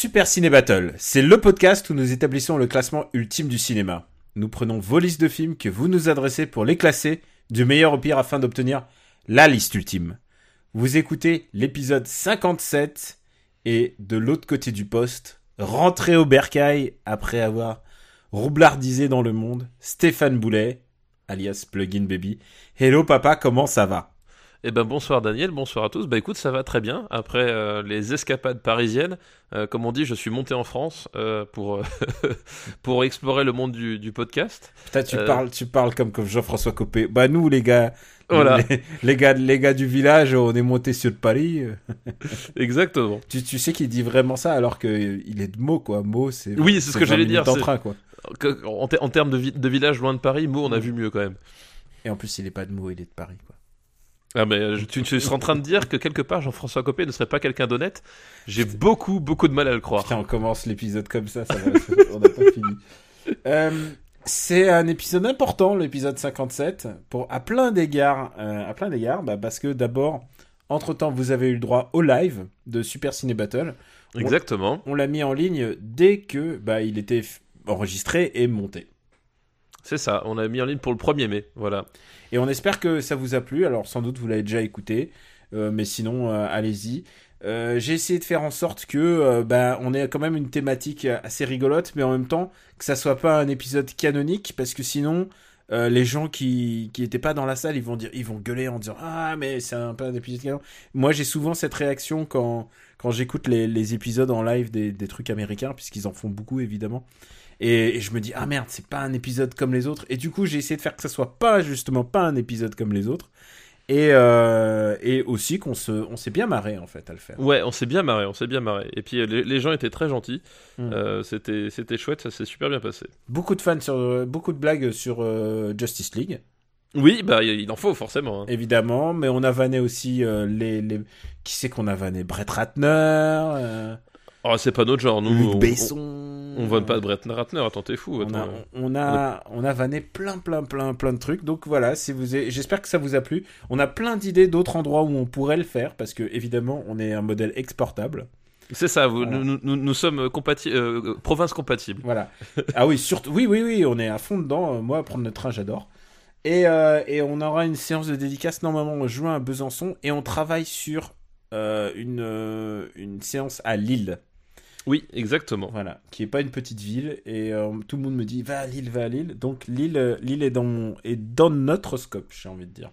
Super Ciné Battle, c'est le podcast où nous établissons le classement ultime du cinéma. Nous prenons vos listes de films que vous nous adressez pour les classer du meilleur au pire afin d'obtenir la liste ultime. Vous écoutez l'épisode 57 et de l'autre côté du poste, rentré au bercail après avoir roublardisé dans le monde, Stéphane Boulet, alias Plugin Baby. Hello papa, comment ça va? Eh ben bonsoir Daniel, bonsoir à tous. Bah écoute, ça va très bien. Après euh, les escapades parisiennes, euh, comme on dit, je suis monté en France euh, pour pour explorer le monde du, du podcast. Putain, tu parles, tu parles comme, comme Jean-François Copé. Bah nous les gars, Voilà. les, les gars, les gars du village, on est monté sur Paris. Exactement. Tu, tu sais qu'il dit vraiment ça alors que il est de mots quoi. C'est. Oui, c'est ce que 20 j'allais dire, train quoi. En, en termes de, vi- de village loin de Paris, Meaux, on a vu mieux quand même. Et en plus il est pas de mots, il est de Paris quoi. Ah mais euh, tu, tu serais en train de dire que quelque part Jean-François Copé ne serait pas quelqu'un d'honnête? J'ai beaucoup beaucoup de mal à le croire. Putain, on commence l'épisode comme ça, ça va, on n'a pas fini. Euh, c'est un épisode important, l'épisode 57, pour à plein d'égards, euh, à plein d'égards, bah, parce que d'abord, entre temps, vous avez eu le droit au live de Super Ciné Battle. Exactement. On l'a mis en ligne dès que bah, il était enregistré et monté. C'est ça. On l'a mis en ligne pour le 1er mai. Voilà. Et on espère que ça vous a plu. Alors sans doute vous l'avez déjà écouté, euh, mais sinon euh, allez-y. Euh, J'ai essayé de faire en sorte que euh, bah, on ait quand même une thématique assez rigolote, mais en même temps que ça soit pas un épisode canonique, parce que sinon les gens qui qui étaient pas dans la salle, ils vont dire, ils vont gueuler en disant ah mais c'est un peu un épisode canon. Moi j'ai souvent cette réaction quand quand j'écoute les, les épisodes en live des, des trucs américains, puisqu'ils en font beaucoup évidemment. Et, et je me dis ah merde c'est pas un épisode comme les autres et du coup j'ai essayé de faire que ça soit pas justement pas un épisode comme les autres et euh, et aussi qu'on se on s'est bien marré en fait à le faire Ouais, on s'est bien marré, on s'est bien marré. Et puis euh, les, les gens étaient très gentils. Mm. Euh, c'était c'était chouette, ça s'est super bien passé. beaucoup de fans sur beaucoup de blagues sur euh, Justice League Oui, bah il en faut forcément. hein. évidemment mais on a vanné aussi les, les qui c'est qu'on a vanné? Brett Ratner Oh, c'est pas notre genre, nous. Luc on- Besson On, on vanne pas de Brett Ratner, attends, t'es fou. on a, on a, on a vanné plein, plein, plein, plein de trucs. Donc voilà, si vous, avez- j'espère que ça vous a plu. On a plein d'idées d'autres endroits où on pourrait le faire parce que évidemment, on est un modèle exportable. C'est ça, vous, Voilà. nous, nous, nous sommes compati euh, province compatibles. Voilà. ah oui, surtout, oui, oui, oui, on est à fond dedans. Euh, Moi, prendre le train, j'adore. Et, euh, et on aura une séance de dédicace normalement en juin à Besançon et on travaille sur euh, une, une séance à Lille. Oui, exactement. Voilà, qui est pas une petite ville et euh, tout le monde me dit va à Lille, va à Lille. Donc Lille, euh, Lille est dans mon, est dans notre scope, j'ai envie de dire.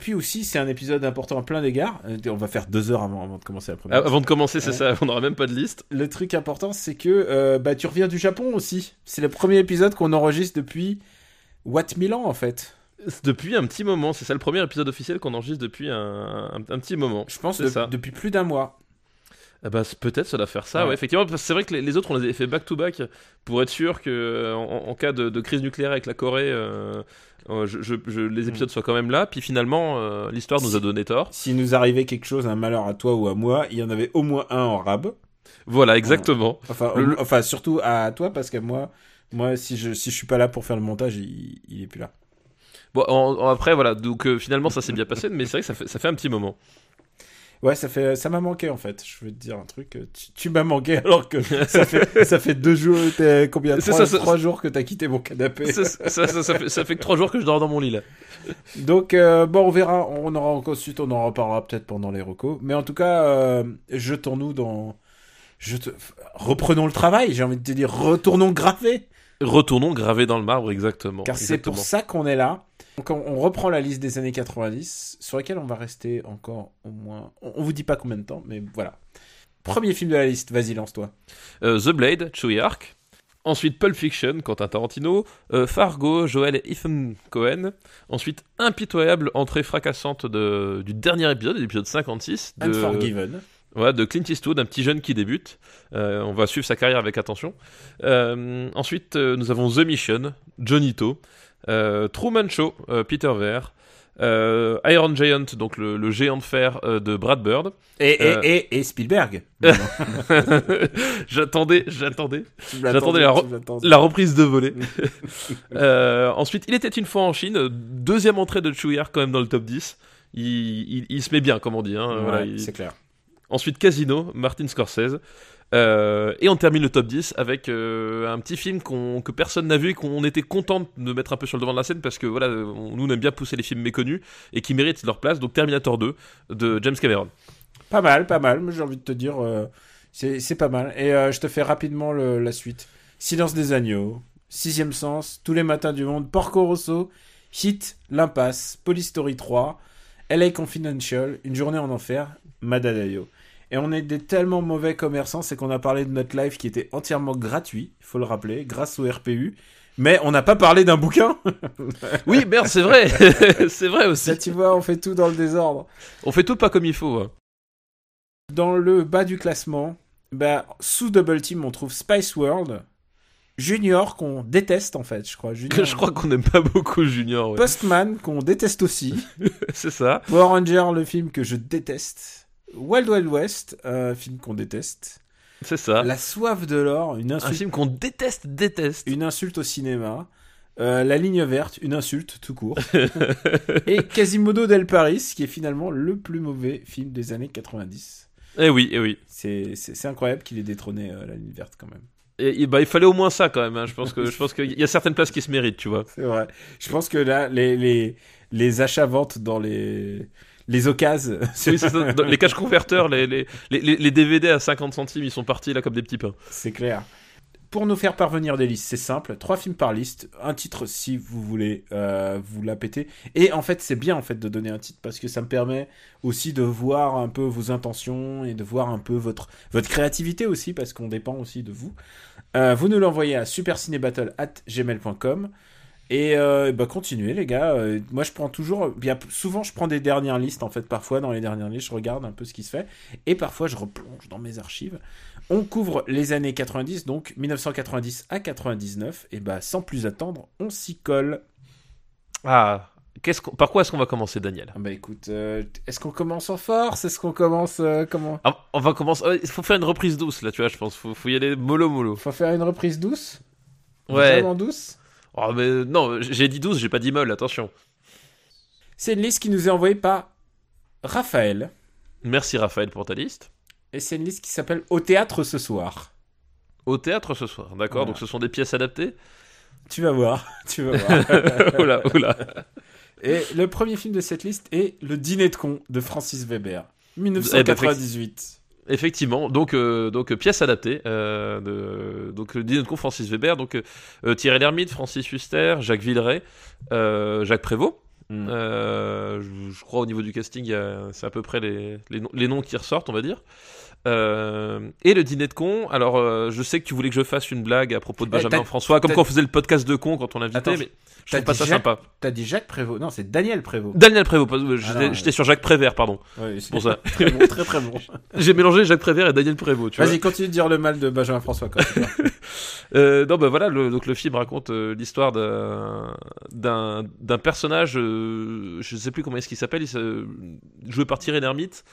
Puis aussi, c'est un épisode important à plein d'égards. Euh, On va faire deux heures avant, avant de commencer la première. Ah, avant de commencer, c'est Ouais. ça, on n'aura même pas de liste. Le truc important, c'est que euh, bah, tu reviens du Japon aussi. C'est le premier épisode qu'on enregistre depuis What Milan en fait. Depuis un petit moment, c'est ça le premier épisode officiel qu'on enregistre depuis un, un, un petit moment. Je pense de- ça. depuis plus d'un mois. Bah, c'est- peut-être ça doit faire ça, Ouais. ouais. effectivement, parce que c'est vrai que les, les autres, on les avait fait back-to-back pour être sûr que euh, en, en cas de, de crise nucléaire avec la Corée, euh, euh, je, je- je- les épisodes soient quand même là. Puis finalement, euh, l'histoire nous a donné tort. S'il nous arrivait quelque chose, un malheur à toi ou à moi, il y en avait au moins un en rab. Voilà, exactement. Enfin, Le- au- enfin surtout à toi parce que moi, moi si je si je suis pas là pour faire le montage, il, il est plus là. Bon, en- en- après, voilà, donc euh, finalement, ça s'est bien passé, mais c'est vrai que ça fait, ça fait un petit moment. Ouais, ça fait ça m'a manqué en fait. Je veux te dire un truc. euh, Tu, tu m'as manqué alors que ça fait ça fait deux jours, combien trois, ça, ça- trois jours que t'as quitté mon canapé. ça, fait, ça fait que trois jours que je dors dans mon lit là. Donc euh, bon, on verra. On aura encore ensuite, on en reparlera peut-être pendant les recos. Mais en tout cas, euh, jetons-nous dans. Je te... Reprenons le travail. J'ai envie de te dire, retournons graver. Retournons graver dans le marbre, exactement. Car c'est pour ça qu'on est là. Donc on, on reprend la liste des années 90, sur laquelle on va rester encore au moins... On, on vous dit pas combien de temps, mais voilà. Premier film de la liste, vas-y, lance-toi. Euh, The Blade, Chewie Ark. Ensuite, Pulp Fiction, Quentin Tarantino. Euh, Fargo, Joel et Ethan Cohen. Ensuite, impitoyable entrée fracassante de, du dernier épisode, l'épisode 56. De... Unforgiven. Voilà, de Clint Eastwood, un petit jeune qui débute. Euh, on va suivre sa carrière avec attention. Ensuite, nous avons The Mission, Johnny To, Truman Show, euh, Peter Ver, euh, Iron Giant, donc le, le géant de fer euh, de Brad Bird. Et, et, Euh. et, et Spielberg. j'attendais, j'attendais. J'attendais la, re- la reprise de volet. Euh, ensuite, il était une fois en Chine, deuxième entrée de Chouillard quand même dans le top 10. Il, il- il se met bien, comme on dit. hein, Ouais, voilà, il- c'est clair. Ensuite, Casino, Martin Scorsese. Euh, et on termine le top 10 avec euh, un petit film que personne n'a vu et qu'on était content de mettre un peu sur le devant de la scène parce que voilà, on- nous on aime bien pousser les films méconnus et qui méritent leur place. Donc Terminator 2 de James Cameron. Pas mal, pas mal. J'ai envie de te dire, euh, c'est pas mal. Et je te fais rapidement la suite. Silence des agneaux, Sixième sens, Tous les matins du monde, Porco Rosso, Hit, L'Impasse, Police Story 3, LA Confidential, Une journée en enfer, Madadayo. Et on est des tellement mauvais commerçants, c'est qu'on a parlé de notre live qui était entièrement gratuit, il faut le rappeler, grâce au RPU. Mais on n'a pas parlé d'un bouquin. Oui, merde, c'est vrai, c'est vrai aussi. Ça, tu vois, on fait tout dans le désordre. On fait tout pas comme il faut. hein. Dans le bas du classement, bah, sous Double Team, on trouve Spice World, Junior, qu'on déteste en fait, je crois. Junior. Je crois qu'on n'aime pas beaucoup Junior. ouais. Postman, qu'on déteste aussi. c'est ça. Power Ranger, le film que je déteste. Wild Wild West, un film qu'on déteste. C'est ça. La soif de l'or, une Un insulte, film qu'on déteste, déteste. une insulte au cinéma. Euh, la ligne verte, une insulte tout court. Et Quasimodo del Paris, qui est finalement le plus mauvais film des années 90. Eh oui, eh oui. C'est incroyable qu'il ait détrôné euh, la ligne verte quand même. Et, et bah, il fallait au moins ça quand même. hein. Je pense que je pense qu'il y a certaines places qui se méritent, tu vois. C'est vrai. Je pense que là, les, les, les achats-ventes dans les, les occasions. Oui, les cash converteurs, les, les, les, les DVD à 50 centimes, ils sont partis là comme des petits pains. C'est clair. Pour nous faire parvenir des listes, c'est simple. Trois films par liste, un titre si vous voulez euh, vous la péter. Et en fait, c'est bien en fait de donner un titre parce que ça me permet aussi de voir un peu vos intentions et de voir un peu votre votre créativité aussi parce qu'on dépend aussi de vous. Euh, vous nous l'envoyez à supercinébattle@gmail.com et euh, bah continuez les gars. Euh, moi je prends toujours, bien souvent je prends des dernières listes en fait. Parfois dans les dernières listes je regarde un peu ce qui se fait et parfois je replonge dans mes archives. On couvre les années 90, donc 1990 à 99, et bah sans plus attendre, on s'y colle. Ah, qu'est-ce qu'on- par quoi est-ce qu'on va commencer, Daniel? Ah bah écoute, euh, est-ce qu'on commence en force? Est-ce qu'on commence euh, comment? Ah, On va commencer. Il faut faire une reprise douce là, tu vois. Je pense. Faut, faut y aller mollo mollo. Faut faire une reprise douce? Ouais. Vraiment douce? Oh, mais non, j'ai dit 12, j'ai pas dit molle. Attention. C'est une liste qui nous est envoyée par Raphaël, Merci Raphaël pour ta liste. et c'est une liste qui s'appelle Au théâtre ce soir. Au théâtre ce soir, d'accord. Voilà. Donc ce sont des pièces adaptées. Tu vas voir, tu vas voir. oula, oula. et le premier film de cette liste est Le dîner de con de Francis Weber, Eh ben, 1998. Effectivement, donc donc donc pièce adaptée euh, de donc le dîner de con Francis Weber, donc euh, Thierry Lhermitte, Francis Huster, Jacques Villeray, euh, Jacques Prévost. Mm. Euh, je, je crois au niveau du casting, c'est à peu près les, les, les noms qui ressortent, on va dire. Euh, et le dîner de con. Alors, euh, je sais que tu voulais que je fasse une blague à propos de Eh, Benjamin François, comme quand on faisait le podcast de con quand on l'invitait, mais je trouve pas ça Jacques sympa. T'as dit Jacques Prévost Non, c'est Daniel Prévost. Daniel Prévost, j'étais Ah j'étais sur Jacques Prévert, pardon. Ouais, c'est Pour ça. très bon, très très bon. J'ai mélangé Jacques Prévert et Daniel Prévost, tu vois. Vas-y, continue de dire le mal de Benjamin François. Quand. Euh, non, bah voilà, le, donc le film raconte euh, l'histoire d'un personnage, euh, je sais plus comment est-ce qu'il s'appelle, joué par Thierry Lhermitte,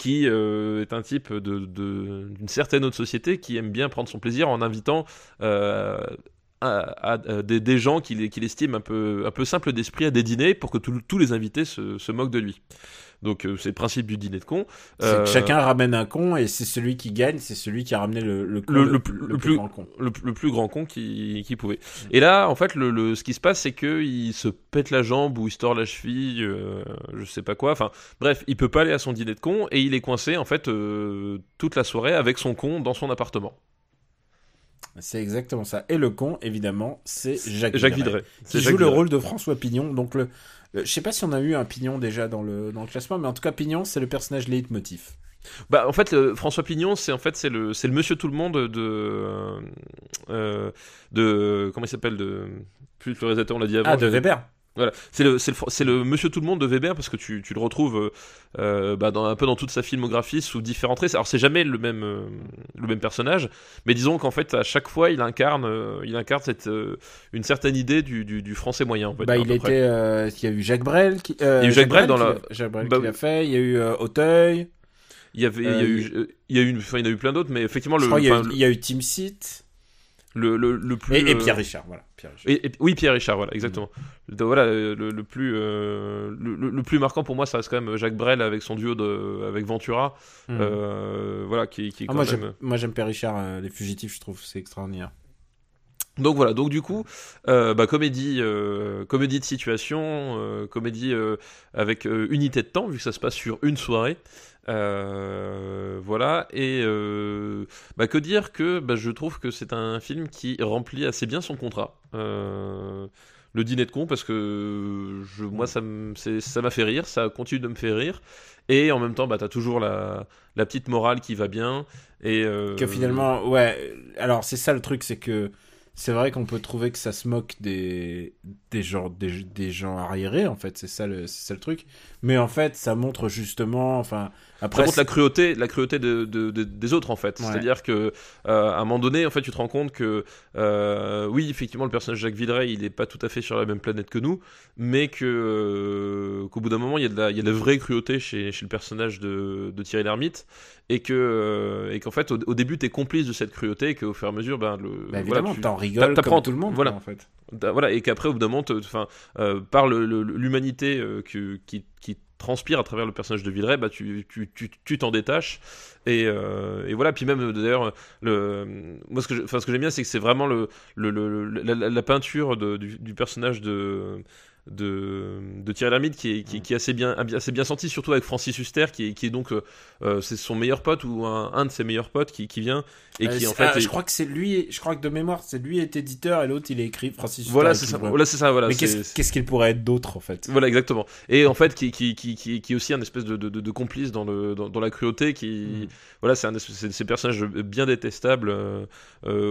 qui euh, est un type d'une certaine autre société qui aime bien prendre son plaisir en invitant euh, à des, gens qu'il estime un peu simples d'esprit à des dîners pour que tous les invités se moquent de lui. Donc euh, c'est le principe du dîner de con. Euh, que chacun ramène un con et c'est celui qui gagne, c'est celui qui a ramené le, le, con Le- le, le plus- grand con. le, plus grand con qui, qui pouvait. Et là, en fait, le, ce qui se passe, c'est que il se pète la jambe ou il se tord la cheville, euh, je sais pas quoi. Enfin, bref, il peut pas aller à son dîner de con et il est coincé en fait euh, toute la soirée avec son con dans son appartement. C'est exactement ça. Et le con, évidemment, c'est Jacques, Jacques Vidray. Qui joue Jacques le Vidray. rôle de François Pignon. Donc le- je sais pas si on a eu un Pignon déjà dans le, dans le classement, mais en tout cas, Pignon, c'est le personnage leitmotiv. Bah, en fait, François Pignon, c'est en fait c'est le c'est le Monsieur Tout le Monde de euh, de comment il s'appelle de plus le réalisateur on l'a dit avant. Ah, de Weber. Voilà, c'est le, le, le Monsieur Tout le Monde de Weber parce que tu, tu le retrouves euh, euh, bah, dans, un peu dans toute sa filmographie sous différents traits. Alors c'est jamais le même, euh, le même personnage, mais disons qu'en fait à chaque fois il incarne, euh, il incarne cette, une certaine idée du, du, du français moyen. En fait, Bah, il était. il y a eu Jacques Brel qui. Il y a eu Jacques Brel dans la- Jacques Brel Bah qui oui. l'a fait. Il y a eu Auteuil. Il y avait, il y a eu, il y a eu, enfin, il y a eu plein d'autres, mais effectivement Je le, crois qu'il y, a eu- enfin, il y a eu Tim Seat. Le, le, le plus Et, et euh, Pierre Richard, voilà. Pierre Richard. Et, et- oui, Pierre Richard, voilà, exactement. Donc, Voilà, le, le plus, euh, le, plus marquant pour moi, ça reste quand même Jacques Brel avec son duo de, avec Ventura, Hmm. euh, voilà, qui, qui est Ah, quand moi, même. j'aime, moi, j'aime Pierre Richard. euh, les fugitifs, je trouve c'est extraordinaire. Donc voilà, donc du coup, euh, bah, comédie, euh, comédie de situation, euh, comédie euh, avec euh, unité de temps, vu que ça se passe sur une soirée. Euh, voilà, et euh, bah, que dire que bah, je trouve que c'est un film qui remplit assez bien son contrat. Euh, le dîner de con, parce que je, moi ça m'a fait rire, ça continue de me faire rire, et en même temps, bah, t'as toujours la, petite morale qui va bien. Et, Que finalement, ouais. Alors, c'est ça le truc, c'est que c'est vrai qu'on peut trouver que ça se moque des, gens, des, gens arriérés, en fait. C'est ça, ça le truc. Mais en fait, ça montre justement. Enfin, après. la cruauté, la cruauté de, de- de- des autres en fait. Ouais. C'est-à-dire que euh, à un moment donné, en fait, tu te rends compte que euh, oui, effectivement, le personnage de Jacques Villeray, il est pas tout à fait sur la même planète que nous, mais que euh, qu'au bout d'un moment, il y a de la, il y a de la vraie cruauté chez, chez le personnage de, de Thierry Lhermitte, et que et qu'en fait, au, au début, t'es complice de cette cruauté, et qu'au fur et à mesure, ben le Bah, voilà, évidemment, tu- t'en rigoles comme tout le monde, voilà. en fait. Voilà et qu'après au bout d'un moment enfin par l'humanité qui, qui transpire à travers le personnage de Villeray bah tu tu tu tu t'en détaches. Et, euh, et voilà. Puis même euh, d'ailleurs le moi ce que ce j'aime bien c'est que c'est vraiment le, le, le- la, peinture de- du personnage de de, de Thierry Lhermitte qui est, qui, qui est assez bien assez bien senti surtout avec Francis Huster qui est, qui est donc euh, euh, c'est son meilleur pote ou un, un de ses meilleurs potes qui, qui vient et Euh, qui en fait ah, est- je crois que c'est lui, je crois que de mémoire, c'est lui est éditeur et l'autre il est écrit Francis. Huster voilà est c'est ça voilà c'est ça voilà Mais qu'est-ce qu'il pourrait être d'autre en fait? Voilà, exactement. Et en fait, qui, qui, qui, qui, qui est aussi un espèce de, de, de- de complice dans, le, dans, dans la cruauté, qui, voilà, c'est un espèce- c'est ces personnages bien détestables, euh,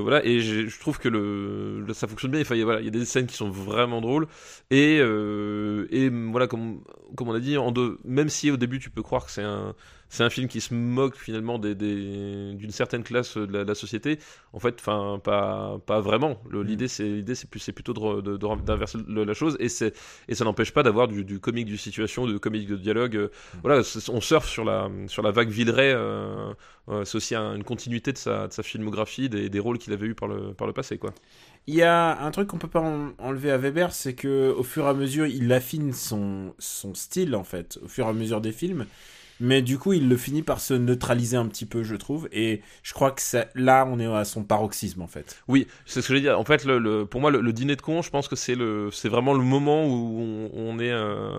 voilà. Et je trouve que le, le- ça fonctionne bien. Enfin, il y a- voilà, il y a des scènes qui sont vraiment drôles. Et, euh, et voilà, comme, on a dit, même si au début tu peux croire que c'est un, c'est un film qui se moque finalement des, des- d'une certaine classe de la, de la société. En fait, enfin, pas, pas vraiment. Le- L'idée, c'est, l'idée, c'est plutôt d'inverser la chose. Et c'est, et ça n'empêche pas d'avoir du, du comique de situation, du comique de dialogue. euh, Voilà, c'est- on surfe sur la, sur la vague Villeray. euh, euh, c'est aussi un- une continuité de sa, de sa filmographie, des, des rôles qu'il avait eu par le, par le passé, quoi. Il y a un truc qu'on peut pas en- enlever à Weber, c'est que au fur et à mesure, il affine son, son style en fait, au fur et à mesure des films. Mais du coup, il le finit par se neutraliser un petit peu, je trouve. Et je crois que ça, là, on est à son paroxysme en fait. Oui, c'est ce que je dire. En fait, le, le- pour moi, le, le dîner de con, je pense que c'est le, c'est vraiment le moment où on, on est, euh,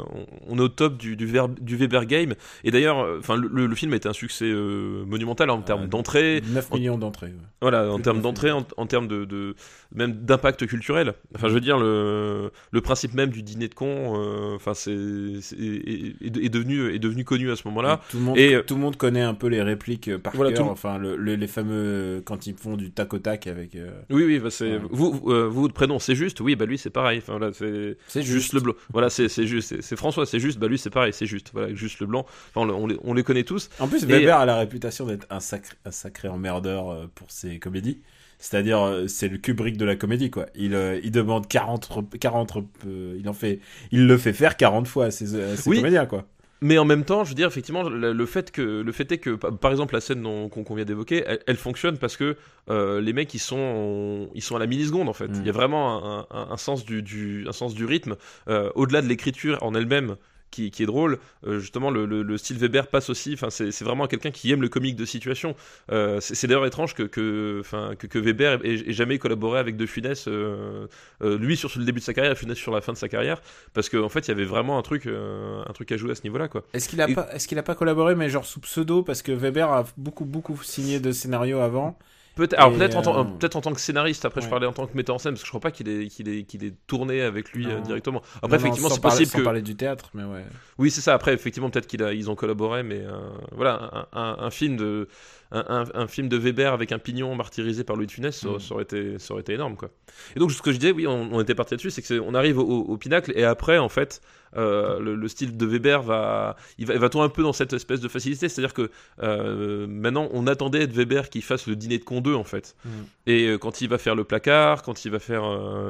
on, est au top du, du, Ver- du Weber Game. Et d'ailleurs, euh, enfin, le, film a été un succès euh, monumental en termes Euh, d'entrée, 9 en- millions d'entrées. ouais. voilà, en plus termes d'entrée, en, en termes de, de même d'impact culturel. Enfin, je veux dire, le, le principe même du dîner de con, euh, enfin, c'est, c'est- est, est- est devenu, est devenu connu à ce moment-là. Tout le monde, Et, euh, tout le monde connaît un peu les répliques euh, par Voilà, cœur. tout Enfin, le- le- les fameux euh, quand ils font du tac au tac avec. euh, Oui, oui, bah c'est Ouais. vous, euh, vous, votre prénom, c'est juste. Oui, bah lui, c'est pareil. Enfin, c'est juste, juste. le blanc. Voilà, c'est juste. c'est- François, c'est juste. Bah lui, c'est pareil, c'est juste. Voilà, juste le blanc. Enfin, on, le- on les, on les connaît tous. En plus, Et- Weber a la réputation d'être un sacré, un sacré emmerdeur pour ses comédies. C'est-à-dire, c'est le Kubrick de la comédie, quoi. Il, euh, il demande 40, rep- 40 rep- euh, il en fait, il le fait faire 40 fois à ses, à ses Oui. comédiens, quoi. Mais en même temps, je veux dire, effectivement, le, le fait que le fait est que, pa- par exemple, la scène qu'on vient d'évoquer, elle, elle fonctionne parce que euh, les mecs, ils sont, ils sont à la milliseconde en fait. Mm. Il y a vraiment un, un- un sens du, du- un sens du rythme, euh, au-delà de l'écriture en elle-même. Qui, qui est drôle, Euh, justement le, le- le style Weber passe aussi. Enfin, c'est vraiment quelqu'un qui aime le comique de situation. Euh, c'est d'ailleurs étrange que que, enfin, que, que Weber ait, ait jamais collaboré avec De Funès. euh, lui sur le début de sa carrière, Funès sur la fin de sa carrière, parce qu'en fait, il y avait vraiment un truc, un truc à jouer à ce niveau-là, quoi. Est-ce qu'il a Et- pas, est-ce qu'il a pas collaboré, mais genre sous pseudo, parce que Weber a beaucoup, beaucoup signé de scénarios avant. Peut-être, alors Et, peut-être en, tant- euh, peut-être en tant que scénariste. Après, je parlais en tant que metteur en scène parce que je crois pas qu'il ait, tourné avec lui Non. euh, directement. Après, Non, effectivement, c'est possible sans que. parler du théâtre, mais ouais. Oui, c'est ça. Après, effectivement, peut-être qu'ils ont collaboré, mais euh, voilà, un, un- un film de un, un- un film de Weber avec un pignon martyrisé par Louis de Funès, ça, Mm. ça aurait été, ça aurait été énorme, quoi. Et donc, ce que je disais, oui, on, on était parti là-dessus, c'est que c'est- on arrive au, au pinacle, et après, en fait, euh, le, le style de Weber va, il va, il va tomber un peu dans cette espèce de facilité, c'est-à-dire que euh, maintenant, on attendait de Weber qu'il fasse le dîner de con 2, en fait. Mm. Et euh, quand il va faire le placard, quand il va faire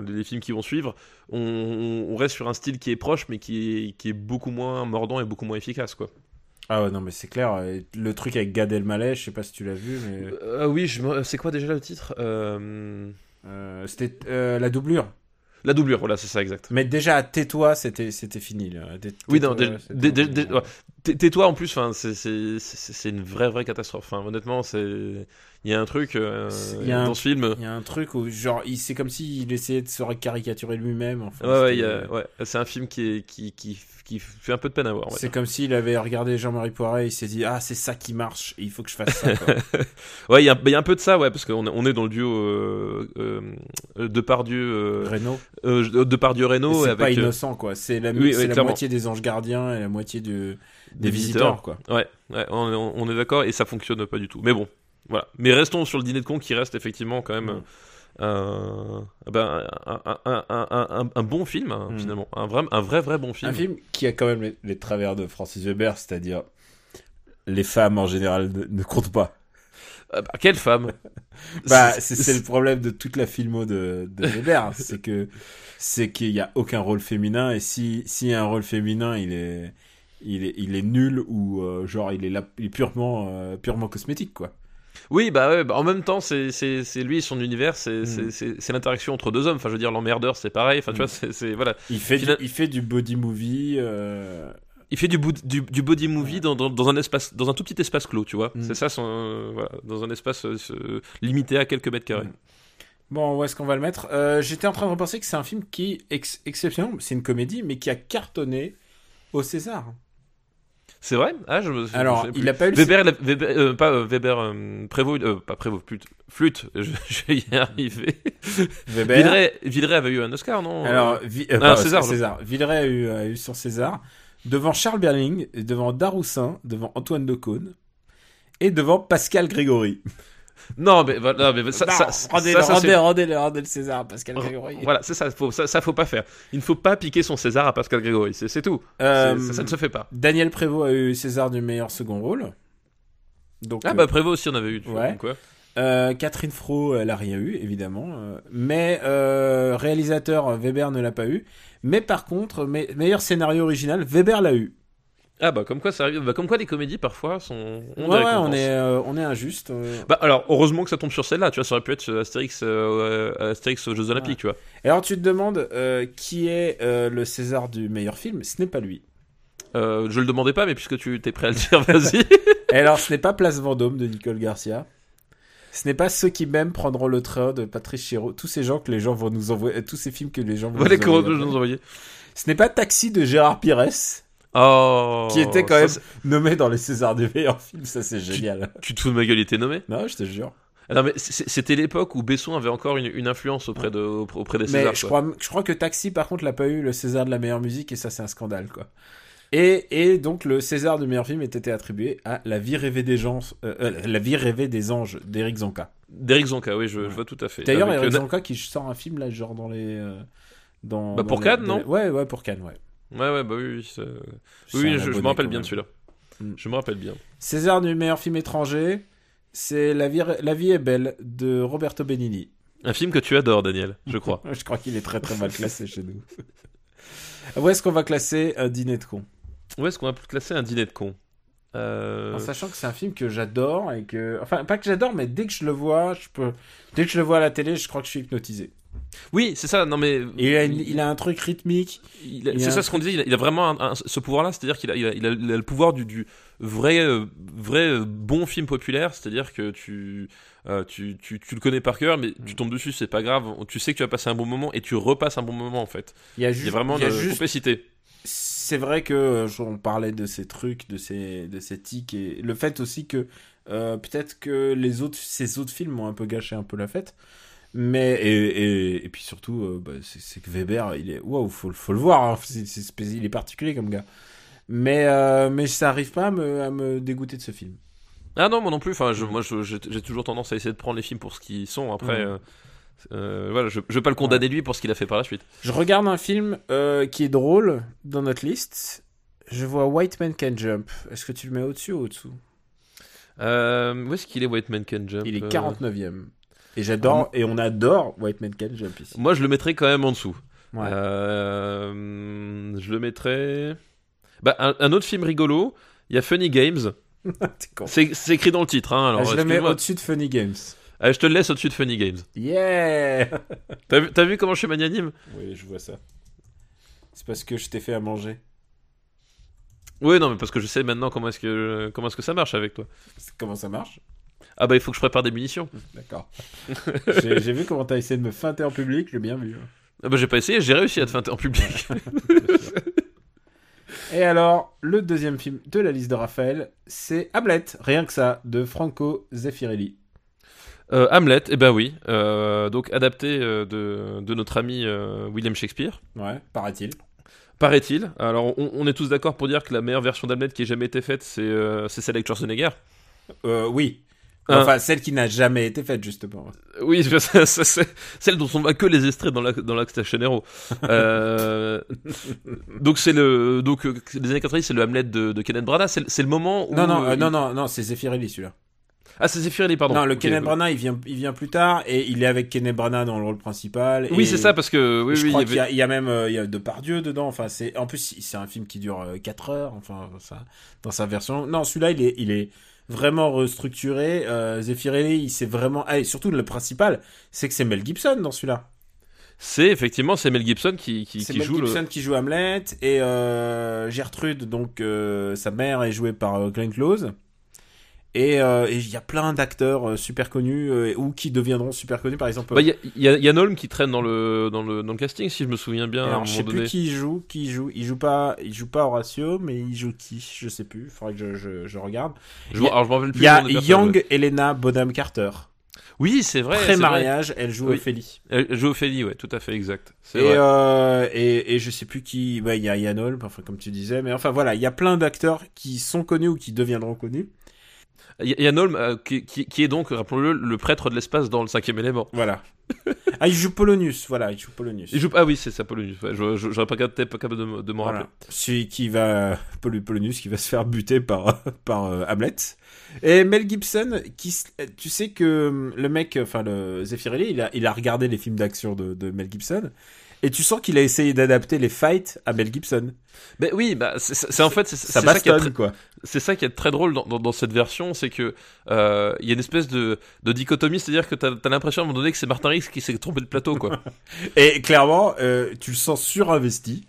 les, les films qui vont suivre, on, on reste sur un style qui est proche, mais qui est, qui est beaucoup moins mordant et beaucoup moins efficace, quoi. Ah ouais, non, mais c'est clair. et Le truc avec Gad Elmaleh, je sais pas si tu l'as vu, mais Euh, oui, je c'est quoi déjà le titre Euh, euh, c'était euh, la doublure. La doublure, voilà, c'est ça, exact. Mais déjà, tais-toi, c'était fini. Là. Tais- Oui, non, ouais. Tais- tais-toi en plus, enfin, c'est- une vraie, vraie catastrophe. Enfin, honnêtement, il y a un truc euh, Il y a un- dans ce film. Il y a un truc où, genre, c'est comme s'il essayait de se caricaturer lui-même. Enfin, Ouais, ouais, ouais, c'est un film qui, est, qui, qui, qui fait un peu de peine à voir. C'est comme s'il avait regardé Jean-Marie Poiret, il s'est dit ah c'est ça qui marche, et il faut que je fasse ça. quoi. Ouais, il y, a- il y a un peu de ça, ouais, parce qu'on est- on est dans le duo euh, euh, Depardieu, Renault. Depardieu Reno c'est pas euh, innocent quoi. C'est la, oui, moitié des anges gardiens et la moitié de- des, visiteurs. quoi. Ouais, ouais, on, est d'accord et ça fonctionne pas du tout. Mais bon, voilà. Mais restons sur le dîner de con qui reste effectivement quand même Mm. euh, ben, un, un- un- un- bon film hein, Mm. finalement, un vrai, un vrai vrai bon film. Un film qui a quand même les, les travers de Francis Weber, c'est-à-dire les femmes en général ne, ne comptent pas. Euh, bah, quelle femme Bah, c'est le problème de toute la filmo de, de Weber, c'est que c'est qu'il y a aucun rôle féminin et si s'il y a un rôle féminin, il est il est il est nul ou euh, genre il est là il est purement euh, purement cosmétique quoi. Oui, bah, ouais, bah, en même temps, c'est lui et son univers, c'est Mm. c'est- l'interaction entre deux hommes. Enfin, je veux dire, l'emmerdeur, c'est pareil. Enfin, tu Mm. vois, c'est- voilà. Il fait Final- du, il fait du body movie euh, Il fait du, bout- du, du body movie dans, dans, dans un espace, dans un tout petit espace clos, tu vois. Mm. C'est ça, son, voilà, dans un espace ce- limité à quelques mètres carrés. Bon, où est-ce qu'on va le mettre? Euh, J'étais en train de repenser que c'est un film qui, ex exceptionnel, c'est une comédie, mais qui a cartonné au César. C'est vrai? Ah, je me je Alors, plus. il a pas eu le Weber, il a- Weber euh, pas euh, Weber, euh, Prévost, euh, pas Prévost, flûte, flûte, je, je vais y arriver. Weber. Villeray, Villeray avait eu un Oscar, non? Alors, Vi- euh, Ah, pardon, César, César. Villeray a eu, a eu son César devant Charles Berling, devant Daroussin, devant Antoine Decaune et devant Pascal Grégory. Non, mais voilà, mais ça, Non, ça, rendez, ça, ça, rendez, rendez, le, rendez le César à Pascal Grégory. Voilà, c'est ça, faut, ça, ça faut pas faire. Il ne faut pas piquer son César à Pascal Grégory, c'est tout. Euh, ça, ça ne se fait pas. Daniel Prévost a eu César du meilleur second rôle. Donc, Ah euh, bah Prévost aussi en avait eu. vois, ouais. ouais. Euh, Catherine Fro, elle a rien eu, évidemment. Euh, mais euh, réalisateur, Weber ne l'a pas eu. Mais par contre, me- meilleur scénario original, Weber l'a eu. Ah bah comme quoi ça arrive, bah, comme quoi les comédies parfois sont. ont des ouais, on est, euh, on est injuste. euh. Bah alors heureusement que ça tombe sur celle-là, tu vois, ça aurait pu être euh, Astérix, euh, Astérix aux Jeux Olympiques, tu vois. Et alors tu te demandes qui est le César du meilleur film Ce n'est pas lui. Je le demandais pas, mais puisque tu t'es prêt à le dire, vas-y. Et alors ce n'est pas Place Vendôme de Nicole Garcia. Ce n'est pas ceux qui m'aiment prendront le train de Patrice Chéreau. Tous ces gens que les gens vont nous envoyer, tous ces films que les gens vont Voilà les nous envoyer. que je nous envoyais. Ce n'est pas Taxi de Gérard Pires, Oh. qui était quand ça, même nommé dans les Césars du meilleur film. Ça c'est génial. Tu te fous de ma gueule, il était nommé? Non, je te jure. Ah non mais c'était l'époque où Besson avait encore une, une influence auprès de auprès des Mais Césars. je quoi. crois, je crois que Taxi, par contre, l'a pas eu le César de la meilleure musique et ça, c'est un scandale, quoi. Et, et donc, le César du meilleur film était attribué à La vie rêvée des gens, euh, euh, La vie rêvée des anges d'Éric Zanka. D'Eric Zonka, oui, je, je vois tout à fait. D'ailleurs, Eric euh, Zanka qui sort un film là, genre dans les. euh, dans, Bah, dans pour les- Cannes, non les- Ouais, ouais, pour Cannes, ouais. Ouais, ouais, bah oui, oui, oui, je, je me rappelle bien de celui-là. Mm. Je me rappelle bien. César du meilleur film étranger, c'est La vie, la vie est belle de Roberto Benigni. Un film que tu adores, Daniel, je crois. Je crois qu'il est très très mal classé chez nous. Où est-ce qu'on va classer un dîner de con Où est-ce qu'on va classer un dîner de con Euh, En sachant que c'est un film que j'adore et que. Enfin, pas que j'adore, mais dès que je le vois, je peux. Dès que je le vois à la télé, je crois que je suis hypnotisé. Oui, c'est ça. Non mais il a, une- il a un truc rythmique. c'est un ça ce qu'on disait. Il a, il a vraiment un- un- ce pouvoir-là, c'est-à-dire qu'il a, le pouvoir du, du vrai, euh, vrai euh, bon film populaire, c'est-à-dire que tu, euh, tu, tu, tu le connais par cœur, mais Mm. tu tombes dessus, c'est pas grave. Tu sais que tu vas passer un bon moment et tu repasses un bon moment en fait. Il y a juste. vraiment il a une juste- complicité. C'est vrai que on parlait de ces trucs, de ces, de ces tics et le fait aussi que peut-être que les autres, ces autres films ont un peu gâché un peu la fête. Mais et, et, et puis surtout, euh, bah, c'est que Weber, il est waouh, faut, faut le voir. hein. Il est particulier comme gars. Mais euh, mais ça arrive pas à me, à me dégoûter de ce film. Ah non, moi non plus. Enfin, je, moi, j'ai toujours tendance à essayer de prendre les films pour ce qu'ils sont. Après, Mhm. euh, voilà, je, je vais pas le condamner lui pour ce qu'il a fait par la suite. Je regarde un film qui est drôle dans notre liste. Je vois White Man Can Jump. Est-ce que tu le mets au-dessus ou au-dessous? Où est-ce qu'il est, White Man Can Jump? Il est Euh, 49ème. Et j'adore, et on adore White Man Can Jump ici. Moi, je le mettrais quand même en dessous. Ouais. Euh, je le mettrais. Bah, un, un autre film rigolo. Il y a Funny Games. T'es con. C'est écrit dans le titre. Hein, alors, Ah, je le mets au-dessus de Funny Games. Allez, je te le laisse au-dessus de Funny Games. Yeah T'as vu, comment je suis magnanime Oui, je vois ça. C'est parce que je t'ai fait à manger. Oui, non, mais parce que je sais maintenant comment est-ce que comment est-ce que ça marche avec toi. Comment ça marche? Ah bah il faut que je prépare des munitions. D'accord. j'ai vu comment t'as essayé de me feinter en public, j'ai bien vu. Ah bah j'ai pas essayé, j'ai réussi à te feinter en public. Et alors, le deuxième film de la liste de Raphaël, c'est Hamlet, rien que ça, de Franco Zeffirelli. Euh, Hamlet, eh ben oui, euh, donc adapté euh, de, de notre ami William Shakespeare. Ouais, paraît-il. Paraît-il. Alors, on, on est tous d'accord pour dire que la meilleure version d'Hamlet qui ait jamais été faite, c'est celle avec Schwarzenegger. Euh, oui. Hein. Enfin, celle qui n'a jamais été faite, justement. Oui, c'est celle dont on voit que les extraits dans la dans Station Hero. Euh, donc c'est le donc euh, les années 90, c'est le Hamlet de, de Kenneth Branagh. C'est le moment où Non, non, euh, non, non, non, c'est Zeffirelli, celui-là. Ah, c'est Zeffirelli, pardon. non, le Ok. Kenneth Branagh, il vient, il vient plus tard, et il est avec Kenneth Branagh dans le rôle principal. Oui, c'est ça parce que oui, je oui, crois il y qu'il y, avait- a- il y a même il y a Depardieu dedans. Enfin, c'est en plus c'est un film qui dure 4 heures. Enfin, ça, dans sa version. Non, celui-là il est il est vraiment restructuré. Euh, Zeffirelli, il s'est vraiment. Ah, et surtout le principal, c'est que c'est Mel Gibson dans celui-là. c'est effectivement c'est Mel Gibson qui qui, C'est qui Mel joue Gibson le. qui joue Hamlet et euh, Gertrude, donc euh, sa mère est jouée par euh, Glenn Close. Et euh, et il y a plein d'acteurs euh, super connus euh, ou qui deviendront super connus, par exemple. Bah, il y a, il y a Yann Holm qui traîne dans le dans le dans le casting si je me souviens bien. à un Alors, je sais plus qui il joue, qui il joue. Il joue pas, il joue pas Horatio, mais il joue qui? Je sais plus. Faudrait que je, je, je regarde. Je vois- alors je m'en rappelle plus. Il y a des personnages, Young Elena Bonham Carter. Oui, c'est vrai. c'est vrai. Pré-mariage, elle joue Oui. Ophélie. Elle joue Ophélie, ouais, tout à fait exact. C'est Et, vrai. euh, et, et je sais plus qui. bah, Il y a Yann Holm, enfin comme tu disais, mais enfin voilà, il y a plein d'acteurs qui sont connus ou qui deviendront connus. Yann Holm, euh, qui, qui, qui est donc, rappelons-le, le prêtre de l'espace dans le cinquième élément. Voilà. ah, il joue Polonius. Voilà, il joue Polonius. Il joue... Ah oui, c'est ça, Polonius. Ouais, je- J'aurais pas pas capable de, de m'en Voilà. rappeler. Celui qui va Pol- Polonius qui va se faire buter par par euh, Hamlet. Et Mel Gibson qui tu sais que hum, le mec enfin le Zeffirelli, il a il a regardé les films d'action de, de Mel Gibson et tu sens qu'il a essayé d'adapter les fights à Mel Gibson. Mais oui, bah, c'est en fait, c'est Ça ça, qui est très, quoi. c'est ça qui est très drôle dans, dans, dans cette version, c'est que euh, il y a une espèce de, de dichotomie, c'est-à-dire que t'as as, l'impression à un moment donné que c'est Martin Riggs qui s'est trompé de plateau, quoi. Et clairement, euh, tu le sens surinvesti.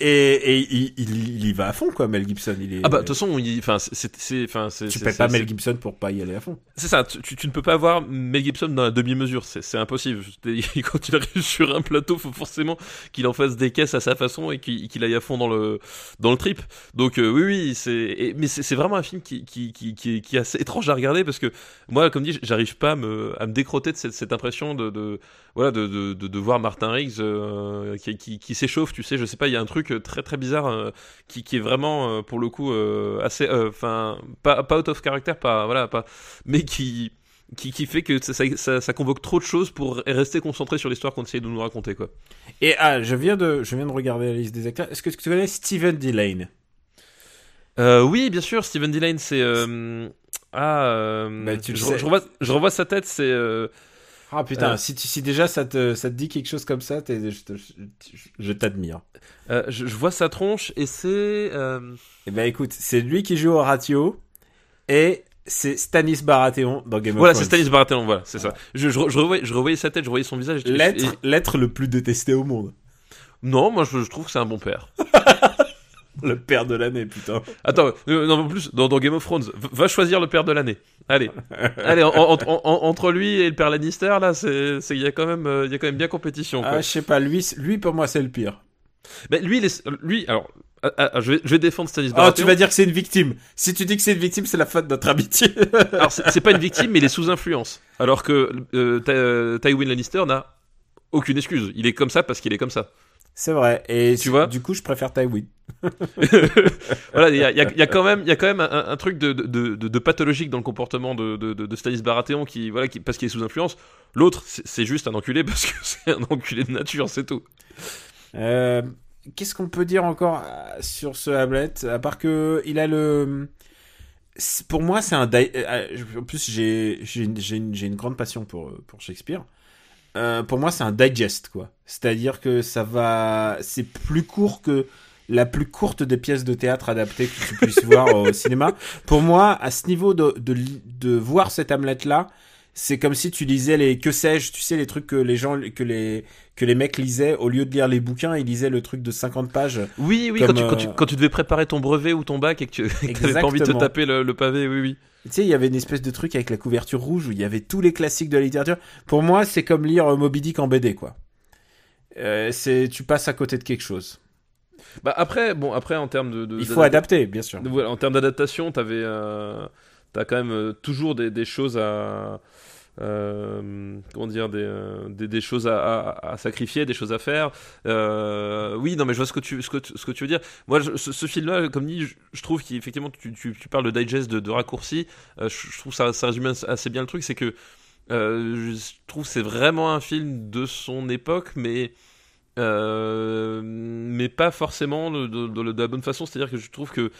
Et, et il, il, il y va à fond quoi Mel Gibson il est ah bah de toute façon, il- enfin, c'est, c'est, tu pètes pas Mel Gibson pour pas y aller à fond. C'est ça, tu, tu- ne peux pas avoir Mel Gibson dans la demi-mesure, c'est impossible. Quand il arrive sur un plateau, faut forcément qu'il en fasse des caisses à sa façon et qu'il aille à fond dans le dans le trip. Donc euh, oui, oui, c'est mais c'est vraiment un film qui qui, qui qui est qui est assez étrange à regarder parce que moi, comme dit, j'arrive pas à me à me décroter de cette, cette impression de, de voilà de, de, de, de voir Martin Riggs euh, qui, qui, qui s'échauffe, tu sais, je sais pas, il y a un truc très très bizarre euh, qui, qui est vraiment euh, pour le coup euh, assez enfin pas pas out of character, pas voilà, pas mais qui qui, qui fait que ça, ça, ça, convoque trop de choses pour rester concentré sur l'histoire qu'on essaye de nous raconter quoi. Et ah, je viens de je viens de regarder la liste des acteurs. Est-ce que tu connais Steven Delane Euh, oui, bien sûr, Steven Delane, c'est euh, ah, euh, Bah, tu je, je revois, je revois sa tête, c'est euh, Ah putain, Euh. si, tu- si déjà ça te, ça te dit quelque chose comme ça, je, je- je t'admire. euh, je, je vois sa tronche et c'est euh, Eh ben écoute, c'est lui qui joue Horatio et c'est Stanis Baratheon dans Game of voilà, Thrones. c'est Stanis Baratheon, voilà, c'est ça. Je, je, je, revoyais, je revoyais sa tête, je revoyais son visage. et- L'être, et- l'être le plus détesté au monde. Non, moi je, je trouve que c'est un bon père. Le père de l'année, putain. Attends, euh, non, en plus, dans, dans Game of Thrones, va choisir le père de l'année. Allez, allez, en- en- en- en- entre lui et le père Lannister, là, c'est, il y a quand même, euh, il y a quand même bien compétition. Quoi. Ah, je sais pas, lui, lui pour moi c'est le pire. Mais lui, il est- lui, alors, ah, ah, je vais, je vais défendre Stanis Ah, Baratheon. tu vas dire que c'est une victime. Si tu dis que c'est une victime, c'est la faute de notre amitié. Alors, c'est pas une victime, mais il est sous influence. Alors que euh, Tywin Lannister n'a aucune excuse. Il est comme ça parce qu'il est comme ça. C'est vrai. Et Tu vois du coup, je préfère Tywin. voilà, il y a, il y a- il y a quand même, il y a quand même un, un truc de, de, de, de pathologique dans le comportement de, de, Stanis Baratheon qui, voilà, qui, parce qu'il est sous influence. L'autre, c'est juste un enculé parce que c'est un enculé de nature, c'est tout. Euh, Qu'est-ce qu'on peut dire encore euh, sur ce Hamlet À part que il a le. Pour moi, c'est un. euh, En plus, j'ai une, grande passion pour, pour Shakespeare. Euh, pour moi, c'est un digest, quoi. C'est-à-dire que ça va. C'est plus court que la plus courte des pièces de théâtre adaptées que tu puisses voir au cinéma. Pour moi, à ce niveau de, de, de voir cet Hamlet-là, c'est comme si tu lisais les que sais-je, tu sais les trucs que les gens que les que les mecs lisaient au lieu de lire les bouquins, ils lisaient le truc de 50 pages. Oui, oui, Comme, quand, tu, quand, tu, euh, quand tu devais préparer ton brevet ou ton bac et que tu n'avais pas envie de te taper le, le pavé, oui, oui. Tu sais, il y avait une espèce de truc avec la couverture rouge où il y avait tous les classiques de la littérature. Pour moi, c'est comme lire euh, Moby Dick en BD, quoi. Euh, c'est tu passes à côté de quelque chose. Bah après, bon, après en termes de, de- Il faut adapter, bien sûr. Voilà, en termes d'adaptation, t'avais, euh, t'as quand même euh, toujours des, des choses à, euh, comment dire, des, euh, choses à, sacrifier, des choses à faire. Euh, oui, non, mais je vois ce que tu, veux dire. Moi, ce, film-là, comme dit, je, trouve qu'effectivement, tu, parles de digest, de, de raccourci. Je, trouve ça, ça résume assez bien le truc, c'est que je trouve c'est vraiment un film de son époque, mais mais pas forcément de la bonne façon. C'est-à-dire que je trouve que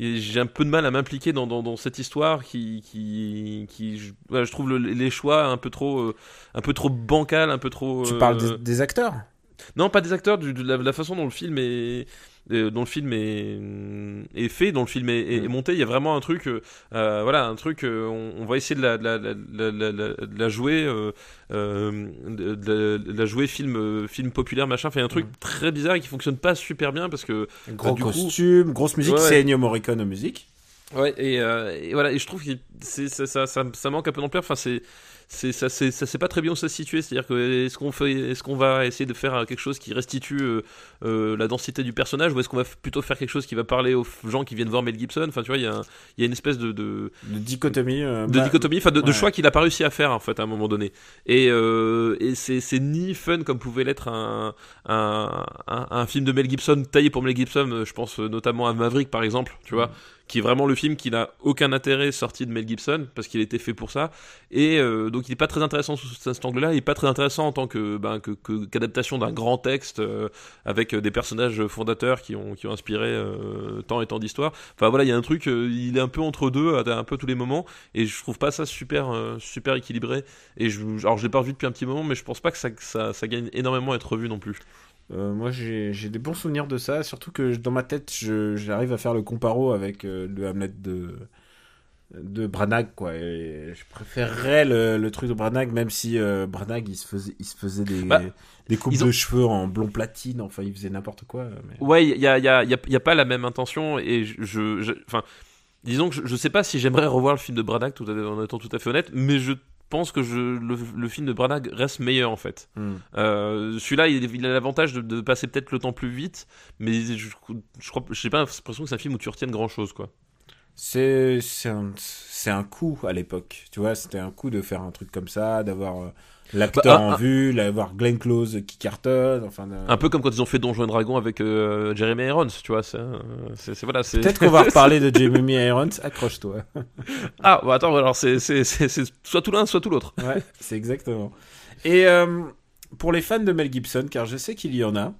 j'ai un peu de mal à m'impliquer dans, dans, dans cette histoire qui, qui, qui je, voilà, je trouve le- les choix un peu trop, euh, un peu trop bancal, un peu trop. Tu euh, parles des, des acteurs? Non, pas des acteurs, du- de la, la façon dont le film est, euh, dont le film est, est fait, dont le film est, est Mm. monté. Il y a vraiment un truc, euh, euh, voilà, un truc. euh, on, on va essayer de la, de de jouer, de, la jouer film, film populaire, machin. Enfin, un truc Mm. très bizarre et qui fonctionne pas super bien parce que Gros du coup- costume, grosse musique, ouais. c'est Ennio Morricone en musique. Ouais, et, euh, et voilà, et je trouve que c'est, ça, ça, ça, ça manque un peu d'ampleur. Enfin, c'est, c'est, ça, c'est, ça sait pas très bien où ça se situer. C'est-à-dire que est-ce qu'on fait, est-ce qu'on va essayer de faire quelque chose qui restitue euh, euh, la densité du personnage, ou est-ce qu'on va plutôt faire quelque chose qui va parler aux gens qui viennent voir Mel Gibson? Enfin, tu vois, il y a, un- il y a une espèce de, de, De dichotomie. euh, de bah, dichotomie, enfin de, choix qu'il a pas réussi à faire en fait à un moment donné. Et, et c'est, c'est ni fun comme pouvait l'être un, un, un, un film de Mel Gibson taillé pour Mel Gibson. Je pense notamment à Maverick par exemple, tu vois, qui est vraiment le film qui n'a aucun intérêt sorti de Mel Gibson parce qu'il été fait pour ça. Et euh, donc il est pas très intéressant sous cet angle-là. Il est pas très intéressant en tant que, ben, qu'adaptation d'un grand texte euh, avec euh, des personnages fondateurs qui ont, qui ont inspiré tant et tant d'histoires. Enfin voilà, il y a un truc, il est un peu entre deux à un peu tous les moments et je trouve pas ça super super équilibré et je alors je l'ai pas revu depuis un petit moment mais je pense pas que ça que ça, ça gagne énormément à être revu non plus Euh, moi, j'ai des bons souvenirs de ça, surtout que dans ma tête, j'arrive à faire le comparo avec euh, le Hamlet de, de Branagh, quoi. Et je préférerais le, le truc de Branagh, même si euh, Branagh, il se faisait, il se faisait des, Bah, des coupes ont- de cheveux en blond platine, enfin, il faisait n'importe quoi. mais- ouais il y a y a, y a y a pas la même intention et je enfin disons que je, je sais pas si j'aimerais revoir le film de Branagh tout à, en étant tout à fait honnête mais je pense que je, le, le film de Branagh reste meilleur en fait. Hmm. Euh, Celui-là, il, il a l'avantage de, de passer peut-être le temps plus vite, mais je, je crois, je sais pas, l'impression que c'est un film où tu retiennes grand chose quoi. C'est un, un coup à l'époque, tu vois, c'était un coup de faire un truc comme ça, d'avoir euh, l'acteur Bah, en un- vue, d'avoir Glenn Close qui cartonne, enfin... de- Un peu comme quand ils ont fait Donjons et Dragons avec euh, Jeremy Irons, tu vois. C'est, euh, c'est, voilà. Peut-être qu'on va reparler de Jamie Irons, accroche-toi. Ah, bah attends, alors c'est, soit tout l'un, soit tout l'autre. Ouais, c'est exactement. Et euh, pour les fans de Mel Gibson, car je sais qu'il y en a,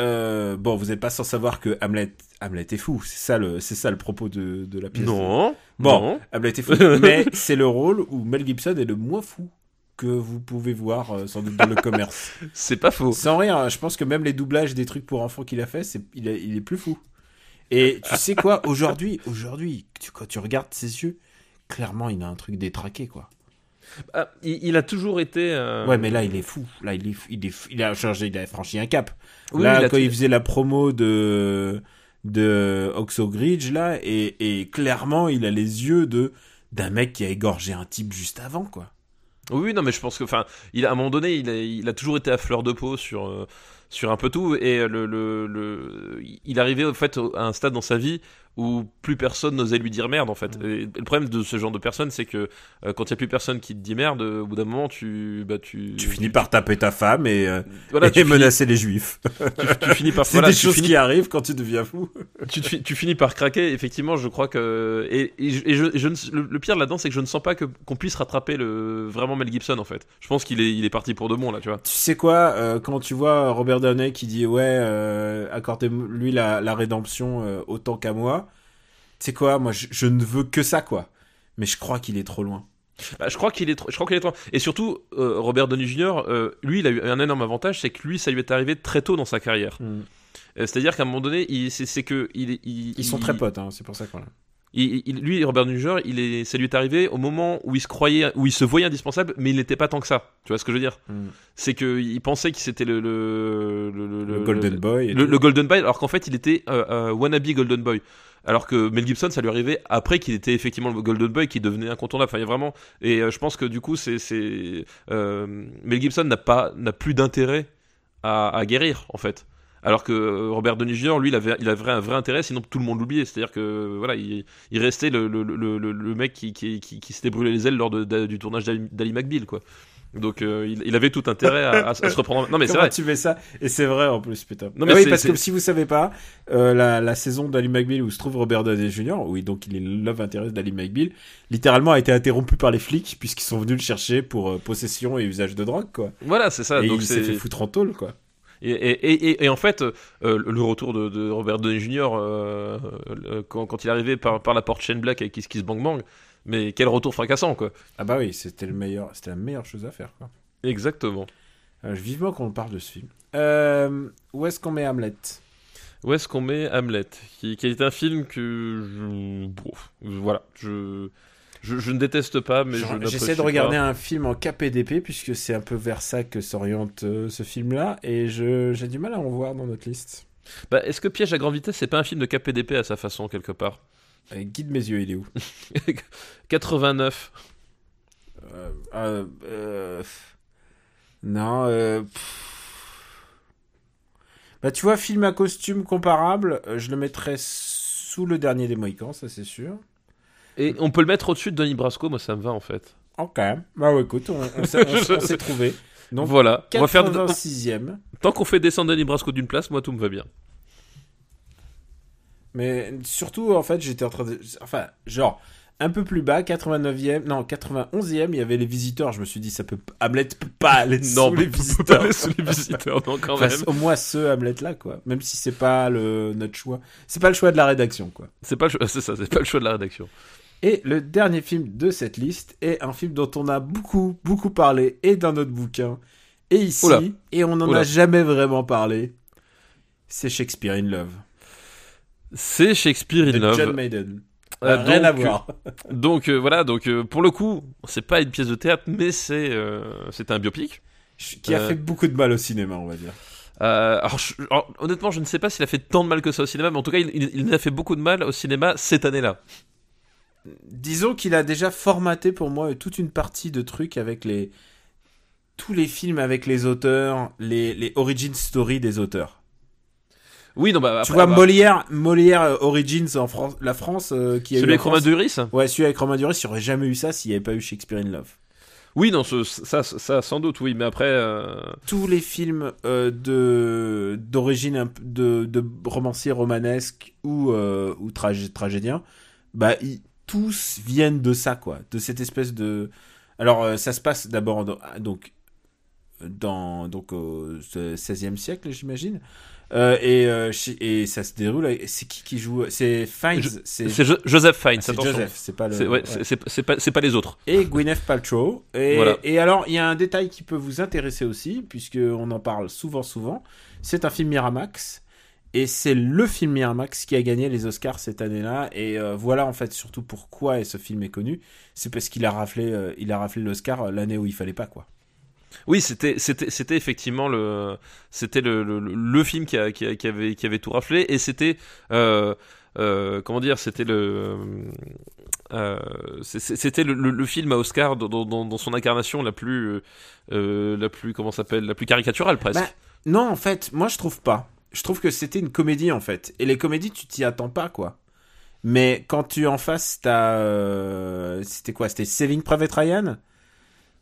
euh, bon, vous n'êtes pas sans savoir que Hamlet, Hamlet est fou. C'est ça le, c'est ça le propos de, de la pièce. Non. Bon, non. Hamlet est fou, mais c'est le rôle où Mel Gibson est le moins fou que vous pouvez voir euh, sans doute dans le commerce. C'est pas faux. Sans rien, je pense que même les doublages des trucs pour enfants qu'il a fait, c'est, il, est, il est plus fou. Et tu sais quoi, aujourd'hui, aujourd'hui, tu- quand tu regardes ses yeux, clairement, il a un truc détraqué, quoi. Ah, il, il a toujours été. euh, Ouais, mais là, il est fou. Là, il est, fou. il est, fou. il a changé, il a franchi un cap. Oui, là, il quand il faisait la promo de de Oxogridge là, et, et clairement, il a les yeux de d'un mec qui a égorgé un type juste avant, quoi. Oui, non, mais je pense que, enfin, il à un moment donné, il a, il a toujours été à fleur de peau sur, euh, sur un peu tout. Et le, le, le il arrivait en fait à un stade dans sa vie où plus personne n'osait lui dire merde en fait. Et le problème de ce genre de personne, c'est que euh, quand il y a plus personne qui te dit merde, euh, au bout d'un moment, tu bah tu Tu finis par taper ta femme et, euh, voilà, et tu finis- menacer les juifs. tu, tu finis par C'est voilà, des choses finis- qui arrivent quand tu deviens fou. tu, te tu finis par craquer. Effectivement, je crois que et, et je, et je- et je ne- le, le pire là-dedans, c'est que je ne sens pas que qu'on puisse rattraper le vraiment Mel Gibson en fait. Je pense qu'il est il est parti pour de bon là, tu vois. Tu sais quoi, euh, quand tu vois Robert Downey qui dit ouais, euh, accordez-lui la, la rédemption euh, autant qu'à moi, sais quoi, moi je, je ne veux que ça quoi. Mais je crois qu'il est trop loin. Bah, je crois qu'il est trop, je crois qu'il est trop. Et surtout, euh, Robert Downey Jr. euh, lui, il a eu un énorme avantage, c'est que lui, ça lui est arrivé très tôt dans sa carrière. Euh, C'est-à-dire qu'à un moment donné, il, c'est, c'est que il, est- il- Ils sont il- très potes, hein, c'est pour ça qu'on l'a. il- il- lui, Robert Downey Jr., il est, ça lui est arrivé au moment où il se croyait, où il se voyait indispensable, mais il n'était pas tant que ça. Tu vois ce que je veux dire? Mm. C'est que il pensait que c'était le le, le, Le Golden Boy. le Golden Boy, alors qu'en fait, il était euh, euh, wannabe Golden Boy. Alors que Mel Gibson, ça lui arrivait après qu'il était effectivement le Golden Boy qui devenait incontournable. Enfin, il y a vraiment. Et euh, je pense que du coup, c'est euh, Mel Gibson n'a pas n'a plus d'intérêt à, guérir en fait. Alors que Robert Downey Jr. lui, il avait, il avait un vrai intérêt, sinon tout le monde l'oubliait. C'est-à-dire que voilà, il, restait le, le, le, le, mec qui, qui, s'était brûlé les ailes lors de, du tournage d'Ali d'Ali McBeal, quoi. Donc euh, il, il avait tout intérêt à, à se reprendre. Non mais c'est vrai. tu fais ça Et c'est vrai en plus, putain. Non, Ah mais oui, c'est- parce que si vous savez pas, euh, la, la saison d'Ali McBeal où se trouve Robert Downey Jr., oui, donc il est love interest d'Ali McBeal, littéralement a été interrompu par les flics puisqu'ils sont venus le chercher pour euh, possession et usage de drogue, quoi. Voilà, c'est ça. et Donc il s'est c'est fait foutre en tôle, quoi. Et, et, et, et en fait, euh, le retour de, de Robert Downey Jr. euh, euh, quand, quand il est arrivé par, par la porte Shane Black avec Kiss Kiss Bang Bang, mais quel retour fracassant, quoi. Ah bah oui, c'était le meilleur, c'était la meilleure chose à faire, quoi. Exactement. Euh, vivement qu'on parle de ce film. Euh, où est-ce qu'on met Hamlet? Où est-ce qu'on met Hamlet? Qui, qui est un film que je. bon, voilà, je, je, je ne déteste pas, mais je J'essaie de pas. regarder un film en KPDP puisque c'est un peu vers ça que s'oriente euh, ce film-là et je j'ai du mal à en voir dans notre liste. Bah, Est-ce que Piège à grande vitesse, c'est pas un film de KPDP à sa façon, quelque part? Euh, Guide mes yeux, il est où 89. Euh, euh, euh, Non. euh. Bah tu vois, film à costume comparable, je le mettrais sous le dernier des Mohicans, ça c'est sûr. Et on peut le mettre au-dessus de Donnie Brasco, moi ça me va en fait. Ok. Bah ouais, écoute, on, on s'est trouvé. Donc voilà, on va faire. 86e. Tant qu'on fait descendre Donnie Brasco d'une place, moi tout me va bien. Mais surtout, en fait, j'étais en train de... Enfin, genre, un peu plus bas, 89e... Non, 91e, il y avait les visiteurs. Je me suis dit, ça peut... Hamlet peut pas aller Non, sous les visiteurs. pas aller sous les visiteurs, non, quand Enfin, même. au moins ce Hamlet-là, quoi. Même si c'est pas le... notre choix. C'est pas le choix de la rédaction, quoi. C'est pas le choix, c'est ça, c'est pas le choix de la rédaction. Et le dernier film de cette liste est un film dont on a beaucoup, beaucoup parlé, et dans notre bouquin, et ici, Oula. et on n'en a jamais vraiment parlé. C'est Shakespeare in Love. C'est Shakespeare in de Love. John Maiden. Euh, Rien à donc, voir. Donc euh, voilà, donc euh, pour le coup, c'est pas une pièce de théâtre, mais c'est euh, c'est un biopic. Qui a Euh. fait beaucoup de mal au cinéma, on va dire. Euh, alors, je- alors, honnêtement, je ne sais pas s'il a fait tant de mal que ça au cinéma, mais en tout cas, il, il, il a fait beaucoup de mal au cinéma cette année-là. Disons qu'il a déjà formaté pour moi toute une partie de trucs avec les tous les films avec les auteurs, les, les origin story des auteurs. Oui, non, bah tu après, vois bah, Molière, Molière euh, Origins en France, la France euh, qui a celui eu avec Romain Duris? Ouais, celui avec Romain Duris, il n'y aurait jamais eu ça s'il n'y avait pas eu Shakespeare in Love. Oui, non, ce- ça, ça, sans doute, oui, mais après, euh, Tous les films euh, de d'origine de, de romanciers romanesques ou euh, ou tragé- tragédiens, bah ils, tous viennent de ça quoi, de cette espèce de alors ça se passe d'abord donc dans donc au XVIe siècle j'imagine. Euh, et, euh, et ça se déroule. C'est qui qui joue C'est Fiennes. C'est c'est Jo- Joseph Fiennes, c'est attention. Joseph. C'est pas le. C'est ouais, ouais. c'est- c'est- c'est pas, c'est pas les autres. et Gwyneth Paltrow. Et, Voilà. et alors, il y a un détail qui peut vous intéresser aussi, puisque on en parle souvent, souvent. C'est un film Miramax. Et c'est le film Miramax qui a gagné les Oscars cette année-là. Et euh, voilà, en fait, surtout pourquoi ce film est connu. C'est parce qu'il a raflé, il a raflé l'Oscar l'année où il fallait pas, quoi. Oui, c'était c'était c'était effectivement le c'était le, le, film qui, a, qui, a- qui avait qui avait tout raflé et c'était euh, euh, comment dire c'était le euh, c'était le, le, film à Oscar dans, dans, son incarnation la plus la plus comment s'appelle la plus caricaturale presque. Bah, Non, en fait, moi je trouve pas. Je trouve que c'était une comédie en fait. Et les comédies, tu t'y attends pas quoi. Mais quand tu en face, t'as. C'était quoi? C'était Saving Private Ryan?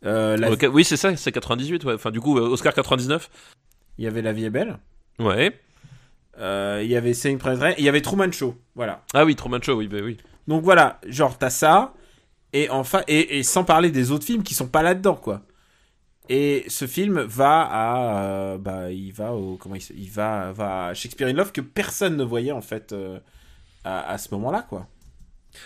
Euh, la- Oui, c'est ça, c'est 98, ouais. Enfin, du coup, euh, Oscar 99. Il y avait La vie est belle. Ouais. Euh, il y avait Saving Private Ryan. et Il y avait Truman Show. Voilà. Ah oui, Truman Show, oui, bah oui. Donc voilà, genre t'as ça. Et enfin, et, et sans parler des autres films qui sont pas là-dedans, quoi. Et ce film va à, euh, bah, il va au, comment il, va, va à Shakespeare in Love que personne ne voyait en fait à, à ce moment-là, quoi.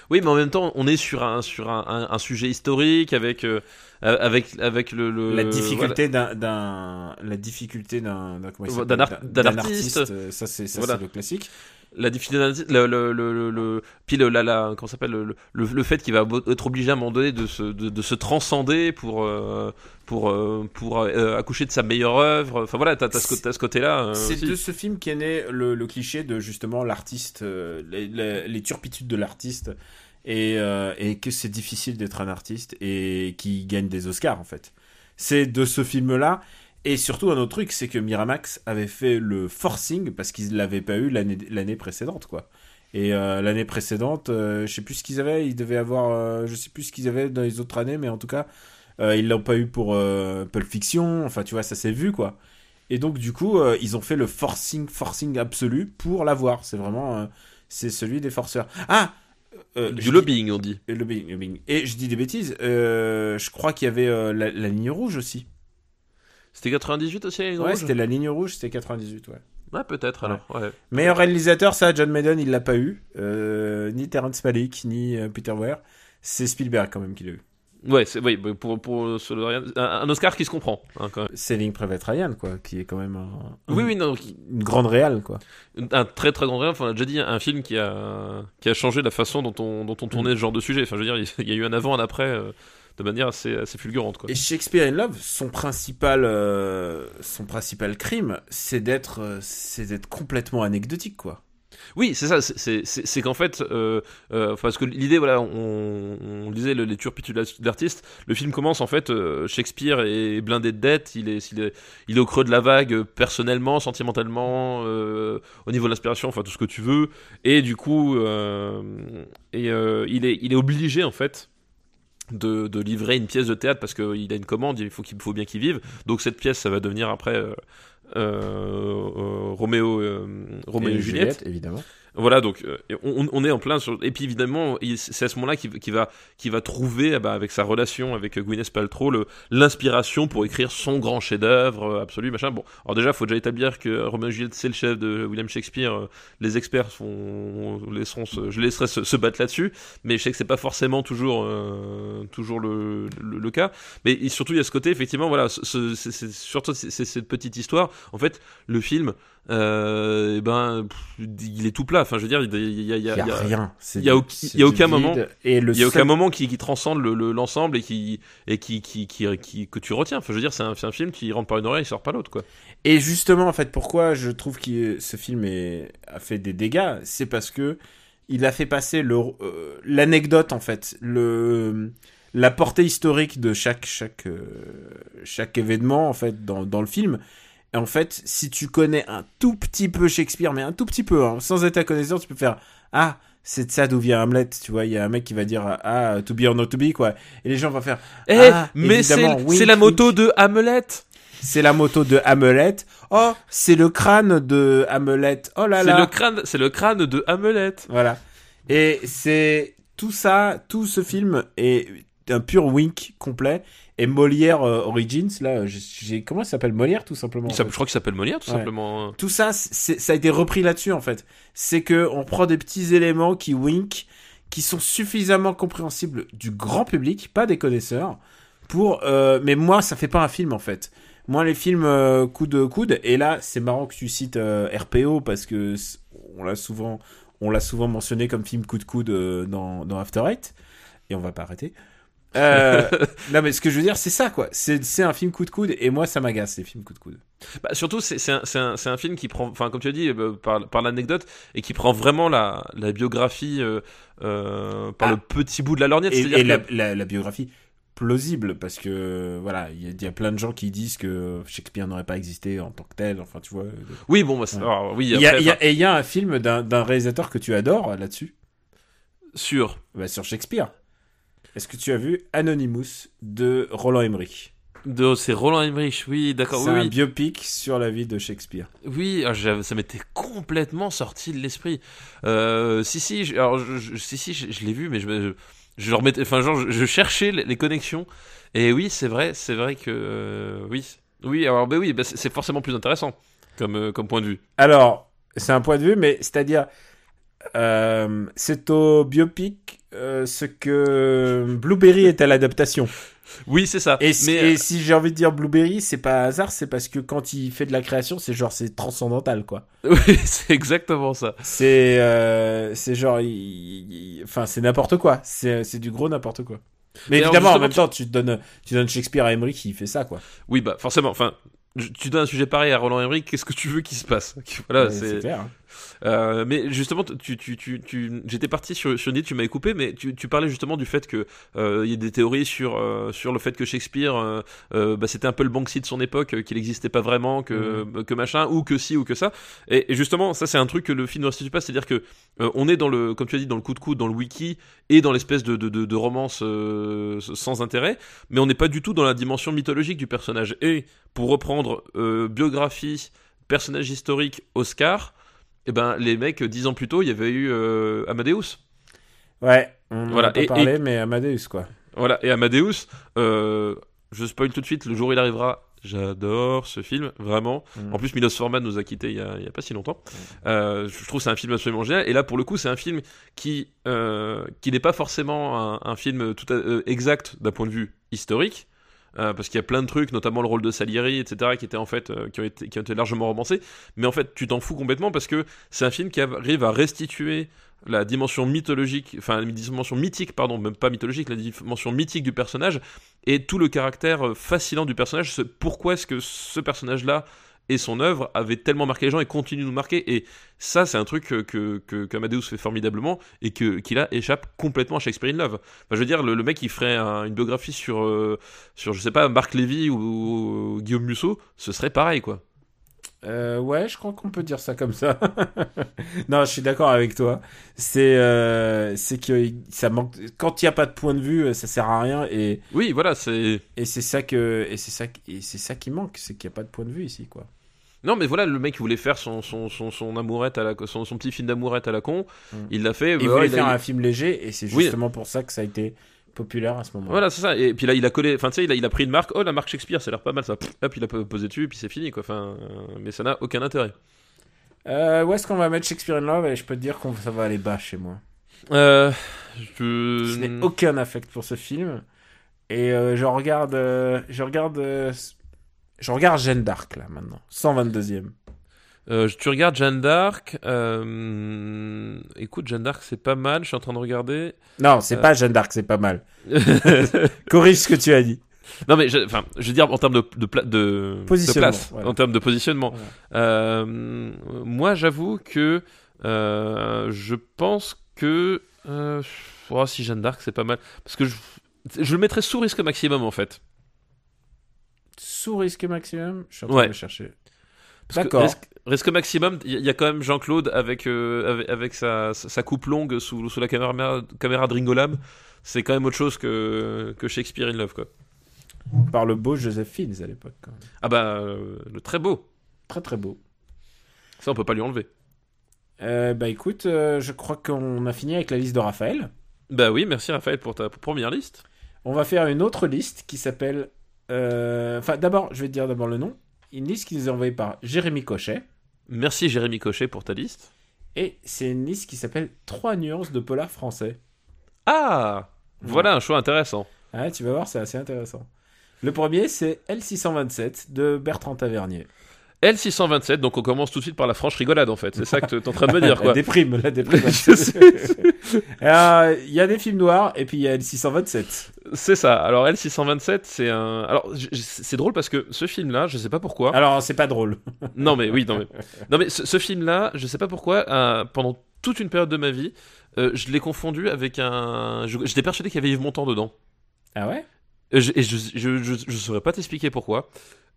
Oui, mais en même temps, on est sur un sur un, un, un sujet historique avec euh, avec avec le, le la difficulté d'un, d'un, la difficulté d'un, d'un, ar- artiste. euh, Ça c'est, ça Voilà. c'est le classique. la difficulté d'un- le le le le, puis le la, la comment s'appelle le, le le fait qu'il va être obligé à un moment donné de se de, de se transcender pour euh, pour euh, pour euh, accoucher de sa meilleure œuvre. Enfin voilà, t'as t'as ce, côté-là. euh, C'est de ce film qu'est né le, cliché de justement l'artiste, euh, les, les- les turpitudes de l'artiste, et, euh, et que c'est difficile d'être un artiste et qui gagne des Oscars en fait. C'est de ce film-là. Et surtout un autre truc, c'est que Miramax avait fait le forcing parce qu'ils l'avaient pas eu l'année précédente quoi. Et euh, l'année précédente, euh, je sais plus ce qu'ils avaient, ils devaient avoir, euh, je sais plus ce qu'ils avaient dans les autres années, mais en tout cas, euh, ils l'ont pas eu pour Pulp Fiction. Enfin, tu vois, ça s'est vu quoi. Et donc du coup, ils ont fait le forcing, forcing absolu pour l'avoir. C'est vraiment, c'est celui des forceurs. Ah, euh, du dis- lobbying, on dit. euh, lobbying, lobbying. Et je dis des bêtises. euh, je crois qu'il y avait euh, la, la ligne rouge aussi. C'était 98 aussi, la ligne Ouais, rouge c'était la ligne rouge, c'était 98, ouais. Ouais, peut-être alors. Ouais. Meilleur réalisateur, ça, John Madden, il l'a pas eu. Ni Terrence Malick, ni Peter Weir. C'est Spielberg quand même qui l'a eu. Ouais, c'est oui, pour pour un, un Oscar qui se comprend hein, quand même. Saving Private Ryan, quoi, qui est quand même un, Oui, un- oui, non, qui- une grande réale, quoi. un très très grand rêve. Enfin, on a déjà dit un film qui a qui a changé la façon dont on dont on tournait ce genre de sujet. Enfin, je veux dire, il y a eu un avant, un après, euh, de manière assez assez fulgurante quoi. Et Shakespeare in Love, son principal, euh, son principal crime, c'est d'être, euh, c'est d'être complètement anecdotique, quoi. Oui, c'est ça. c'est- qu'en fait, euh, euh, parce que l'idée, voilà, on, on disait le- les turpitudes de l'artiste. Le film commence en fait. euh, Shakespeare est blindé de dettes. Il est, il est, il est au creux de la vague, personnellement, sentimentalement, au niveau de l'inspiration, enfin tout ce que tu veux. Et du coup, et il est, il est obligé en fait. De, livrer une pièce de théâtre parce qu'il a une commande, il faut qu'il faut bien qu'il vive. Donc cette pièce, ça va devenir après Roméo, euh, Roméo et, Juliette. évidemment. Voilà, donc euh, on, on est en plein sur... Et puis évidemment, il- c'est à ce moment-là qu'il va, va trouver, eh ben, avec sa relation avec Gwyneth Paltrow, l'inspiration pour écrire son grand chef-d'œuvre euh, absolu, machin. Bon, alors déjà, faut déjà établir que Roméo et Juliette, c'est le chef de William Shakespeare. euh, Les experts laisseront se- je laisserai se, se battre là-dessus, mais je sais que c'est pas forcément toujours, euh, toujours le, le, le cas. Mais surtout, il y a ce côté, effectivement, voilà, ce- c'est cette petite histoire. En fait, le film, euh, eh ben, pff, il est tout plat. Enfin, je veux dire, il y a, il y il y rien. Il y a il y aucun moment- Et le il y a aucun seul- moment qui, qui transcende le- le- l'ensemble et qui et qui, qui, qui, que tu retiens. Enfin, je veux dire, c'est un, un film qui rentre par une oreille, il sort par l'autre, quoi. Et justement, en fait, pourquoi je trouve que ce film est- a fait des dégâts, c'est parce que il a fait passer euh, l'anecdote en fait, le la portée historique de chaque chaque euh, chaque événement en fait dans dans le film. Et en fait, si tu connais un tout petit peu Shakespeare, mais un tout petit peu, hein, sans être à connaissance, tu peux faire ah c'est de ça d'où vient Hamlet, tu vois, il y a un mec qui va dire ah to be or not to be quoi, et les gens vont faire Eh, Ah, mais c'est c'est la moto de Hamlet. c'est la moto de Hamlet. Oh, c'est le crâne de Hamlet. Oh là C'est là. le crâne, c'est le crâne de Hamlet. Voilà. Et c'est tout ça, tout ce film est un pur wink complet. Et Molière euh, Origins, là, j'ai- comment ça s'appelle? Molière tout simplement. je crois qu'il s'appelle Molière, tout Ouais. simplement. Tout ça, ça a été repris là-dessus en fait. C'est que on prend des petits éléments qui wink, qui sont suffisamment compréhensibles du grand public, pas des connaisseurs, pour. euh, mais moi, ça fait pas un film en fait. Moi, les films euh, coude de coude. Et là, c'est marrant que tu cites euh, RPO parce que on l'a souvent, on l'a souvent mentionné comme film coup de coude dans, dans After Eight. Et on va pas arrêter. Euh, non mais ce que je veux dire c'est ça quoi c'est un film coup de coude et moi ça m'agace les films coup de coude Bah, surtout, c'est un, un, un film qui prend, enfin, comme tu as dit, euh, par, par l'anecdote, et qui prend vraiment la, la biographie euh, par Ah. le petit bout de la lorgnette. et, et que- la, la, la biographie plausible parce que voilà, il y, a- il y a plein de gens qui disent que Shakespeare n'aurait pas existé en tant que tel. Enfin, tu vois. Oui, bon, bah, c'est- Ouais. alors, oui, Il y a, après, y a- et il y a un film d'un d'un réalisateur que tu adores là-dessus, sur. bah, sur Shakespeare. Est-ce que tu as vu Anonymous de Roland Emmerich De, c'est Roland Emmerich, oui, d'accord, C'est oui, un oui. biopic sur la vie de Shakespeare. Oui, ah, ça m'était complètement sorti de l'esprit. Euh, si, si, je- alors, je, si, si, je, je l'ai vu, mais je, je, remettais, enfin, genre, je, cherchais les, les connexions. Et oui, c'est vrai, c'est vrai que, euh, oui. Oui, alors, ben oui, ben, c'est c'est forcément plus intéressant comme, euh, comme point de vue. Alors, c'est un point de vue, mais c'est-à-dire, euh, c'est au biopic euh, ce que Blueberry est à l'adaptation. Oui, c'est ça. Et, si- et si j'ai envie de dire Blueberry, c'est pas hasard, c'est parce que quand il fait de la création, c'est genre c'est transcendantal quoi. oui, c'est exactement ça. C'est euh, c'est genre, il- il- enfin c'est n'importe quoi. C'est du gros n'importe quoi. Mais évidemment, en même temps, tu donnes tu donnes Shakespeare à Emmerich, il fait ça quoi. Oui, bah, forcément, enfin, tu donnes un sujet pareil à Roland Emmerich, qu'est-ce que tu veux qu'il se passe? Voilà, c'est. clair. Euh, mais justement, tu, tu, tu, tu, j'étais parti sur, sur une idée, tu m'avais coupé, mais tu, tu parlais justement du fait que euh, il y a des théories sur euh, sur le fait que Shakespeare, euh, bah, c'était un peu le Banksy de son époque, qu'il n'existait pas vraiment, que Mhm. que machin, ou que si ou que ça. Et, et justement, ça c'est un truc que le film ne restitue pas, c'est-à-dire que on est dans le, comme tu as dit, dans le coup de coude, dans le wiki et dans l'espèce de de, de, de romance sans intérêt, mais on n'est pas du tout dans la dimension mythologique du personnage. Et pour reprendre biographie, personnage historique, Oscar. Eh ben, les mecs, dix ans plus tôt, il y avait eu euh, Amadeus. Ouais, on en a pas et- parlé, mais Amadeus quoi. Voilà, et Amadeus, euh, je spoil tout de suite, le jour où il arrivera, j'adore ce film, vraiment. Mm. En plus, Milos Forman nous a quittés il y a, pas si longtemps. Euh, je trouve que c'est un film absolument génial. Et là, pour le coup, c'est un film qui, qui n'est pas forcément un, un film tout à- exact d'un point de vue historique. Euh, parce qu'il y a plein de trucs, notamment le rôle de Salieri, etc., qui étaient en fait, euh, qui, ont été, qui ont été largement romancés. Mais en fait, tu t'en fous complètement parce que c'est un film qui arrive à restituer la dimension mythologique, enfin la dimension mythique, pardon, même pas mythologique, la dimension mythique du personnage et tout le caractère euh, fascinant du personnage. Pourquoi est-ce que ce personnage-là et son œuvre avaient tellement marqué les gens et continuent de nous marquer Et ça, c'est un truc que, que, qu'Amadeus fait formidablement et que, qui là échappe complètement à Shakespeare in Love. Enfin, je veux dire, le, le mec, il ferait un- une biographie sur, euh, sur, je sais pas, Marc Lévy ou, ou Guillaume Musso, ce serait pareil, quoi. Euh, ouais, je crois qu'on peut dire ça comme ça. non, je suis d'accord avec toi. C'est euh, c'est que ça manque. Quand il n'y a pas de point de vue, ça sert à rien et Oui, voilà, c'est. et c'est ça que et c'est ça et c'est ça qui manque, c'est qu'il n'y a pas de point de vue ici quoi. Non, mais voilà, le mec il voulait faire son, son, son, son amourette à la, son, son petit film d'amourette à la con. Mm. Il l'a fait. Il voulait il a- faire un film léger et c'est Oui. justement pour ça que ça a été populaire à ce moment. Voilà, c'est ça. Et puis là, il a collé. Enfin, tu sais, il a, il a pris une marque. Oh, la marque Shakespeare, ça a l'air pas mal ça. Pff, Hop, il a posé dessus, et puis c'est fini, quoi. Enfin, euh, mais ça n'a aucun intérêt. Euh, où est-ce qu'on va mettre Shakespeare in Love? Et je peux te dire qu'on ça va aller bas chez moi. Euh. Je Je. n'ai aucun affect pour ce film et euh, je regarde euh, je regarde je regarde Jeanne d'Arc là maintenant 122e. Euh, tu regardes Jeanne d'Arc. euh, Écoute, Jeanne d'Arc, c'est pas mal. Je suis en train de regarder. Non, c'est Euh. pas Jeanne d'Arc, c'est pas mal. Corrige ce que tu as dit. Non mais je, enfin, je veux dire en termes de de, pla- de, de Positionnement, place, voilà. en termes de positionnement. Voilà. Euh, moi, j'avoue que je pense que oh, si Jeanne d'Arc, c'est pas mal parce que je, je le mettrais sous risque maximum en fait. Sous risque maximum, je suis en train Ouais. de le chercher. D'accord. Risque, risque maximum, il y, a quand même Jean-Claude avec, euh, avec avec sa, sa coupe longue sous, sous la caméra caméra de Ringolab. C'est quand même autre chose que que Shakespeare in Love quoi. Par le beau Joseph Fiennes à l'époque. quand même. Ah bah euh, le très beau. Très très beau. Ça on peut pas lui enlever. Euh, bah écoute, je crois qu'on a fini avec la liste de Raphaël. Bah oui, merci Raphaël pour ta première liste. On va faire une autre liste qui s'appelle. Euh, Enfin, d'abord, je vais te dire d'abord le nom. Une liste qui nous est envoyée par Jérémy Cochet. Merci Jérémy Cochet pour ta liste. Et c'est une liste qui s'appelle 3 nuances de polar français. Ah Voilà un choix intéressant. Ah, tu vas voir, c'est assez intéressant. Le premier, c'est L627 de Bertrand Tavernier. L627, donc on commence tout de suite par la franche rigolade en fait. C'est ça que t'es en train de me dire La quoi. déprime, la déprime. Sais. Euh, Il y a des films noirs et puis il y a L627. C'est ça. Alors L627, c'est un. Alors c'est drôle parce que ce film-là, je sais pas pourquoi. Alors, c'est pas drôle. Non mais oui, non mais, non, mais ce, ce film-là, je sais pas pourquoi, euh, pendant toute une période de ma vie, euh, je l'ai confondu avec un. je- J'étais persuadé qu'il y avait Yves Montand dedans. Ah ouais? Je, et je, je, je, je saurais pas t'expliquer pourquoi.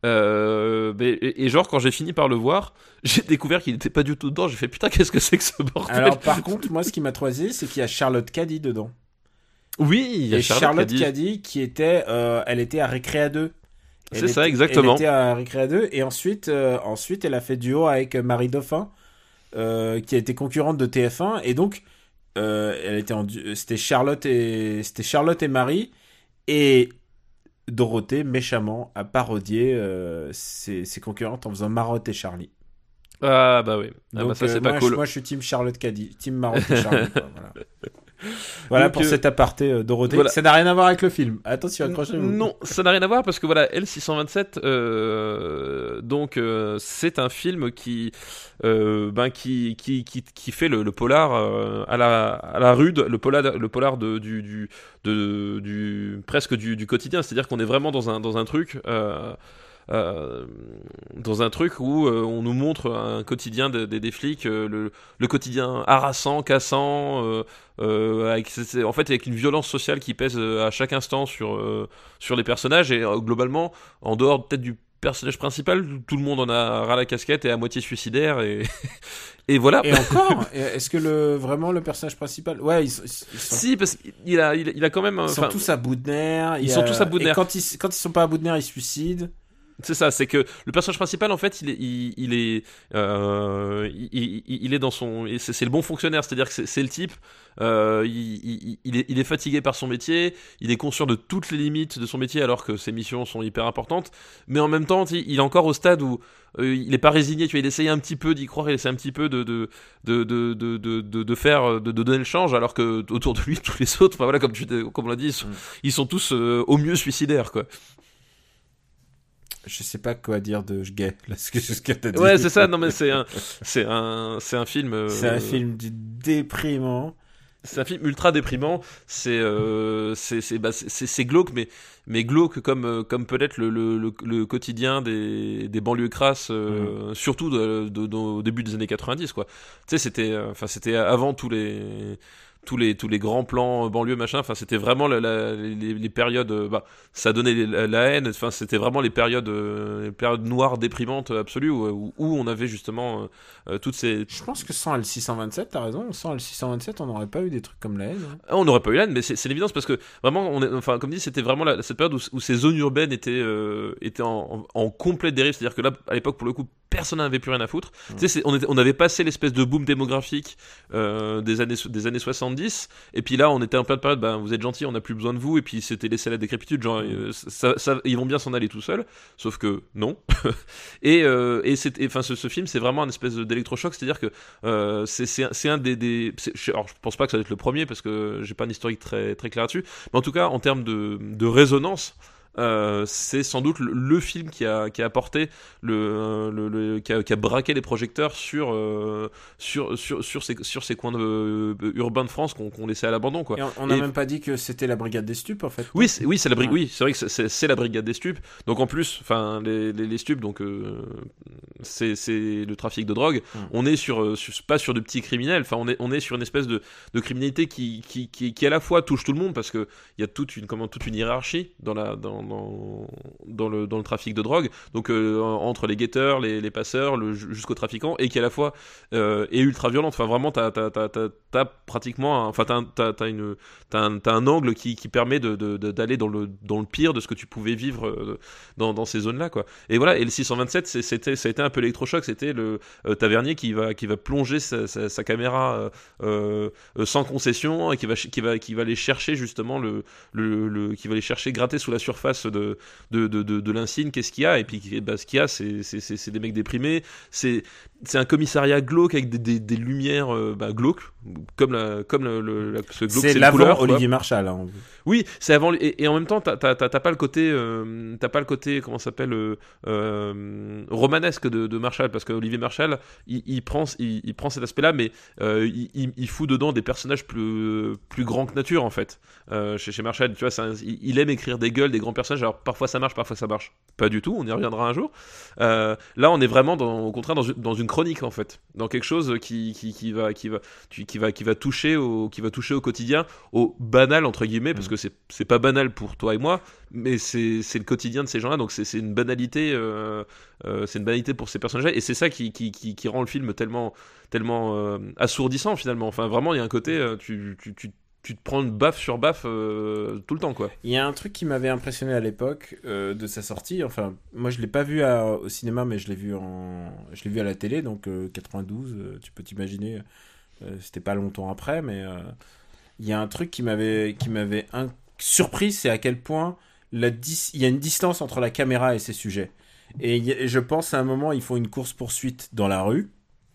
Euh, mais, et, et genre, quand j'ai fini par le voir, j'ai découvert qu'il n'était pas du tout dedans. J'ai fait putain, qu'est-ce que c'est que ce bordel? Alors, par contre, moi, ce qui m'a troisé, c'est qu'il y a Charlotte Caddy dedans. Oui, il y a Et Charlotte, Charlotte, Caddy, qui était, euh, elle était à Récréa 2. Elle C'est ça, exactement. Elle était à Récréa 2 et ensuite, euh, ensuite, elle a fait duo avec Marie Dauphin, euh, qui a été concurrente de TF1 et donc, euh, elle était en, c'était Charlotte et c'était Charlotte et Marie et Dorothée méchamment a parodié euh, ses, ses concurrentes en faisant Marotte et Charlie. Ah bah oui. Ah Donc, bah ça euh, c'est moi, pas je, cool. moi, je suis team Charlotte Caddy, team Marotte et Charlie. quoi, voilà. Voilà Donc, pour euh, cet aparté euh, Dorothée. voilà. Ça n'a rien à voir avec le film. Attention, accrochez-vous. Non, ça n'a rien à voir parce que voilà, L627, euh, donc euh, c'est un film qui, ben qui, qui, qui, qui fait le, le polar à la, à la rude, le polar, le polar de, du, du, de, du presque du, du quotidien. C'est-à-dire qu'on est vraiment dans un, dans un truc. Euh, dans un truc où euh, on nous montre un quotidien des, flics, euh, le, le quotidien harassant, cassant, avec, en fait avec une violence sociale qui pèse à chaque instant sur, sur les personnages et globalement, en dehors peut-être du personnage principal, tout le monde en a ras la casquette et à moitié suicidaire et, et voilà. Et encore, est-ce que le vraiment le personnage principal Ouais, ils, sont- ils sont, Si, parce qu'il a, il a, quand même. ils sont tous à bout de nerfs. ils sont tous à bout de et nerfs. Quand ils quand ils sont pas à bout de nerfs, ils se suicident. C'est ça, c'est que le personnage principal, en fait, il est, il, il est, euh, il, est dans son, c'est le bon fonctionnaire, c'est-à-dire que c'est le type, euh, il, est, il est fatigué par son métier, il est conscient de toutes les limites de son métier alors que ses missions sont hyper importantes, mais en même temps, il est encore au stade où euh, il est pas résigné, tu vois, il essaye un petit peu d'y croire, il essaie un petit peu de, de, de, de, de, de, de- de faire, de, de donner le change, alors que autour de lui, tous les autres, enfin voilà, comme tu, comme on l'a dit, ils sont, Mm. ils sont tous au mieux suicidaires, quoi. Je sais pas quoi dire de gay. Là, ce que, ce que t'as dit. Ouais, c'est ça. Non, mais c'est un, c'est un, c'est un film. euh, C'est un film du déprimant. C'est un film ultra déprimant. C'est, euh, c'est, c'est, bah, glauque, mais, mais glauque comme, euh, comme peut-être le, le, le, le quotidien des, des banlieues crasses, euh, surtout de, de- de- au début des années 90, quoi. Tu sais, c'était, enfin, c'était avant tous les, tous les, tous les grands plans euh, banlieue machin. Enfin, c'était vraiment la, la- les, les périodes. euh, Bah, ça donnait la, la haine. Enfin, c'était vraiment les périodes, euh, les périodes noires déprimantes absolues où, où, où on avait justement euh, toutes ces, Je pense que sans L627, t'as raison, sans L627, on n'aurait pas eu des trucs comme la haine. hein. Ah, On n'aurait pas eu l'âne, mais c'est c'est l'évidence parce que vraiment, on est, enfin, comme dit, c'était vraiment la- cette période où, où ces zones urbaines étaient, euh, étaient en, en, en complète dérive. C'est-à-dire que là, à l'époque, pour le coup, personne n'avait plus rien à foutre. Tu sais, c'est- on, était, on avait passé l'espèce de boom démographique euh, des années des années 70, et puis là, on était en pleine période. Ben, vous êtes gentils, on n'a plus besoin de vous, et puis c'était laissé à la décrépitude. Genre, euh, ça, ça- ils vont bien s'en aller tout seuls, sauf que non. et euh, et et, ce, ce film, c'est vraiment un espèce d'électrochoc. C'est-à-dire que euh, c'est un, des, des alors je pense pas que ça va être le premier parce que j'ai pas un historique très très clair là-dessus mais en tout cas en termes de, de résonance euh, c'est sans doute le, le film qui a, qui a apporté le, le, le- qui, a, qui a braqué les projecteurs sur euh, sur, sur, sur, ces, sur ces coins de, euh, urbains de France qu'on qu'on laissait à l'abandon quoi Et on- n'a même pas dit que c'était la brigade des stupes, en fait. oui, c'est, oui, c'est la brigade. Ouais. Oui, c'est vrai que c'est- la brigade des stupes. Donc en plus, enfin, les, les, les stupes, donc euh, c'est, le trafic de drogue. Mm. On est sur, sur- pas sur de petits criminels. Enfin, on est, on est sur une espèce de, de criminalité qui, qui, qui, qui à la fois touche tout le monde parce que il y a toute une, comment, toute une hiérarchie dans la, dans, dans, le, dans le trafic de drogue. Donc euh, entre les guetteurs, les, passeurs, le, jusqu'aux trafiquants, et qui à la fois euh, est ultra violente. Enfin, vraiment, t'as, t'as pratiquement, un- enfin, t'as, t'as une un, angle qui, qui permet de, de- de- d'aller dans le, dans le pire de ce que tu pouvais vivre euh, dans, ces zones-là, quoi. Et voilà, et le 627, c'est- c'était, ça a été un peu l'électrochoc, c'était le tavernier qui va, qui va plonger sa, caméra sans concession et qui va, qui va, qui va aller chercher justement le, le, le- qui va aller chercher, gratter sous la surface de, de, de, de, de l'insigne, qu'est-ce qu'il y a, et puis bah, ce qu'il y a, c'est, des mecs déprimés, c'est, un commissariat glauque avec des, des, des lumières euh, bah, glauques, comme, la, comme le, le- la- ce glauque, C'est l'avant. Olivier Marchal. hein. Oui, c'est avant et, et en même temps t'as pas le côté euh, t'as pas le côté comment s'appelle euh, euh, romanesque de, Marshall parce qu'Olivier Marshall, il, il prend, il, il prend cet aspect-là, mais il, il- fout dedans des personnages plus, plus grands que nature en fait. Chez, chez Marshall, tu vois, un- il, il aime écrire des gueules, des grands personnages. Alors parfois ça marche, parfois ça marche pas du tout. On y reviendra un jour. Euh, là, on est vraiment dans, au contraire dans une, dans une chronique en fait, dans quelque chose qui, qui, qui va, qui va, qui va, qui va toucher au, qui va toucher au quotidien, au banal entre guillemets, parce que c'est, c'est pas banal pour toi et moi, mais c'est, le quotidien de ces gens-là, donc c'est, une banalité, euh, euh, c'est une banalité pour ces personnages-là, et c'est ça qui, qui, qui, qui rend le film tellement, tellement assourdissant finalement. Enfin, vraiment, il y a un côté, tu, tu, tu, tu te prends baffe sur baffe euh, tout le temps, quoi. Il y a un truc qui m'avait impressionné à l'époque euh, de sa sortie. Enfin, moi je l'ai pas vu à- au cinéma, mais je l'ai vu en, je l'ai vu à la télé, donc euh, 92. euh, tu peux t'imaginer, c'était pas longtemps après, mais il y a un truc qui m'avait, qui m'avait un- surpris, c'est à quel point la dis- il y a une distance entre la caméra et ses sujets. Et, y et je pense à un moment, ils font une course poursuite dans la rue,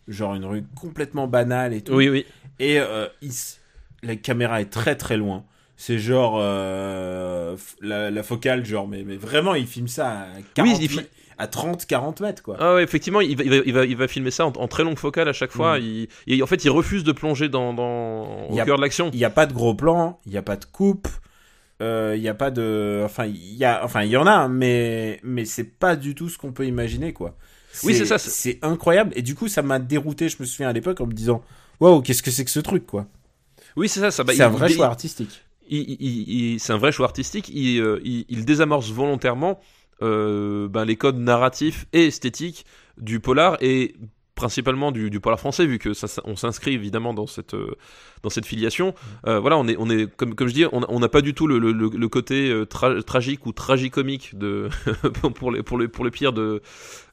genre une rue complètement banale et tout. Oui, oui. Et euh, il s- la caméra est très très loin. C'est genre euh, la, la focale, genre, mais, mais vraiment, il filme ça à, 40 il fi- mètres- à 30, 40 mètres, quoi. Ah ouais, effectivement, il va, il va, il va, il va filmer ça en, en très longue focale à chaque fois. Mm. Il, en fait, il refuse de plonger dans, dans, au a- cœur de l'action. Il n'y a pas de gros plan, il n'y a pas de coupe, euh, il n'y a pas de. Enfin, il y a, enfin, il y en a, mais, mais c'est pas du tout ce qu'on peut imaginer, quoi. Oui, c'est ça, c'est- C'est incroyable. Et du coup, ça m'a dérouté, je me souviens à l'époque, en me disant Waouh, qu'est-ce que c'est que ce truc, quoi? Oui, c'est ça. ça bah, c'est un vrai il- choix artistique. c'est un vrai choix artistique. Il, euh, il, il désamorce volontairement euh, ben, les codes narratifs et esthétiques du polar et principalement du, du polar français vu que ça, ça- on s'inscrit évidemment dans cette euh, dans cette filiation. Euh, voilà on est on est comme comme je dis on n'a pas du tout le, le, le- côté euh, tra- tragique ou tragicomique de pour les pour le pour le pire de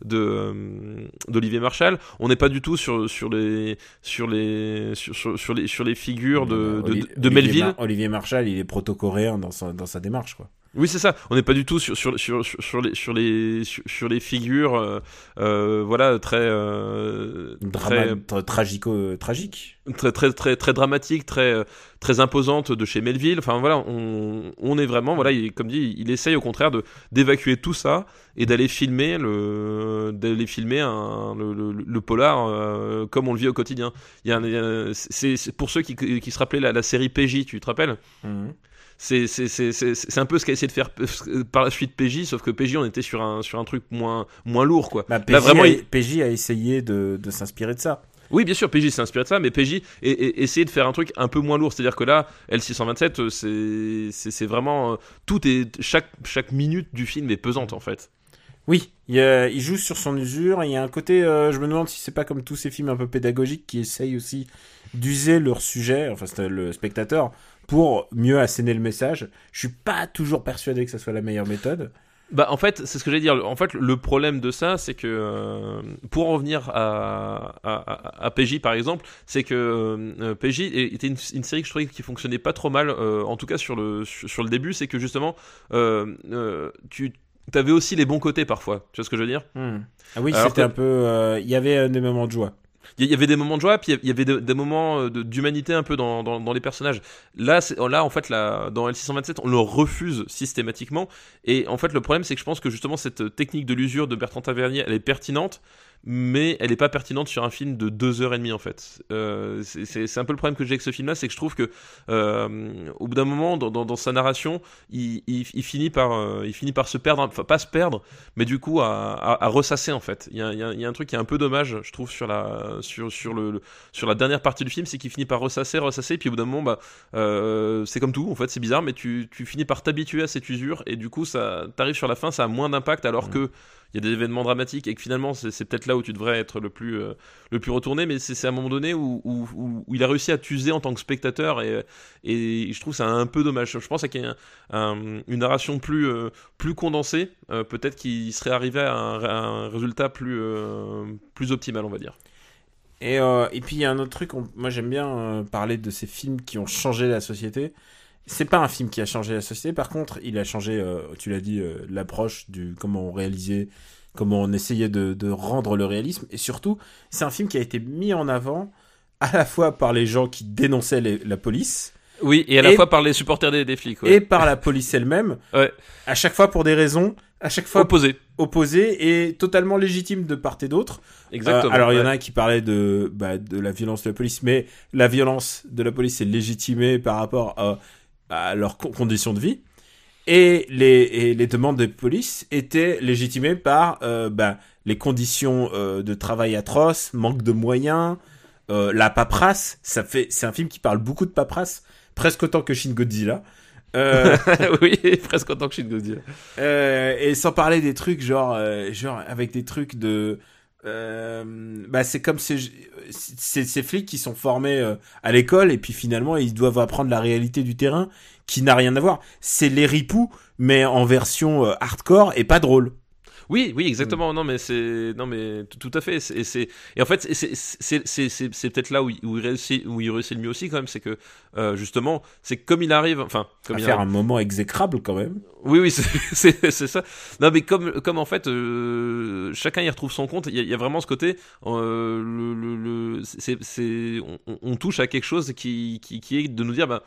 de euh, d'Olivier Marshall on n'est pas du tout sur sur les sur les sur, sur, sur les sur les figures de de, Oli- de, de Olivier Melville. Mar- Olivier Marshall, il est proto-coréen dans sa, dans sa démarche, quoi. Oui, c'est ça. On n'est pas du tout sur, sur, sur, sur, les, sur, les, sur, les figures, euh, euh, voilà, très, euh, Drama, très, tra- tragico, tragique. très, très, très, très dramatique, très, très imposante de chez Melville. Enfin, voilà, on, on est vraiment, voilà, il, comme dit, il essaye au contraire d'évacuer tout ça et d'aller filmer le, d'aller filmer un, le, le, le polar euh, comme on le vit au quotidien. Il y a, un- il y a- c'est, pour ceux qui, qui se rappelaient la, la série PJ, tu te rappelles? C'est c'est un peu ce qu'a essayé de faire euh, par la suite PJ sauf que PJ on était sur un sur un truc moins moins lourd quoi Bah, PJ, Là, vraiment, a, il- PJ a essayé de, de s'inspirer de ça. oui bien sûr PJ s'est inspiré de ça mais PJ essayé de faire un truc un peu moins lourd c'est à dire que là L627 euh, c'est vraiment euh, tout est chaque chaque minute du film est pesante en fait Oui, il, joue sur son usure. Il y a un côté, euh, je me demande si c'est pas comme tous ces films un peu pédagogiques qui essayent aussi d'user leur sujet, enfin c'est le spectateur, pour mieux asséner le message. Je suis pas toujours persuadé que ça soit la meilleure méthode. Bah en fait, c'est ce que j'allais dire. En fait, le problème de ça, c'est que euh, pour en revenir à, à, PJ par exemple, c'est que euh, PJ était une, une série que je trouvais qui fonctionnait pas trop mal, euh, en tout cas sur le sur, sur le début, c'est que justement, euh, euh, tu avais aussi les bons côtés parfois. Tu vois ce que je veux dire? Ah oui, c'était un peu. euh, Il y avait euh, des moments de joie. Il y- avait des moments de joie, puis il y avait de- des moments euh, d'humanité un peu dans, dans, dans les personnages. Là, là en fait, là, dans L627, on le refuse systématiquement. Et en fait, le problème, c'est que je pense que justement, cette technique de l'usure de Bertrand Tavernier, elle est pertinente, mais elle n'est pas pertinente sur un film de deux heures et demie, en fait. Euh, c'est- un peu le problème que j'ai avec ce film-là, c'est que je trouve que, euh, au bout d'un moment, dans, dans, dans sa narration, il, il, il finit par, euh, il finit par se perdre, enfin, pas se perdre, mais du coup, à, à, à ressasser, en fait. Il y a, il y a- il y a un truc qui est un peu dommage, je trouve, sur la, sur, sur le, le- sur la dernière partie du film, c'est qu'il finit par ressasser, ressasser, puis au bout d'un moment, bah, c'est comme tout, en fait, c'est bizarre, mais tu, tu finis par t'habituer à cette usure, et du coup, ça, t'arrives sur la fin, ça a moins d'impact, alors que il y a des événements dramatiques, et que finalement, c'est peut-être là où tu devrais être le plus, euh, le plus retourné, mais c'est à un moment donné où, où, où- il a réussi à t'user en tant que spectateur, et, et je trouve ça un peu dommage. Je pense qu'il une narration plus, euh, plus condensée, euh, peut-être qu'il serait arrivé à un, résultat plus, plus optimal, on va dire. Et, et puis il y a un autre truc, moi j'aime bien parler de ces films qui ont changé la société. C'est pas un film qui a changé la société, par contre il a changé, euh, tu l'as dit, euh, l'approche du comment on réalisait, comment on essayait de, de rendre le réalisme, et surtout c'est un film qui a été mis en avant à la fois par les gens qui dénonçaient les- la police, Oui, et à la Et- fois par les supporters des, des flics. ouais. et par la police elle-même. Ouais. À chaque fois pour des raisons, à chaque fois Opposés. opposées et totalement légitimes de part et d'autre. Exactement. Euh, alors il y en a qui parlait de bah, de la violence de la police, mais la violence de la police est légitimée par rapport à, à leurs co- conditions de vie. Et les, et les demandes de police étaient légitimées par euh, bah, les conditions euh, de travail atroces, manque de moyens, euh, la paperasse. Ça fait, c'est un film qui parle beaucoup de paperasse, presque autant que Shin Godzilla. Euh, oui, presque autant que Shin Godzilla. et sans parler des trucs genre, genre avec des trucs de, euh, bah c'est comme ces, ces, flics qui sont formés euh, à l'école et puis finalement ils doivent apprendre la réalité du terrain qui n'a rien à voir. C'est les ripoux mais en version euh, hardcore et pas drôle. Oui, oui, exactement. Non, mais c'est, non, mais tout, à fait. C'est, c'est, et en fait, c'est, c'est, c'est, c'est, c'est- c'est peut-être là où il, où il réussit, où il réussit le mieux aussi quand même, c'est que euh, justement, c'est comme il arrive, enfin, comme à il faire arrive. un moment exécrable quand même. Oui, oui, c'est, ça. Non, mais comme, comme en fait, euh, chacun y retrouve son compte. Il y, a- il y a vraiment ce côté, euh, le, le, le- c'est, c'est, on, on touche à quelque chose qui, qui, qui est de nous dire, bah,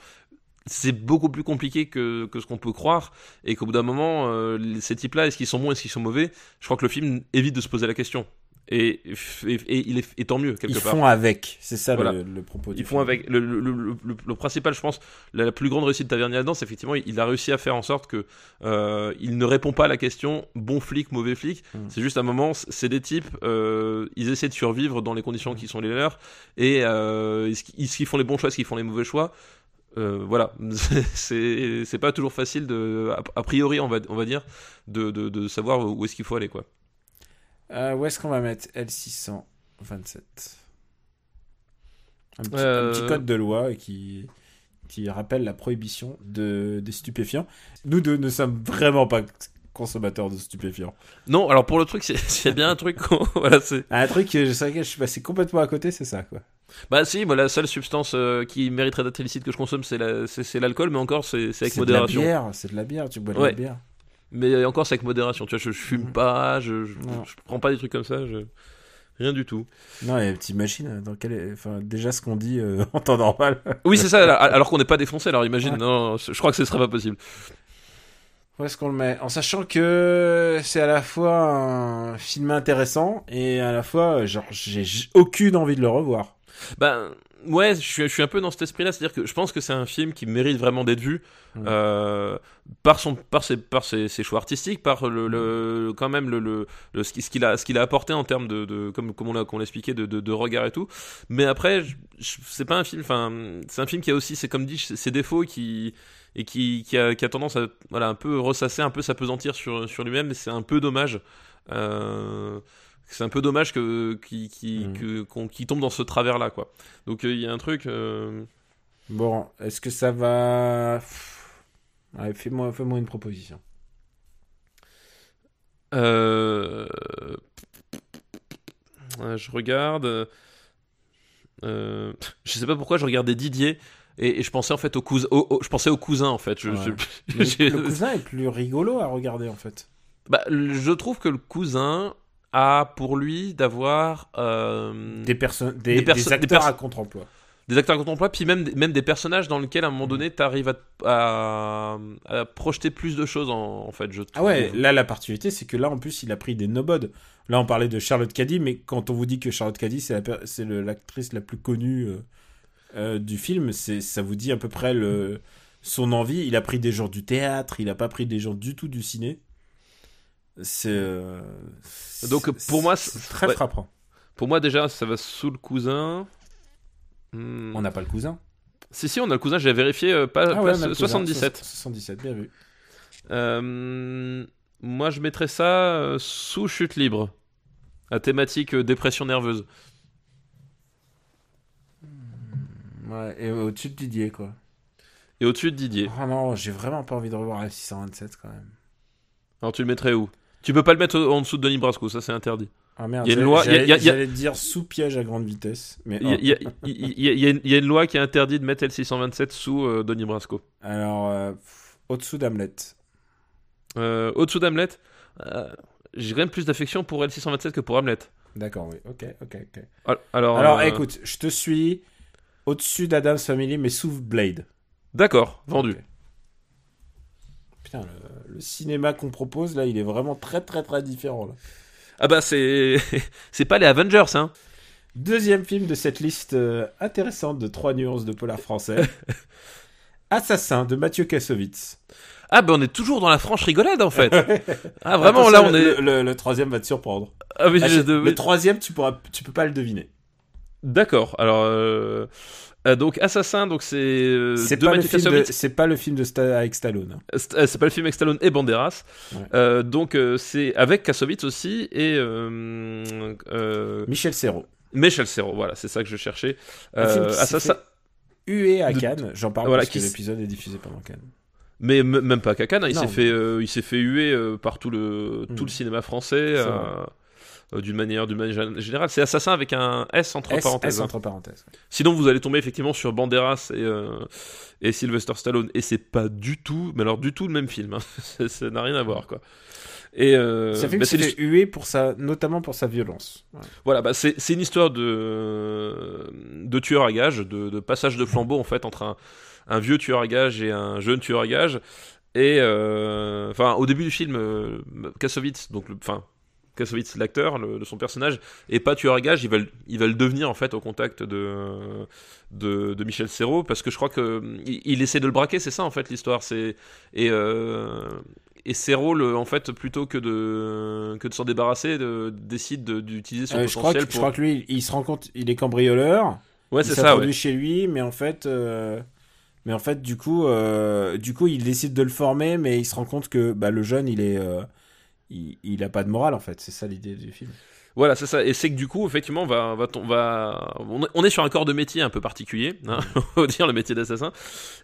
c'est beaucoup plus compliqué que, que ce qu'on peut croire et qu'au bout d'un moment, euh, ces types-là, est-ce qu'ils sont bons, est-ce qu'ils sont mauvais? Je crois que le film évite de se poser la question. Et, et, et il est, et tant mieux, quelque Ils part. font avec, c'est ça Voilà. le, le propos. du Ils font avec le, principal, je pense, la, la plus grande réussite de Tavernier là-dedans, c'est effectivement il a réussi à faire en sorte que euh, il ne répond pas à la question bon flic, mauvais flic. Mm. C'est juste un moment, c'est des types, euh, ils essaient de survivre dans les conditions qui sont les leurs et euh, qu'ils est-ce qu'ils font les bons choix, est-ce qu'ils font les mauvais choix? Euh, voilà, c'est pas toujours facile de, a, priori on va on va dire, de, de, de savoir où est-ce qu'il faut aller quoi. Euh, où est-ce qu'on va mettre L627 un petit, Euh, un petit code de loi qui, qui rappelle la prohibition de, des stupéfiants. Nous deux ne sommes vraiment pas consommateurs de stupéfiants. Non, alors pour le truc, c'est bien un truc, voilà, Un truc sur lequel je suis passé complètement à côté, c'est ça, quoi. Bah si, moi la seule substance euh, qui mériterait d'être illicite que je consomme c'est la- c'est c'est l'alcool, mais encore c'est avec C'est de la modération. bière, c'est de la bière, tu bois de Ouais. la bière. Mais encore c'est avec modération, tu vois, je, je fume pas, je, je, prends pas des trucs comme ça, je... rien du tout. Non, et t'imagines, dans quel... enfin, déjà ce qu'on dit euh, en temps normal. Oui c'est ça, alors- qu'on n'est pas défoncé, alors imagine, Ouais. non, je crois que ce serait pas possible. Où est-ce qu'on le met? En sachant que c'est à la fois un film intéressant et à la fois, genre, j'ai aucune envie de le revoir. Ben ouais, je suis, je suis un peu dans cet esprit-là, c'est-à-dire que je pense que c'est un film qui mérite vraiment d'être vu euh, par son, par ses, par ses, ses choix artistiques, par le, le quand même le, le, le- ce qui- ce qu'il a, ce qu'il a apporté en termes de, de comme, comme on l'a, qu'on de, de, de regard et tout. Mais après, c'est pas un film, enfin, c'est un film qui a aussi, c'est comme dit, ses défauts qui et qui, qui, a, qui a tendance à voilà un peu ressasser, un peu s'apesantir sur, sur lui-même, et c'est un peu dommage. Euh, c'est un peu dommage que qui qui, Mm. qu'on- tombe dans ce travers là quoi. Donc euh, il y a un truc. euh, Bon, est-ce que ça va... Allez, fais-moi fais une proposition. euh, je regarde. je sais pas pourquoi je regardais Didier et, et je pensais en fait au cousin. au- au- je pensais au cousin en fait. Je, Ouais. je- Le, j'ai- le cousin est plus rigolo à regarder, en fait. Bah, je trouve que le cousin a pour lui d'avoir euh, Des, perso- des, Des perso- des des acteurs à contre-emploi. des acteurs contemporains, puis même, même des personnages dans lesquels à un moment donné t'arrives à, à, à projeter plus de choses en, en fait. Je Ah ouais, là la particularité c'est que là en plus il a pris des nobodes. Là on parlait de Charlotte Caddy, mais quand on vous dit que Charlotte Caddy c'est l'actrice la plus connue euh, euh, du film, c'est ça vous dit à peu près le son envie. Il a pris des gens du théâtre, il a pas pris des gens du tout du ciné. C'est euh, Donc, pour moi, c'est très ouais. frappant. Pour moi déjà ça va sous le cousin. Hmm. On n'a pas le cousin. Si si on a le cousin, j'ai vérifié euh, pas, Ah ouais, le cousin. 77. 77, bien vu. Euh, moi je mettrais ça euh, sous chute libre. À thématique dépression nerveuse. Ouais, et au-dessus de Didier quoi. Et au-dessus de Didier. Oh non, j'ai vraiment pas envie de revoir la 627 quand même. Alors tu le mettrais où? Tu peux pas le mettre en dessous de Denis Brasco, ça c'est interdit. Ah merde, Il y a une j'allais- dire sous piège à grande vitesse. Mais Il y, a- oh. y y y une- loi qui interdit de mettre L627 sous euh, Denis Brasco. Alors, euh, au-dessous d'Hamlet. Euh, Au-dessous d'Hamlet, euh, j'ai quand même plus d'affection pour L627 que pour Hamlet. D'accord, oui. Ok, ok, ok. Al- Alors, Alors, euh, écoute, je te suis au-dessus d'Adam's Family, mais sous Blade. D'accord, vendu. Putain, le, le cinéma qu'on propose là, il est vraiment très très très différent. Là. Ah bah c'est c'est pas les Avengers hein. Deuxième film de cette liste euh, intéressante de trois nuances de polar français. Assassin de Mathieu Kassovitz. Ah bah on est toujours dans la franche rigolade en fait. Ah vraiment là on le, est. Le, le troisième va te surprendre. Ah, mais Ah, je- Le troisième, tu pourras, tu peux pas le deviner. D'accord. Alors euh, euh, donc Assassin donc c'est euh, C'est pas, le film de- Kassovitz. c'est pas le film de Sta- avec Stallone. hein. C'est euh, c'est pas le film avec Stallone et Banderas. Ouais. Euh, donc c'est avec Kassovitz aussi et Michel Serrault. Michel Serrault. Voilà, c'est ça que je cherchais. S'est Assassin. Hué à Cannes, j'en parle Voilà, parce que l'épisode est diffusé pendant Cannes. Mais même pas Kakan, il Non, s'est mais- fait, il s'est fait huer par tout le, tout Hmm. le cinéma français Euh, euh, d'une manière, manière générale. C'est Assassin avec un S entre S, parenthèses. S hein. entre parenthèses. Sinon, vous allez tomber effectivement sur Banderas et, euh, et Sylvester Stallone, et c'est pas du tout, mais alors du tout le même film. hein. Ça- ça n'a rien à voir, quoi. Et euh, C'est un film bah, c'est fait huer pour sa, notamment pour sa violence. Ouais. voilà, bah, c'est une histoire de, de tueur à gage, de, de passage de flambeau en fait entre un, un vieux tueur à gage et un jeune tueur à gage. Et euh, enfin, au début du film, euh, Kassovitz, donc le, enfin. Kassovitz, l'acteur, de son personnage, est pas tueur à gage, il va, le- il va le devenir en fait au contact de, de, de Michel Serrault, parce que je crois que il, il essaie de le braquer, c'est ça en fait l'histoire. C'est et euh, et Serrault, le- en fait, plutôt que de que de s'en débarrasser, de- décide de- d'utiliser son Euh, je, crois que, je crois que lui, il se rend compte, il est cambrioleur. Ouais, c'est ça. Ouais. chez lui, mais en fait, euh, mais en fait, du coup, euh, du coup, il décide de le former, mais il se rend compte que bah, le jeune, il est, il, a pas de morale en fait. C'est ça l'idée du film. Voilà, c'est ça. Et c'est que du coup, effectivement, on va, on va, on va, on est- sur un corps de métier un peu particulier, hein, on va dire le métier d'assassin.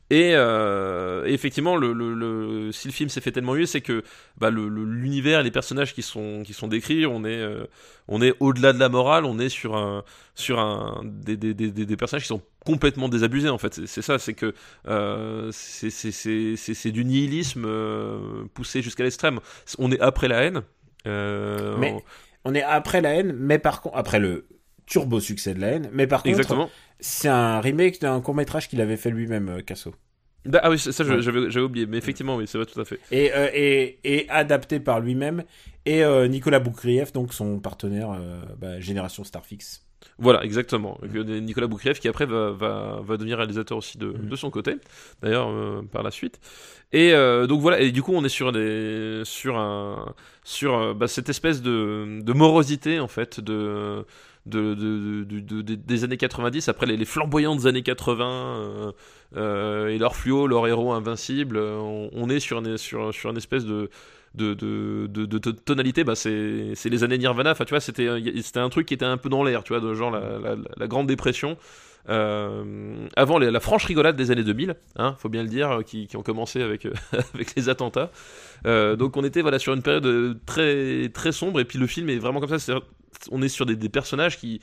Et, euh, et effectivement, le, le, le- si le film s'est fait tellement mieux, c'est que bah, le- le- l'univers, les personnages qui sont, qui sont décrits, on est, euh, on est au-delà de la morale, on est sur un, sur un, des, des, des, des- des personnages qui sont complètement désabusés en fait. C'est- ça, c'est que euh, c'est du nihilisme euh, poussé jusqu'à l'extrême. On est après la haine. Euh, Mais- On est après la haine, mais par contre, après le turbo succès de la haine, mais par contre, c'est un remake d'un court métrage qu'il avait fait lui-même, euh, Casso. Da- Ah oui, ça Ouais. j'avais j'avais oublié, mais effectivement, oui, c'est vrai, tout à fait. Et, euh, et, et adapté par lui-même et euh, Nicolas Boukrieff, donc son partenaire euh, bah, Génération Starfix. Voilà, exactement. Nicolas Boukrieff, qui après va, va, va devenir réalisateur aussi de, de son côté, d'ailleurs, euh, par la suite. Et euh, donc voilà, et du coup, on est sur, des, sur, un, sur euh, bah, cette espèce de, de morosité, en fait, de. De, de- de- de- de- des années 90, après les, les flamboyantes années 80, euh, euh, et leur fluo, leur héros invincible, on, on est sur une, sur, sur une espèce de, de, de, de, tonalité, bah c'est les années Nirvana. Enfin, tu vois, c'était un truc qui était un peu dans l'air, tu vois, de genre la, la, Grande Dépression. Euh, avant la franche rigolade des années 2000, hein, faut bien le dire, euh, qui, qui ont commencé avec, euh, avec les attentats. Donc on était voilà sur une période très très sombre et puis le film est vraiment comme ça. On est sur des, personnages qui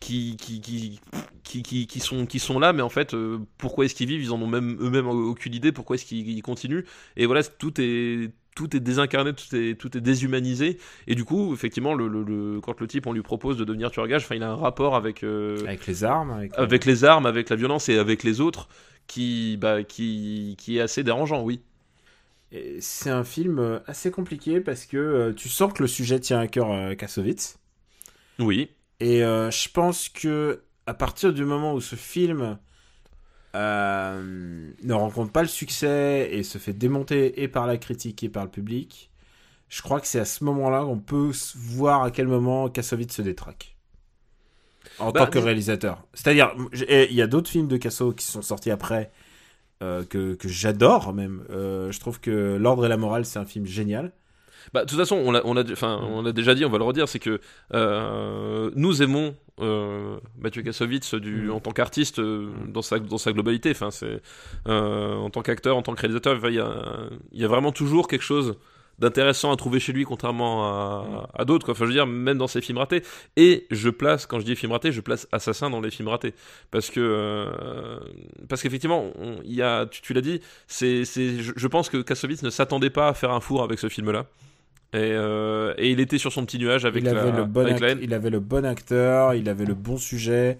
qui, qui, qui, qui, qui, sont, qui sont là, mais en fait, pourquoi est-ce qu'ils vivent? Ils en ont même eux-mêmes aucune idée. Pourquoi est-ce qu'ils ils continuent? Et voilà, tout est, tout est désincarné, tout est, tout est déshumanisé. Et du coup, effectivement, le, le, le- quand le type, on lui propose de devenir tueur à gage, enfin, il a un rapport avec, euh, Avec les armes. Avec, avec les armes, avec la violence et avec les autres qui, bah, qui, qui est assez dérangeant, oui. C'est un film euh, assez compliqué parce que euh, tu sens que le sujet tient à cœur à Kassovitz. Oui. Et euh, je pense que à partir du moment où ce film euh, ne rencontre pas le succès et se fait démonter et par la critique et par le public, je crois que c'est à ce moment-là qu'on peut voir à quel moment Kassovitz se détraque. En Bah, tant que réalisateur. C'est-à-dire, il y a d'autres films de Casso qui sont sortis après euh, que, que j'adore même. Euh, je trouve que L'Ordre et la Morale, c'est un film génial. Bah, de toute façon, on l'a, on, a, on l'a déjà dit, on va le redire, c'est que euh, nous aimons euh, Mathieu Kassovitz du, Mm. en tant qu'artiste euh, dans, sa, dans sa globalité. Enfin, c'est, euh, en tant qu'acteur, en tant que réalisateur, il y a, y a vraiment toujours quelque chose d'intéressant à trouver chez lui, contrairement à, à d'autres. Quoi. Enfin, je veux dire, même dans ses films ratés. Et je place, quand je dis films ratés, je place Assassin dans les films ratés. Parce que, euh, parce qu'effectivement, il y a, tu, tu l'as dit, c'est, c'est, je, je pense que Kassovitz ne s'attendait pas à faire un four avec ce film-là. Et, euh, et il était sur son petit nuage avec il, avait la, le bon avec la il avait le bon acteur, il avait le bon sujet,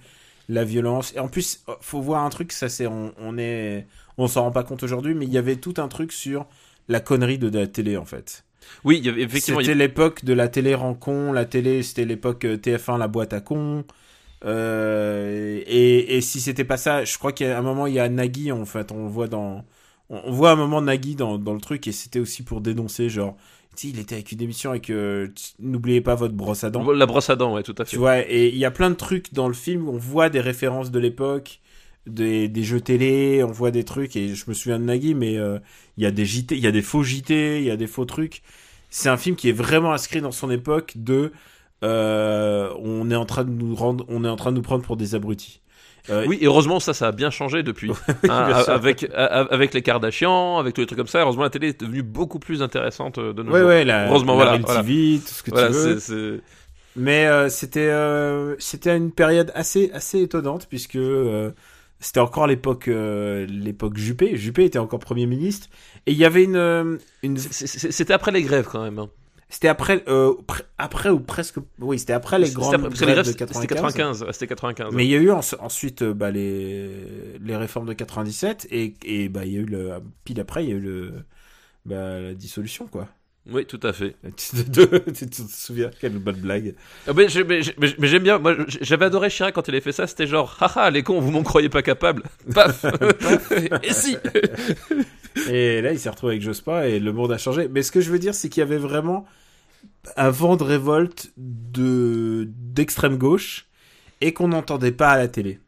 la violence. Et en plus, faut voir un truc, ça c'est on, on est on s'en rend pas compte aujourd'hui, mais il y avait tout un truc sur la connerie de la télé en fait. Oui, il y avait effectivement. C'était l'époque de la télé rend con, la télé c'était l'époque euh, TF1 la boîte à con. Euh, et, et si c'était pas ça, je crois qu'à un moment il y a Nagui en fait, on le voit dans, on on voit un moment Nagui dans, dans le truc et c'était aussi pour dénoncer genre, tu sais, il était avec une émission avec, euh, t- n'oubliez pas votre brosse à dents. La brosse à dents, ouais, tout à fait. Tu vois, et il y a plein de trucs dans le film où on voit des références de l'époque, des, des jeux télé, on voit des trucs, et je me souviens de Nagui, mais euh, il y a des JT, il y a des faux JT, il y a des faux trucs. C'est un film qui est vraiment inscrit dans son époque de euh, on est en train de nous rendre, on est en train de nous prendre pour des abrutis. Euh, Oui, et heureusement, ça, ça a bien changé depuis. Hein, avec, les Kardashians, avec tous les trucs comme ça. Heureusement, la télé est devenue beaucoup plus intéressante euh, de nos ouais, jours. ouais, la, Heureusement, la voilà, voilà. TV, tout ce que Voilà, tu veux. Mais euh, c'était euh, c'était une période assez assez étonnante puisque c'était encore l'époque l'époque Juppé. Juppé était encore premier ministre et il y avait une C'était après les grèves quand même. hein. C'était après euh, pr- après ou presque oui c'était après les grandes après- les grèves grèves, de c'était 95. 95. ouais, C'était 95. Mais il y a eu en- ensuite euh, bah, les les réformes de 97 et et bah il y a eu le pile après il y a eu le bah, la dissolution quoi. Oui, tout à fait. tu te, tu te souviens? Quelle bonne blague. Ah, mais j'ai- mais j'ai- mais j'ai- mais j'aime bien. Moi, j'avais adoré Chirac quand il avait fait ça. C'était genre, haha, les cons, vous m'en croyez pas capable. Paf. Et si. Et là, il s'est retrouvé avec Jospin et le monde a changé. Mais ce que je veux dire, c'est qu'il y avait vraiment un vent de révolte de d'extrême gauche et qu'on n'entendait pas à la télé.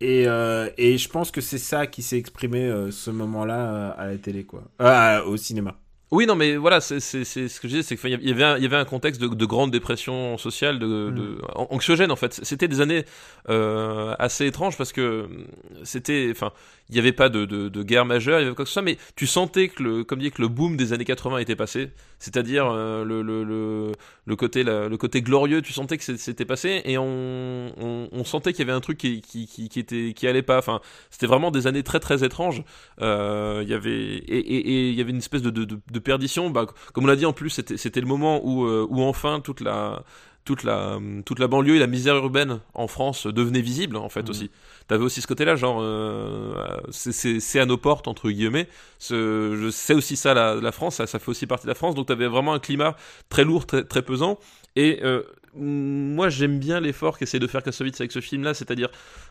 Et, euh, et je pense que c'est ça qui s'est exprimé euh, ce moment-là euh, à la télé, quoi. Ah, au cinéma. Oui, non, mais voilà, c'est ce que je disais, c'est qu'il y avait un, il y avait un contexte de, de grande dépression sociale, de, de- an- anxiogène en fait. C'était des années euh, assez étranges parce que c'était, enfin, il n'y avait pas de, de, de guerre majeure, il y avait quoi que ce soit, mais tu sentais que le, comme dit, que le boom des années 80 était passé. C'est-à-dire euh, le, le, le, le côté le côté glorieux, tu sentais que c'était passé et on, on, sentait qu'il y avait un truc qui, qui, qui, qui était qui allait pas. Enfin, c'était vraiment des années très très étranges. Euh, Il y avait et, et, il y avait une espèce de, de, de, perdition. Bah, comme on l'a dit en plus, c'était c'était le moment où euh, où enfin toute la toute la toute la banlieue et la misère urbaine en France devenaient visibles en fait aussi. T'avais aussi ce côté-là, genre euh, c'est- c'est c'est à nos portes entre guillemets. Ce, je sais aussi ça la, la France, ça, ça fait aussi partie de la France. Donc t'avais vraiment un climat très lourd, très très pesant. Et euh, moi j'aime bien l'effort qu'essaie de faire Kassovitz avec ce film-là, c'est-à-dire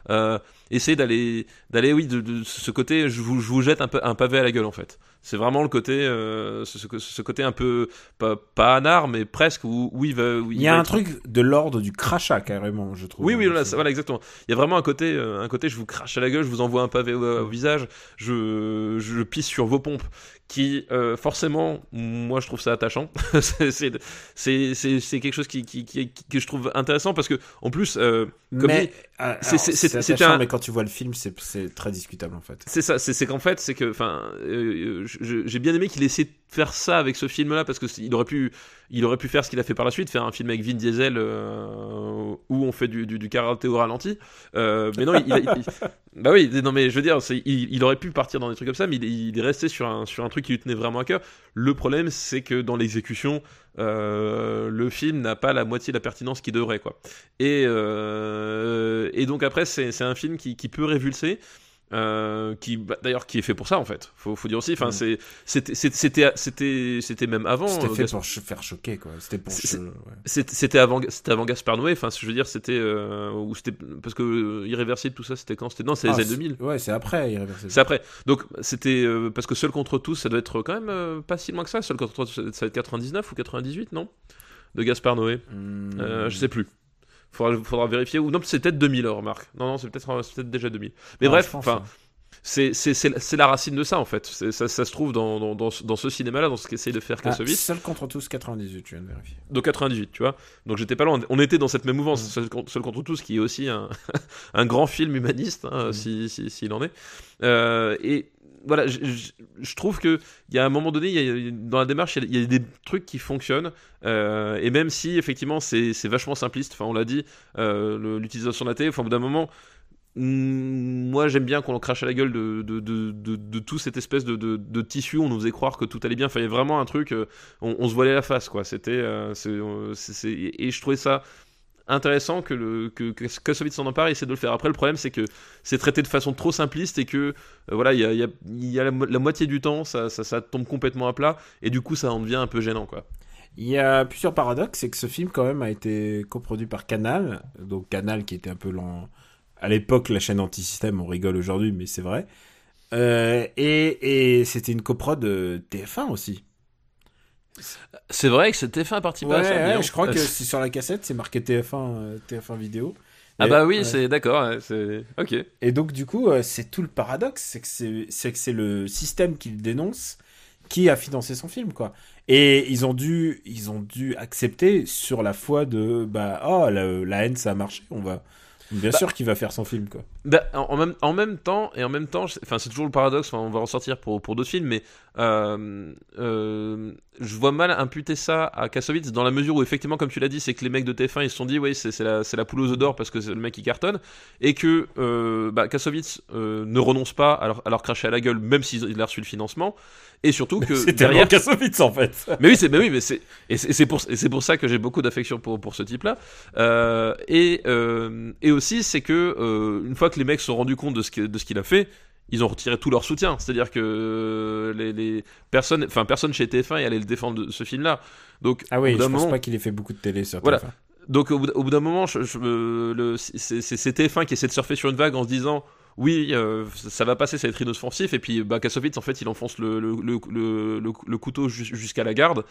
euh, essayer d'aller d'aller oui de, de ce côté je vous, je vous jette un pavé à la gueule en fait c'est vraiment le côté euh, ce, côté un peu pas, pas anard mais presque où, où il va où Il y a un truc de l'ordre du crachat, carrément, je trouve. oui oui voilà, c'est- ça- voilà exactement il y a vraiment un côté euh, un côté je vous crache à la gueule je vous envoie un pavé au, au visage je, je pisse sur vos pompes qui euh, forcément moi je trouve ça attachant c'est quelque chose qui, qui, qui- que je trouve intéressant parce que en plus euh, comme mais ah, c'est- un- mais quand tu vois le film, c'est très discutable en fait. C'est ça, c'est qu'en fait, c'est que, enfin, euh, je- j'ai bien aimé qu'il essaie de faire ça avec ce film-là parce que il aurait pu, il aurait pu faire ce qu'il a fait par la suite, faire un film avec Vin Diesel euh, où on fait du, du, du karaté au ralenti. Euh, mais non, il, bah oui, non mais je veux dire, il aurait pu partir dans des trucs comme ça, mais il, il est resté sur un sur un truc qui lui tenait vraiment à cœur. Le problème, c'est que dans l'exécution, euh, le film n'a pas la moitié de la pertinence qu'il devrait, quoi. Et, euh, et donc après, c'est un film qui peut révulser. Euh, qui bah, d'ailleurs qui est fait pour ça en fait faut, faut dire aussi enfin Mm. c'était même avant C'était euh, fait pour ch- faire choquer, quoi. C'était pour. Ouais. c'était avant c'était avant Gaspard Noé enfin je veux dire c'était euh, ou c'était parce que euh, irréversible tout ça c'était quand? C'était non c'est les Ah, années c'est- 2000 Ouais, c'est après Irréversible. c'est après donc c'était parce que seul contre tous ça doit être quand même pas si loin que ça seul contre tous ça doit être 99 ou 98 non? De Gaspard Noé euh, je sais plus. Faudra, faudra vérifier. Ou non, c'est peut-être 2000, euh, remarque. Non, non, c'est peut-être c'est peut-être déjà 2000. Mais Ah, bref, enfin, hein. c'est la- racine de ça, en fait. Ça, ça se trouve dans, dans, dans, ce- dans ce cinéma-là, dans ce qu'essaye de faire Ah, Kassovitz. seul contre tous 98, tu viens de vérifier. Donc 98, tu vois. Donc j'étais pas loin. On était dans cette même mouvance. Mm. Seul, contre, Seul contre tous, qui est aussi un, un grand film humaniste, hein, Mm. si s'il si, s'il en est. Euh, et voilà, je, trouve que il y a un moment donné, y a- dans la démarche, il y, a, a des trucs qui fonctionnent. euh, et même si effectivement c'est vachement simpliste. Enfin, on l'a dit, euh, l'utilisation de la télé. Enfin, au bout d'un moment. mm, Moi, j'aime bien qu'on crache à la gueule de, de, de, tout cette espèce de, tissu. On nous faisait croire que tout allait bien. Enfin, il y avait vraiment un truc. euh, on, se voilait la face, quoi. C'était, et je trouvais ça intéressant que, le, s'en empare et essaie de le faire. Après, le problème, c'est que c'est traité de façon trop simpliste et que, euh, voilà, il y a, la, mo- la moitié du temps, ça, tombe complètement à plat et du coup, ça en devient un peu gênant, quoi. Il y a plusieurs paradoxes, c'est que ce film quand même a été coproduit par Canal, donc Canal qui était un peu l'en... à l'époque la chaîne anti-système, on rigole aujourd'hui, mais c'est vrai. Euh, et et c'était une coprod de TF1 aussi. C'est vrai que fait un parti Ouais, pas ouais, bien. je crois que c'est sur la cassette, c'est marqué TF1, euh, TF1 vidéo. Ah Et- bah oui, ouais. c'est d'accord, ouais, c'est ok. Et donc du coup, euh, c'est tout le paradoxe, c'est que c'est c'est que c'est le système qu'il dénonce qui a financé son film quoi. Et ils ont dû ils ont dû accepter sur la foi de bah oh la, la haine ça a marché, on va bien Bah- sûr qu'il va faire son film quoi. Bah, en, en même, en même temps, et en même temps, enfin, c'est toujours le paradoxe, on va ressortir pour, pour d'autres films, mais euh, euh, je vois mal imputer ça à Kassovitz dans la mesure où, effectivement, comme tu l'as dit, c'est que les mecs de TF1 ils se sont dit, oui, c'est la, la poule aux d'or parce que c'est le mec qui cartonne, et que euh, bah, Kassovitz euh, ne renonce pas à leur, à leur cracher à la gueule, même s'il a reçu le financement, et surtout que C'est derrière. Kassovitz en fait. Mais oui, c'est mais oui, mais c'est et c'est et c'est pour et c'est pour ça que j'ai beaucoup d'affection pour pour ce type-là. Euh, et et aussi c'est que une fois que les mecs se sont rendus compte de ce que- de ce qu'il a fait, ils ont retiré tout leur soutien. C'est-à-dire que les, les personnes, enfin personne chez TF1 est allé le défendre de ce film-là. Donc Ah oui, je pense moment- pas qu'il ait fait beaucoup de télé sur Voilà. TF1. donc au bout, d'un moment, je, je le- c'est c'est- c'est TF1 qui essaie de surfer sur une vague en se disant oui, euh, ça va passer, ça va être inoffensif. Et puis bah, Kassovitz, en fait, il enfonce le, le, le, le, couteau jus- jusqu'à la garde.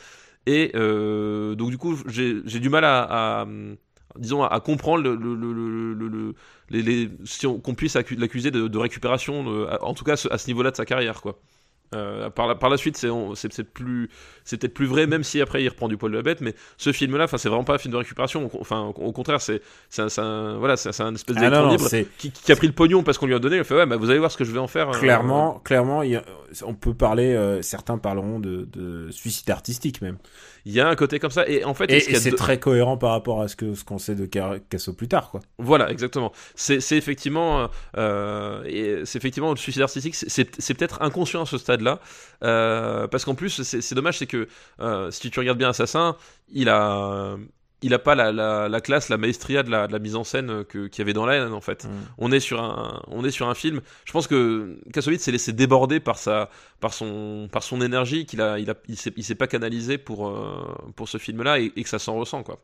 Et euh, donc du coup, j'ai j'ai du mal à, à, disons à comprendre le, le, le, le- le- le- les, les- si on- qu'on puisse accu- l'accuser de, de récupération, en tout cas à ce- niveau-là de sa carrière, quoi. Euh, par, la, par la suite, c'est plus, c'est peut-être plus vrai, même si après il reprend du poil de la bête. Mais ce film-là, enfin, c'est vraiment pas un film de récupération. Au- Enfin, au, contraire, c'est, c'est, un- un, voilà, c'est un espèce Ah d'électron libre qui, qui a pris le pognon parce qu'on lui a donné. Il a fait ouais, bah, vous allez voir ce que je vais en faire. euh, clairement, clairement, il y a- on peut parler, euh, certains parleront de, de suicide artistique même. Il y a un côté comme ça. Et en fait, Et, c'est très cohérent par rapport à ce que ce qu'on sait de Casso plus tard quoi. Voilà, exactement. C'est effectivement, euh, et c'est effectivement le suicide artistique. c'est- peut-être inconscient à ce stade-là, euh, parce qu'en plus, c'est c'est dommage, c'est que euh, si tu regardes bien Assassin, il a, il a pas la, la, la classe, la maestria de la, de la mise en scène que- qu'il y avait dans la haine en fait. Mm. On est sur un, on est sur un film. Je pense que Kassovitz s'est laissé déborder par sa, par son, par son énergie qu'il a, il a, il s'est il s'est pas canalisé pour, euh, pour ce film-là et, et que ça s'en ressent quoi.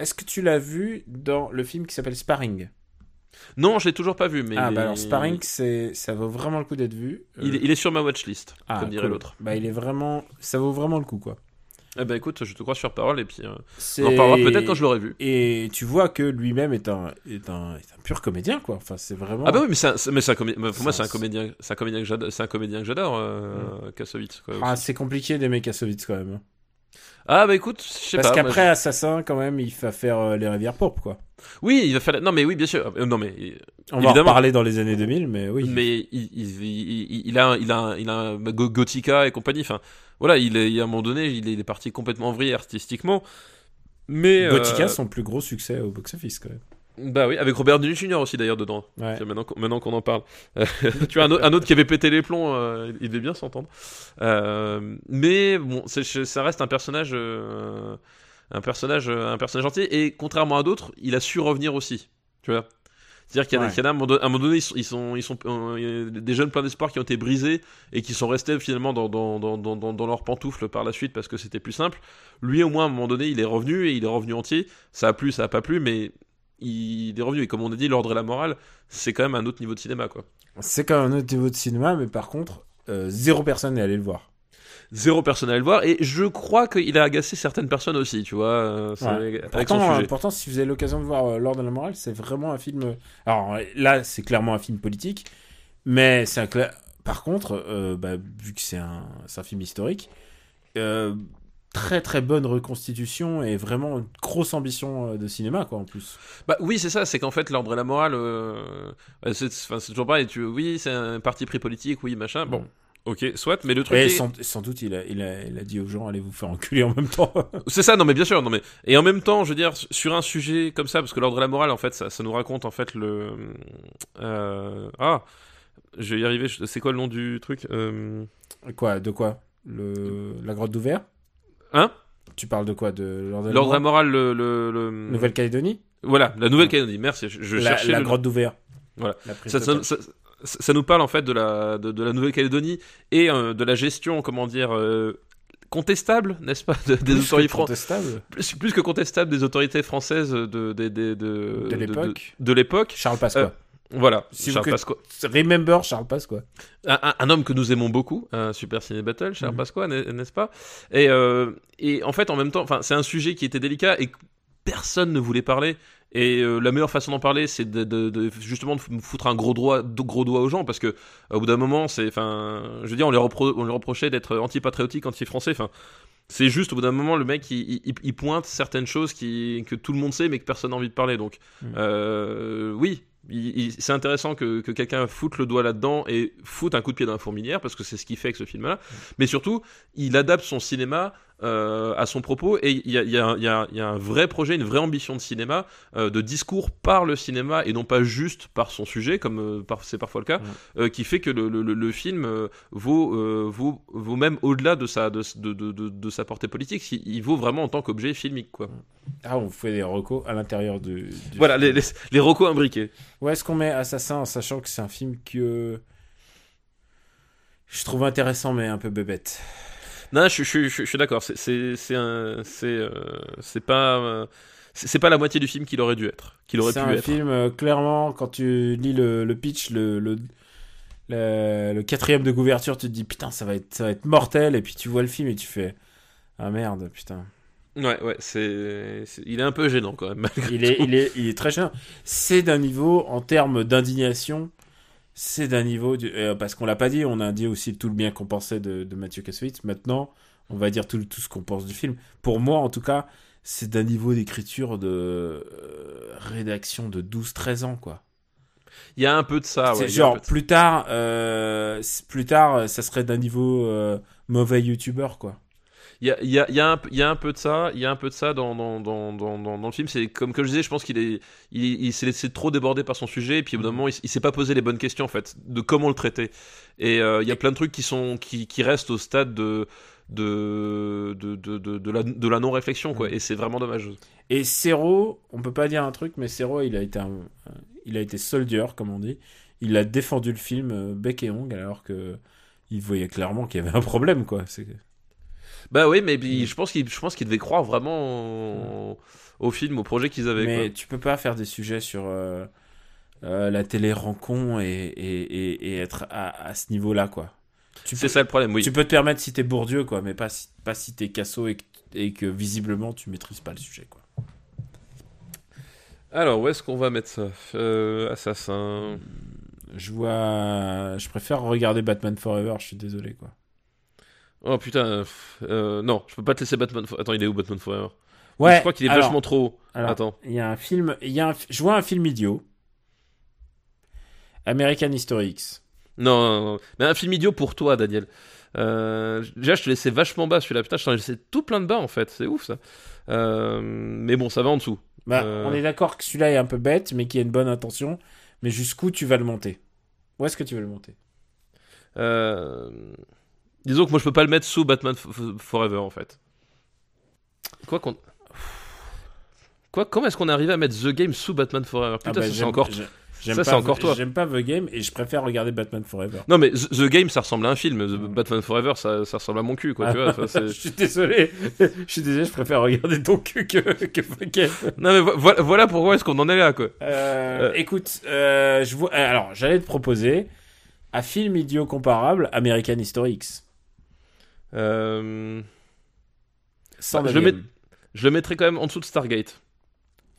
Est-ce que tu l'as vu dans le film qui s'appelle Sparring? Non, je l'ai toujours pas vu, mais Ah bah alors Sparring, c'est ça vaut vraiment le coup d'être vu. Il, Euh, est- il est sur ma watchlist, ah, comme dirait cool. l'autre. Bah il est vraiment, ça vaut vraiment le coup quoi. Eh ben écoute, je te crois sur parole et puis euh, on en parlera peut-être quand je l'aurai vu. Et tu vois que lui-même est un, est un, est un pur comédien quoi. Enfin c'est vraiment. Ah bah oui, mais, c'est mais c'est un comé- pour moi c'est un comédien, c'est un comédien que j'adore, c'est un comédien que j'adore, euh, Kassovitz. quoi. Ah, c'est compliqué d'aimer Kassovitz quand même. Ah bah écoute, je sais Parce pas. moi, qu'après Assassin quand même, il va faire euh, les rivières pourpres quoi. je- oui, il va faire. la- Non mais oui, bien sûr. Euh, non mais On va en Évidemment. parler dans les années 2000, mais oui. mais il, il, il, a, il a, il a un Go- Gothica et compagnie. Enfin, voilà, il est, a un moment donné, il est, il est parti complètement en vrille artistiquement. Mais euh, Gothica, son plus gros succès au box-office quand même. Bah oui, avec Robert Downey Jr. aussi d'ailleurs dedans. Ouais. Tiens, Maintenant, qu'on- maintenant qu'on en parle. Euh, tu as un, au- un autre qui avait pété les plombs, euh, il devait bien s'entendre. Euh, mais bon, ça reste un personnage, euh, un personnage, un personnage gentil. Et contrairement à d'autres, il a su revenir aussi. Tu vois? C'est-à-dire qu'il y en a, Ouais. qu'il y en a, à un moment donné- ils sont, ils sont, ils euh, des jeunes pleins d'espoir qui ont été brisés et qui sont restés finalement dans, dans, dans, dans, dans, dans leurs pantoufles par la suite parce que c'était plus simple. Lui, au moins, à un moment donné, il est revenu et il est revenu entier. Ça a plu, ça a pas plu, mais il est revenu. Et comme on a dit, l'ordre et la morale, c'est quand même un autre niveau de cinéma, quoi. C'est quand même un autre niveau de cinéma, mais par contre, euh, zéro personne n'est allé le voir. Zéro personne à le voir, et je crois qu'il a agacé certaines personnes aussi, tu vois, euh, Ouais. avec son Pourtant, sujet. pourtant, si vous avez l'occasion de voir euh, L'Ordre de la Morale, c'est vraiment un film. Alors là, c'est clairement un film politique, mais c'est un. Par contre, bah, vu que c'est un, film historique, très très bonne reconstitution et vraiment une grosse ambition euh, de cinéma, quoi, en plus. Bah oui, c'est ça, c'est qu'en fait, l'ordre et la morale, euh, bah, c'est toujours pareil, tu, oui, c'est un parti pris politique, oui, machin, bon. Ok, soit, mais le truc. Et est- sans, sans doute, il a, il, a, il a dit aux gens, allez vous faire enculer en même temps. C'est ça, non mais bien sûr, non mais et en même temps, je veux dire sur un sujet comme ça, parce que l'ordre et la morale, en fait, ça, ça nous raconte en fait le euh, ah, je vais y arriver. C'est quoi le nom du truc euh... quoi De quoi? Le, La grotte d'ouvert Hein Tu parles de quoi De l'ordre amoral, le, le, le- Nouvelle-Calédonie Voilà, la Nouvelle-Calédonie. Merci. Je, je La, cherchais la le- grotte d'ouvert. Voilà. Ça, ça, totale. ça- ça- ça nous parle en fait de la, de, de la Nouvelle-Calédonie et euh, de la gestion, comment dire, euh, contestable, n'est-ce pas, de- des Plus que autorités françaises. contestable. Plus, plus que contestable des autorités françaises de, de, de, de, De l'époque. De, de l'époque. Charles Pasqua. Euh, Voilà. Si Charles vous- Pasqua. Remember Charles Pasqua. Un, un- un homme que nous aimons beaucoup, un Super Ciné Battle, Charles Mhm. Pasqua, n'est- n'est-ce pas? Et, euh, et en fait, en même temps, c'est un sujet qui était délicat et personne ne voulait parler. Et euh, la meilleure façon d'en parler, c'est de, de- de- justement de foutre un gros doigt, gros doigt aux gens, parce que euh, au bout d'un moment, c'est, enfin, je veux dire, on les, repro- on les reprochait d'être anti-patriotique, anti-français. Enfin, c'est juste au bout d'un moment, le mec, il, il- il pointe certaines choses qui, que tout le monde sait, mais que personne n'a envie de parler. Donc, Mhm. euh, oui, c'est intéressant que, que quelqu'un foute le doigt là-dedans et foute un coup de pied dans la fourmilière, parce que c'est ce qu'il fait avec ce film-là. Mais surtout, il adapte son cinéma euh, à son propos et il y a, y y y un vrai projet, une vraie ambition de cinéma, euh, de discours par le cinéma et non pas juste par son sujet, comme euh, par- c'est parfois le cas, qui fait que le, le- le- le film vaut, vaut, vaut même au-delà de sa, de, de, de- de- de sa portée politique, il, il vaut vraiment en tant qu'objet filmique. Quoi. Ah, on fait des recos à l'intérieur du Voilà, film. les, les, les recos imbriqués. Où est-ce qu'on met Assassin en sachant que c'est un film que. Je trouve intéressant, mais un peu bébête? Non, je, je, je, je suis d'accord, c'est- pas. c'est c'est pas la moitié du film qu'il aurait dû être. Qu'il aurait pu C'est un être. film, euh, clairement, quand tu lis le, le pitch, le, le, le, le quatrième de couverture, tu te dis putain, ça va, être, ça va être mortel. Et puis tu vois le film et tu fais ah merde, putain. Ouais, ouais, c'est, il est un peu gênant quand même. malgré Il est, il est, il est très gênant. C'est d'un niveau, en termes d'indignation, c'est d'un niveau. du- euh, parce qu'on l'a pas dit, on a dit aussi tout le bien qu'on pensait de, de Mathieu Kassovitz. Maintenant, on va dire tout, tout ce qu'on pense du film. Pour moi, en tout cas, c'est d'un niveau d'écriture de euh, rédaction de 12-13 ans, quoi. Il y a un peu de ça, c'est ouais. genre, plus tard, euh, plus tard, ça serait d'un niveau mauvais youtubeur, quoi. Il y a, il y, a, il y, a un peu- il y a un peu de ça, il y a un peu de ça dans, dans, dans, dans, dans, dans le film. C'est comme, comme je disais, je pense qu'il est, il, il s'est laissé trop déborder par son sujet, et puis au bout d'un moment, il, il s'est pas posé les bonnes questions en fait de comment le traiter. Et euh, il y a plein de trucs qui sont, qui, qui restent au stade de, de, de, de, de, de la, de la non-réflexion, quoi. Et c'est vraiment dommage. Et Cero, on peut pas dire un truc, mais Cero, il a été un, il a été soldier, comme on dit. Il a défendu le film euh, bec et ongle, alors que il voyait clairement qu'il y avait un problème, quoi. C'est Bah oui, mais puis, je pense qu'il, je pense devait croire vraiment au, au film, au projet qu'ils avaient. Mais quoi. tu peux pas faire des sujets sur euh, euh, la télé rancon et, et, et, et être à, à ce niveau-là, quoi. Tu C'est peux, ça le problème, oui. tu peux te permettre si t'es Bourdieu, quoi, mais pas si, pas si t'es Casso et, que- et que visiblement tu maîtrises pas le sujet, quoi. Alors, où est-ce qu'on va mettre ça? Euh, Assassin. Je vois, je préfère regarder Batman Forever. Je suis désolé, quoi. Oh putain, euh, non, je peux pas te laisser Batman. Attends, il est où Batman Forever? Ouais. Je crois qu'il est alors- vachement trop haut. Alors, Attends. Il y a un film, il y a un, je vois un film idiot. American History X. Non, non, non. mais un film idiot pour toi, Daniel. Euh, déjà, je te laissais vachement bas celui-là. Putain, je t'en ai laissé tout plein de bas en fait. C'est ouf ça. Euh, mais bon, ça va en dessous. Bah, on est d'accord que celui-là est un peu bête, mais qui a une bonne intention. Mais jusqu'où tu vas le monter? Où est-ce que tu veux le monter? Euh, Disons que moi, je peux pas le mettre sous Batman Forever en fait. Quoi qu'on. Quoi, comment est-ce qu'on est arrivé à mettre The Game sous Batman Forever? Putain, Ah bah, ça, c'est encore. ça, c'est encore toi. J'aime pas The Game et je préfère regarder Batman Forever. Non, mais The Game, ça ressemble à un film. The Batman Forever, ça, ça ressemble à mon cul, quoi. tu vois, ça, je suis désolé. je suis désolé, je préfère regarder ton cul que, que The Game. non, mais vo- voilà, pourquoi est-ce qu'on en est là, quoi. Euh, Euh. Écoute, euh, je vois. Alors, j'allais te proposer un film idiot comparable, American History X. Euh, Bah, je le mettrais quand même en dessous de Stargate.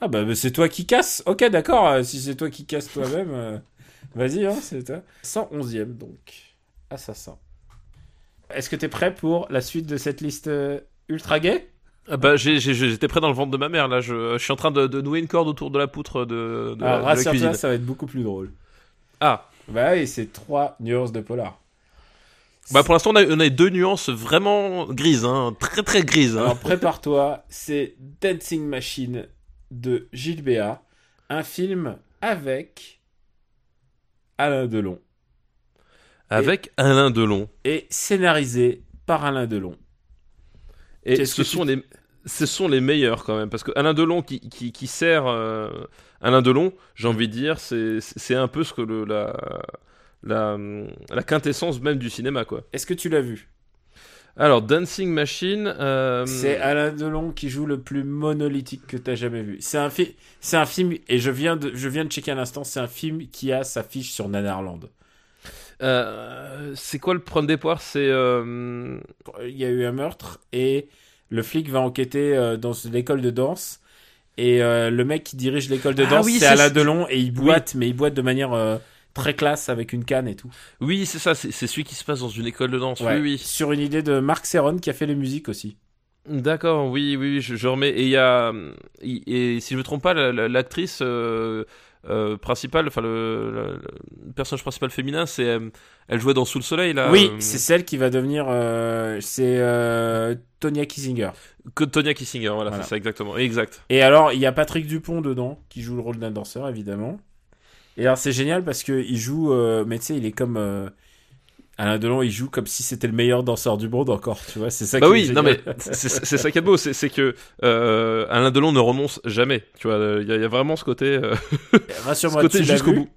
Ah bah, bah, c'est toi qui casse. Ok, d'accord. euh, si c'est toi qui casse toi-même, euh, vas-y, hein, c'est toi. 111e donc. Assassin. Est-ce que t'es prêt pour la suite de cette liste euh, ultra gay? Ah bah, j'étais près dans le ventre de ma mère, là. Je, je suis en train de, de nouer une corde autour de la poutre de, de, la- Alors, de la rassure-toi, cuisine. ça va être beaucoup plus drôle. Ah, Bah oui, c'est trois nuances de polar. Bah pour l'instant, on a, on a deux nuances vraiment grises, hein. Très très grises. hein. Alors prépare-toi, c'est Dancing Machine de Gilles Béat, un film avec Alain Delon Avec Alain Delon. et scénarisé par Alain Delon. Et ce que sont tu- les. ce sont les meilleurs quand même parce que Alain Delon qui, qui, qui sert euh, Alain Delon, j'ai envie de dire, c'est c'est un peu ce que le, la, la la quintessence même du cinéma quoi. Est-ce que tu l'as vu? Alors Dancing Machine, euh, C'est Alain Delon qui joue le plus monolithique que t'as jamais vu. C'est un, fi- un film, et je viens, de, je viens de checker à l'instant, c'est un film qui a sa fiche sur Nanarland. euh, c'est quoi le point de départ? C'est euh, Il y a eu un meurtre, et le flic va enquêter dans l'école de danse, et le mec qui dirige l'école de Ah danse, oui, c'est Alain Delon, et il boite, mais il boite de manière très classe, avec une canne et tout. oui c'est ça, c'est celui qui se passe dans une école de danse. Ouais. Oui oui. Sur une idée de Marc Serron, qui a fait les musiques aussi. D'accord, oui, oui, oui, je, je remets. Et il y a, et, et si je me trompe pas, la- la- l'actrice euh, euh, principale, enfin le, le- le personnage principal féminin, c'est, euh, elle jouait dans Sous le Soleil là. oui, euh, c'est celle qui va devenir, c'est Tonya Kissinger. que Tonya Kissinger, voilà, Voilà. c'est ça exactement, exact. Et alors, il y a Patrick Dupont dedans, qui joue le rôle d'un danseur, évidemment. Et alors, c'est génial parce que il joue, euh, mais tu sais, il est comme euh, Alain Delon, il joue comme si c'était le meilleur danseur du monde encore, tu vois. C'est ça. Bah qui est oui, non mais c'est ça qui est beau, c'est que euh, Alain Delon ne renonce jamais. Tu vois, il y, a- il y a vraiment ce côté, ce rassure-moi, côté tu l'as jusqu'au vu bout.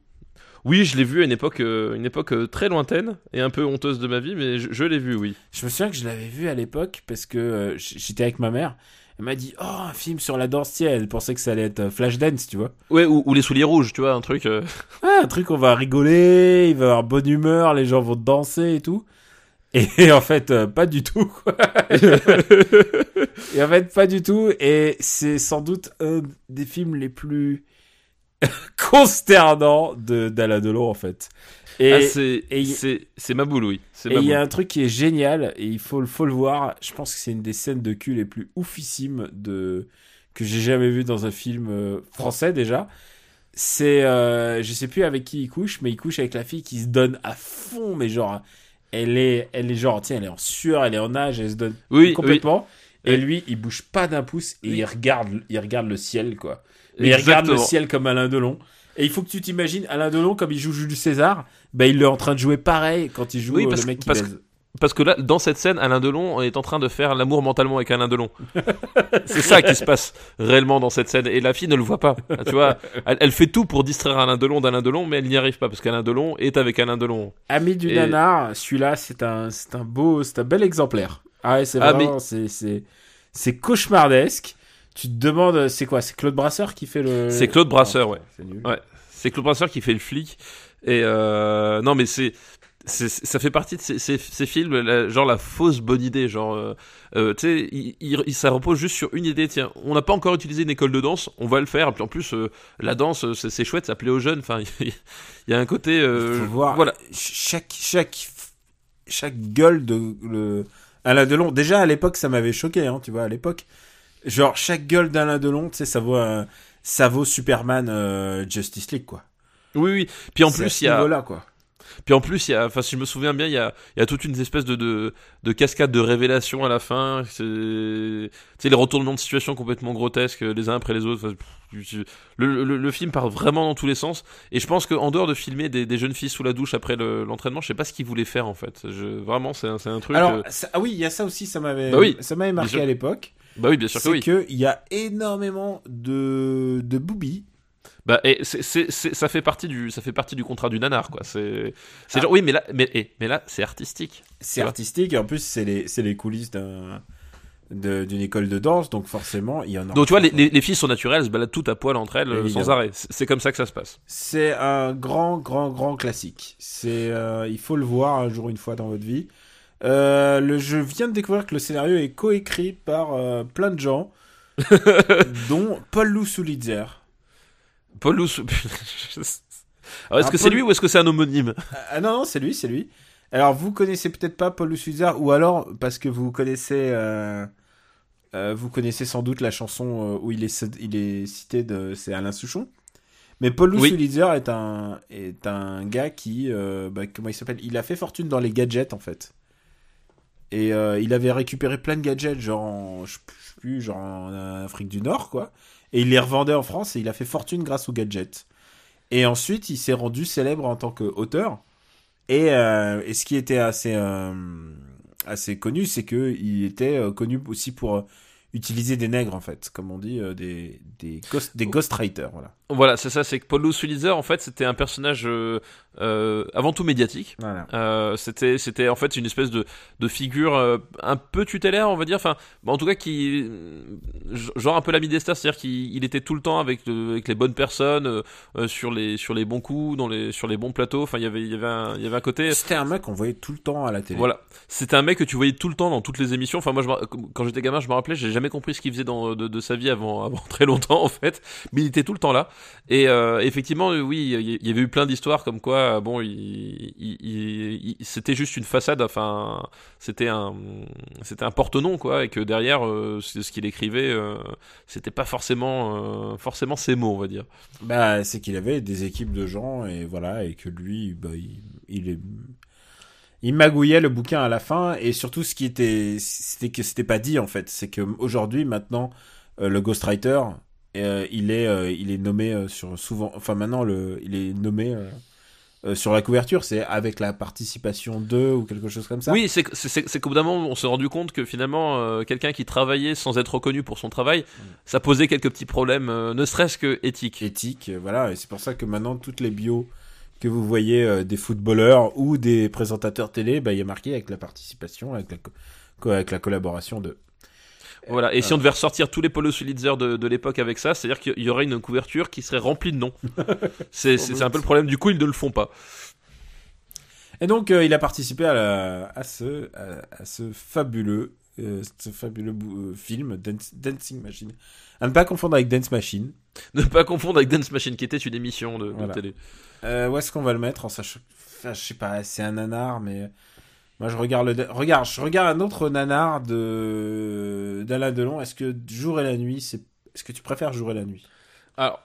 Oui, je l'ai vu à une époque, une époque très lointaine et un peu honteuse de ma vie, mais je, je l'ai vu, oui. Je me souviens que je l'avais vu à l'époque parce que j'étais avec ma mère. Elle m'a dit, oh, un film sur la danse, elle pensait que ça allait être euh, Flashdance, tu vois. Ouais, ou, ou les souliers rouges, tu vois, un truc. euh, Ah, un truc, on va rigoler, il va y avoir bonne humeur, les gens vont danser et tout. Et, en fait, euh, pas du tout, quoi. et en fait, pas du tout. Et c'est sans doute un des films les plus consternants de d'Alain Delon, en fait. Et, ah, c'est ma boule, oui. Et il y a un truc qui est génial, et il faut, le- faut le voir. Je pense que c'est une des scènes de cul les plus oufissimes de... que j'ai jamais vu dans un film euh, français, déjà. C'est, euh, je sais plus avec qui il couche, mais il couche avec la fille qui se donne à fond, mais genre, elle est, elle est genre, tiens, elle est en sueur, elle est en nage, elle se donne Oui, complètement. Et lui, il bouge pas d'un pouce et Oui. il regarde, il regarde le ciel, quoi. Mais il regarde le ciel comme Alain Delon. Et il faut que tu t'imagines Alain Delon comme il joue Jules César, bah il est en train de jouer pareil quand il joue Oui, euh, parce le mec qui parce baise. Parce que là, dans cette scène, Alain Delon est en train de faire l'amour mentalement avec Alain Delon. c'est ça qui se passe réellement dans cette scène. Et la fille ne le voit pas. Tu vois, elle, elle fait tout pour distraire Alain Delon d'Alain Delon, mais elle n'y arrive pas parce qu'Alain Delon est avec Alain Delon. Ami du Et- nanar, celui-là c'est un, c'est un beau, c'est un bel exemplaire. Ah ouais, c'est Ah, vraiment, c'est, c'est, c'est cauchemardesque. Tu te demandes, c'est quoi C'est Claude Brasseur qui fait le. C'est Claude Brasseur, ouais. C'est nul. Ouais. C'est Claude Brasseur qui fait le flic. Et euh, non, mais c'est, ça fait partie de ces, ces, ces films, la- genre la fausse bonne idée, genre, euh, euh, tu sais, il, il- ça repose juste sur une idée. Tiens, on n'a pas encore utilisé une école de danse, on va le faire. Et puis en plus, euh, la danse, euh, c'est, chouette, ça plaît aux jeunes. Enfin, il y a un côté, euh, faut voir voilà. chaque chaque chaque gueule de le Alain Delon déjà à l'époque ça m'avait choqué hein, tu vois à l'époque genre chaque gueule d'Alain Delon tu sais ça vaut ça vaut Superman euh, Justice League quoi Oui, oui. Puis en C'est plus, il y a, niveau-là, quoi Puis en plus, il y a, enfin, si je me souviens bien, il y a, il y a toute une espèce de, de, de cascade de révélations à la fin. C'est, tu sais, les retournements de situation complètement grotesques, les uns après les autres. Enfin, le, le, le film part vraiment dans tous les sens. Et je pense qu'en dehors de filmer des, des jeunes filles sous la douche après le- l'entraînement, je sais pas ce qu'ils voulaient faire en fait. Je, vraiment, c'est un, c'est un truc. alors euh, ça- ah oui il y a ça aussi ça m'avait Bah oui, ça m'avait bien marqué à l'époque bah oui, bien sûr que c'est oui. que il y a énormément de de boobies Bah, et c'est, c'est, c'est- ça fait partie du, ça fait partie du contrat du nanar, quoi. C'est, Ah. genre, oui, mais là, mais, eh, mais là, c'est artistique. c'est artistique et en plus c'est les c'est les coulisses d'un de- d'une école de danse donc forcément il y en a Donc tu vois, les, les, les filles sont naturelles, elles se baladent toutes à poil entre elles, euh, sans arrêt. C'est, comme ça que ça se passe. C'est un grand, grand, grand classique. C'est, euh, il faut le voir un jour, une fois dans votre vie. Euh, le, je viens de découvrir que le scénario est coécrit par euh, plein de gens, dont Paul Lou Sulitzer. Paul Lous. Alors, est-ce Ah, que c'est lui ou est-ce que c'est un homonyme? Ah non, non, c'est lui, c'est lui. Alors, vous connaissez peut-être pas Paul Sulitzer, ou alors parce que vous connaissez, euh, euh, vous connaissez sans doute la chanson euh, où il est, il est cité de, c'est Alain Souchon. Mais Paul Oui. Est un, est un gars qui, euh, bah, comment il s'appelle? Il a fait fortune dans les gadgets en fait. Et il avait récupéré plein de gadgets, genre en, je sais plus, genre en Afrique du Nord, quoi. Et il les revendait en France et il a fait fortune grâce aux gadgets. Et ensuite, il s'est rendu célèbre en tant qu'auteur. Et, euh, et ce qui était assez, euh, assez connu, c'est que il était euh, connu aussi pour utiliser des nègres en fait, comme on dit, des des ghost, des ghostwriters, voilà. Voilà, c'est ça, c'est que Paul Sulitzer, en fait, c'était un personnage euh, euh, avant tout médiatique. Voilà. Euh, c'était, c'était en fait une espèce de, de figure un peu tutélaire, on va dire. Enfin, bah, en tout cas, qui, genre un peu l'ami d'Esther, c'est-à-dire qu'il il était tout le temps avec, le- avec les bonnes personnes, sur les sur les bons coups, dans les sur les bons plateaux. Enfin, il y avait il y avait un, il y avait un côté. C'était un mec qu'on voyait tout le temps à la télé. Voilà, c'était un mec que tu voyais tout le temps dans toutes les émissions. Enfin, moi, je, quand j'étais gamin, je me rappelais, j'ai jamais compris ce qu'il faisait dans, de, de sa vie avant, avant très longtemps, en fait. Mais il était tout le temps là. Et euh, effectivement, euh, oui, il y- avait eu plein d'histoires comme quoi, euh, bon, c'était juste une façade. Enfin, c'était un, c'était un porte-nom, quoi, et que derrière, ce qu'il écrivait, c'était pas forcément, forcément ses mots, on va dire. Bah, c'est qu'il avait des équipes de gens et voilà, et que lui, bah, il, il il magouillait le bouquin à la fin et surtout ce qui était, c'était que c'était pas dit en fait, c'est que aujourd'hui maintenant euh, le ghostwriter, euh, il est, euh, il est nommé euh, sur souvent, enfin maintenant le, il est nommé euh, sur la couverture, c'est avec la participation de ou quelque chose comme ça. Oui, c'est qu'au bout d'un moment, on s'est rendu compte que finalement, euh, quelqu'un qui travaillait sans être reconnu pour son travail, ça posait quelques petits problèmes, euh, ne serait-ce que éthiques. éthique, voilà, et c'est pour ça que maintenant toutes les bios que vous voyez des footballeurs ou des présentateurs télé, bah, il y a marqué avec la participation, avec la, co- avec la collaboration de. Voilà. Et si on devait ressortir tous les Polo Pulitzer de, de l'époque avec ça, c'est-à-dire qu'il y aurait une couverture qui serait remplie de noms. c'est un peu le problème. Du coup, ils ne le font pas. Et donc euh, il a participé à, la, à ce à, à ce fabuleux euh, ce fabuleux bou- euh, film Dance- Dancing Machine. À ne pas confondre avec Dance Machine. Ne pas confondre avec Dance Machine, qui était une émission de, de Voilà. télé. Euh, où est-ce qu'on va le mettre en sachant enfin, je sais pas, c'est un nanar mais moi je regarde le regarde, je regarde un autre nanar de d'Alain Delon, est-ce que jour et la nuit, c'est est-ce que tu préfères jour et la nuit? Alors.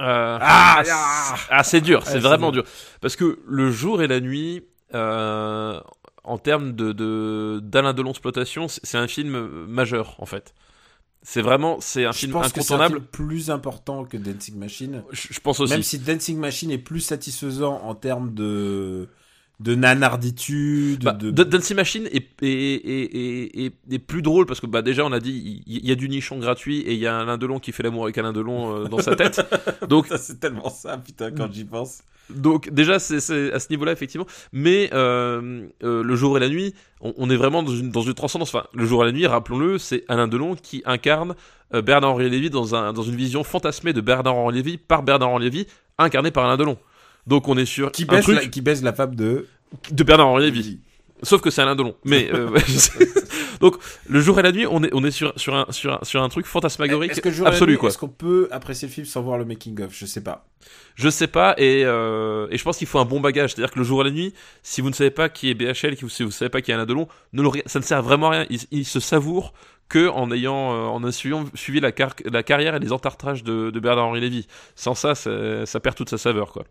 euh, Ah, ah, ah, c'est dur, Ouais, c'est vraiment dur. dur. Parce que le jour et la nuit, euh, en termes de de- d'Alain Delon exploitation, c'est un film majeur en fait. C'est vraiment, c'est un Je film pense que c'est un film plus important que Dancing Machine. Je, je pense aussi. Même si Dancing Machine est plus satisfaisant en termes de de nanarditude, Bah, de Machine est, est, est, est, plus drôle parce que bah déjà on a dit il y, a du nichon gratuit et il y a Alain Delon qui fait l'amour avec Alain Delon euh, dans sa tête. Donc c'est tellement ça, putain, quand j'y pense. donc déjà c'est à ce niveau-là effectivement. Mais euh, euh, le jour et la nuit, on, on est vraiment dans une dans une transcendance. Enfin le jour et la nuit, rappelons-le, c'est Alain Delon qui incarne euh, Bernard-Henri Lévy dans un dans une vision fantasmée de Bernard-Henri Lévy par Bernard-Henri Lévy incarné par Alain Delon. Donc on est sur Qui un baise, truc la, qui baise la femme de. de Bernard-Henri Lévy. Sauf que c'est Alain Delon. Mais euh, donc le jour et la nuit, on est on est sur sur un sur un, sur un truc fantasmagorique Est-ce que jour et la absolu nuit, quoi. Est-ce qu'on peut apprécier le film sans voir le making of? Je sais pas. Je sais pas et euh, et je pense qu'il faut un bon bagage, c'est-à-dire que le jour et la nuit, si vous ne savez pas qui est BHL, si vous savez pas qui est Alain Delon, ne le ça ne sert vraiment à rien. Il, il se savoure que en ayant euh, en suivant suivi la, car- la carrière et les entartrages de, de Bernard-Henri Lévy. Sans ça, ça, ça perd toute sa saveur quoi.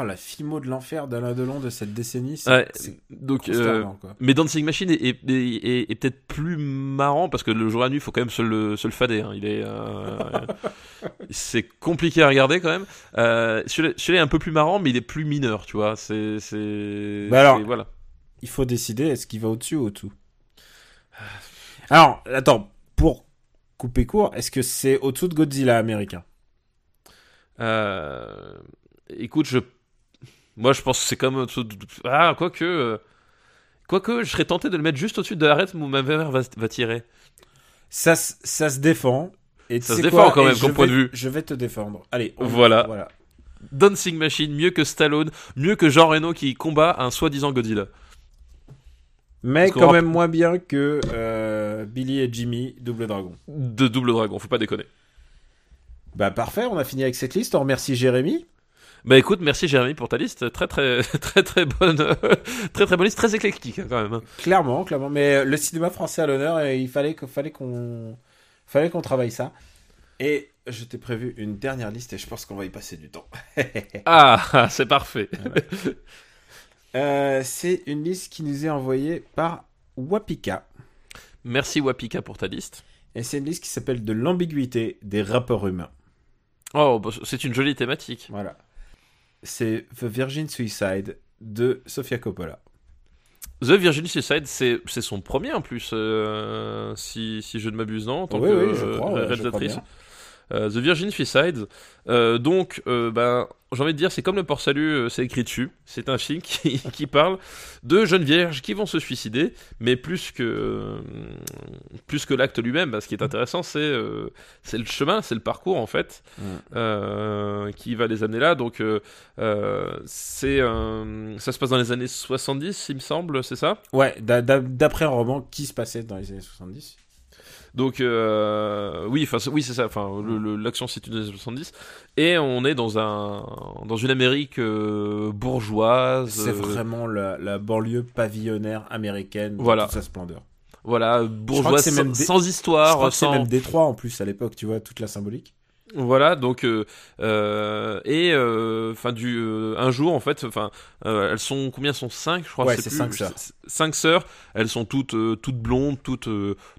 Oh, la filmo de l'enfer d'Alain Delon de cette décennie, c'est Ouais, c'est donc euh, quoi. Mais Dancing Machine est, est, est- est- est peut-être plus marrant parce que le jour et la nuit, il faut quand même se le, se le fader. hein. Il est, euh, c'est compliqué à regarder quand même. Euh, celui-là est un peu plus marrant, mais il est plus mineur, tu vois. C'est, c'est, Bah alors- voilà. Il faut décider est-ce qu'il va au-dessus ou au-dessous. Alors, attends, pour couper court, est-ce que c'est au-dessous de Godzilla américain? Euh, écoute, je, moi, je pense que c'est comme ah, quoique, euh, quoique, je serais tenté de le mettre juste au-dessus de l'arrêt où ma mère va, va tirer. ça, ça se défend. Et Ça se défend quoi? quand même, comme point vais- de vue. Je vais te défendre. Allez, on- Voilà. voilà. Dancing Machine, mieux que Stallone, mieux que Jean Reno qui combat un soi-disant Godzilla. Mais quand même moins bien que euh, Billy et Jimmy, Double Dragon. De Double Dragon, faut pas déconner. Bah parfait, on a fini avec cette liste. On remercie Jérémy. Bah écoute, merci Jérémy pour ta liste, très très très très bonne, très très bonne liste, très éclectique hein, quand même. hein. Clairement, clairement. Mais euh, le cinéma français à l'honneur, et il fallait qu'on fallait qu'on fallait qu'on travaille ça. Et je t'ai prévu une dernière liste et je pense qu'on va y passer du temps. Ah, c'est parfait. Euh, c'est une liste qui nous est envoyée par Wapika. Merci Wapika pour ta liste. Et c'est une liste qui s'appelle De l'ambiguïté des rapports humains. Oh, bah, c'est une jolie thématique. Voilà. C'est The Virgin Suicide de Sofia Coppola. The Virgin Suicide, c'est son premier en plus, euh, si, si je ne m'abuse, non en tant Oui, que oui, je euh, crois, ouais, je réalisatrice. crois The Virgin Suicide. Euh, donc, euh, ben, j'ai envie de dire, c'est comme le port salut, euh, c'est écrit dessus. C'est un film qui, qui parle de jeunes vierges qui vont se suicider, mais plus que euh, plus que l'acte lui-même. ben, ce qui est intéressant, c'est euh, le chemin, c'est le parcours en fait, Mm. euh, qui va les amener là. Donc, euh, euh, c'est euh, ça se passe dans les années 70, il me semble, c'est ça? Ouais, d'a- d'a- d'après un roman qui se passait dans les années 70. Donc euh, oui, oui c'est ça. Enfin l'action c'est une des années 70 et on est dans un dans une Amérique euh, bourgeoise. C'est euh, vraiment la, la banlieue pavillonnaire américaine dans Voilà. toute sa splendeur. voilà bourgeoise c'est sans, même sans Je histoire, crois que c'est sans même Détroit en plus à l'époque, tu vois, toute la symbolique. Voilà donc euh, euh, et euh, enfin du euh, un jour en fait enfin euh, elles sont combien elles sont cinq je crois Ouais, c'est cinq sœurs. Cinq sœurs elles sont toutes toutes blondes toutes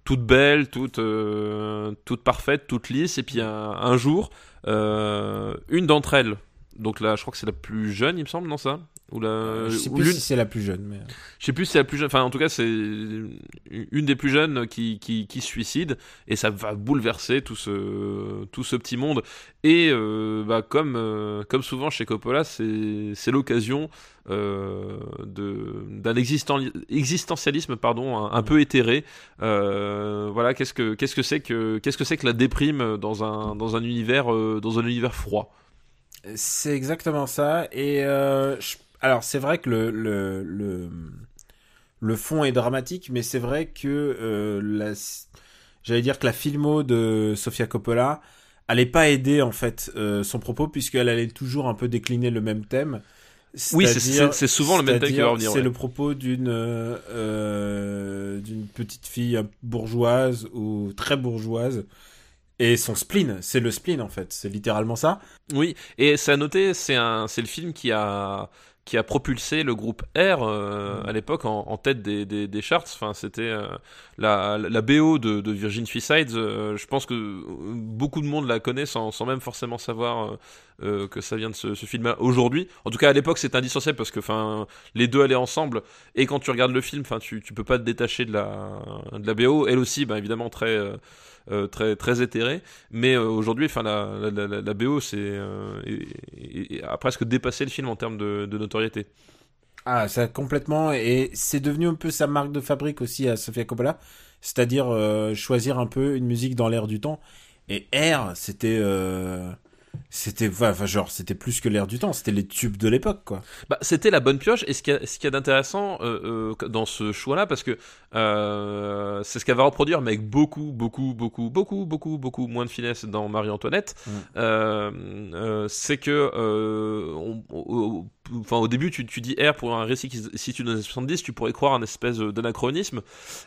toutes belles toutes euh, toutes parfaites toutes lisses et puis un, un jour euh, une d'entre elles donc là je crois que c'est la plus jeune il me semble non ça ou la je sais plus si c'est la plus jeune, mais je sais plus si c'est la plus jeune, enfin en tout cas c'est une des plus jeunes qui, qui, qui se suicide et ça va bouleverser tout ce, tout ce petit monde. Et euh, bah, comme, euh, comme souvent chez Coppola, c'est c'est l'occasion euh, de- d'un existen- existentialisme pardon, un, un peu éthéré. Euh, voilà, qu'est-ce que qu'est-ce que c'est que qu'est-ce que c'est que la déprime dans un, dans un univers euh, dans un univers froid? C'est exactement ça. Et euh, je- alors c'est vrai que le, le, le, le fond est dramatique, mais c'est vrai que euh, la, j'allais dire que la filmo de Sofia Coppola allait pas aider en fait euh, son propos puisqu'elle allait toujours un peu décliner le même thème. Oui, c'est- souvent le même thème qui va revenir. C'est ouais. le propos d'une d'une petite fille bourgeoise ou très bourgeoise et son spleen. C'est le spleen en fait. C'est littéralement ça. Oui, et c'est à noter, c'est un, c'est le film qui a qui a propulsé le groupe R euh, à l'époque en, tête des, des, charts. Enfin, c'était euh, la, la BO de, de Virgin Suicides. euh, je pense que beaucoup de monde la connaît sans, sans même forcément savoir que ça vient de ce, ce film aujourd'hui. En tout cas, à l'époque, c'est indissociable parce que enfin les deux allaient ensemble. Et quand tu regardes le film, enfin, tu, tu peux pas te détacher de la de la BO. Elle aussi, bah, évidemment très très très éthérée. Mais euh, aujourd'hui, enfin la, BO, euh, a presque dépassé le film en termes de, notoriété. Ah, ça complètement. Et c'est devenu un peu sa marque de fabrique aussi à Sofia Coppola. C'est-à-dire euh, choisir un peu une musique dans l'air du temps. Et R, c'était. euh, C'était. Enfin, genre, c'était plus que l'air du temps. C'était les tubes de l'époque, quoi. Bah, c'était la bonne pioche. Et ce qu'il y y a d'intéressant euh, euh, dans ce choix-là, parce que euh, c'est ce qu'elle va reproduire, mais avec beaucoup, beaucoup, beaucoup, beaucoup, beaucoup, beaucoup moins de finesse dans Marie-Antoinette. Mm. C'est que, on- au début, tu, tu dis R pour un récit qui se situe dans les années 70, tu pourrais croire un espèce d'anachronisme.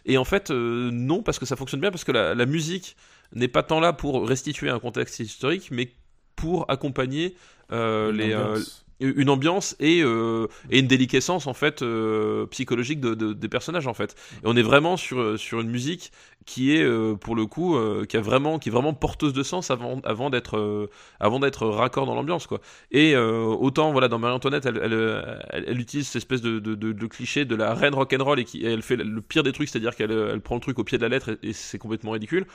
Et en fait, non, parce que ça fonctionne bien, parce que la, la musique n'est pas tant là pour restituer un contexte historique, mais pour accompagner euh, Une les, euh, ambiance. une ambiance et, euh, et une déliquescence en fait euh, psychologique de, de- des personnages en fait. Et on est vraiment sur, sur une musique qui est euh, pour le coup qui a vraiment qui est vraiment porteuse de sens avant avant d'être avant d'être raccord dans l'ambiance quoi. Et autant voilà dans Marie-Antoinette elle, elle, elle, elle utilise cette espèce de, de, de, de cliché de la reine rock'n'roll et qui et elle fait le pire des trucs c'est-à-dire qu'elle elle prend le truc au pied de la lettre et, et c'est complètement ridicule.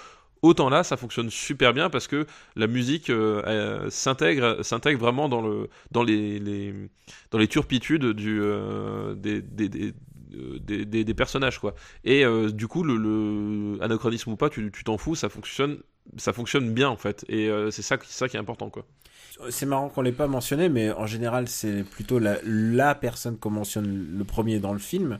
Autant là, ça fonctionne super bien parce que la musique euh, euh, s'intègre, s'intègre vraiment dans le, dans les, turpitudes euh, des, personnages quoi. Et du coup, le, anachronisme ou pas, tu t'en fous, ça fonctionne, ça fonctionne bien en fait. Et c'est ça, qui- c'est ça qui est important quoi. C'est marrant qu'on l'ait pas mentionné, mais en général, c'est plutôt la, la personne qu'on mentionne le premier dans le film.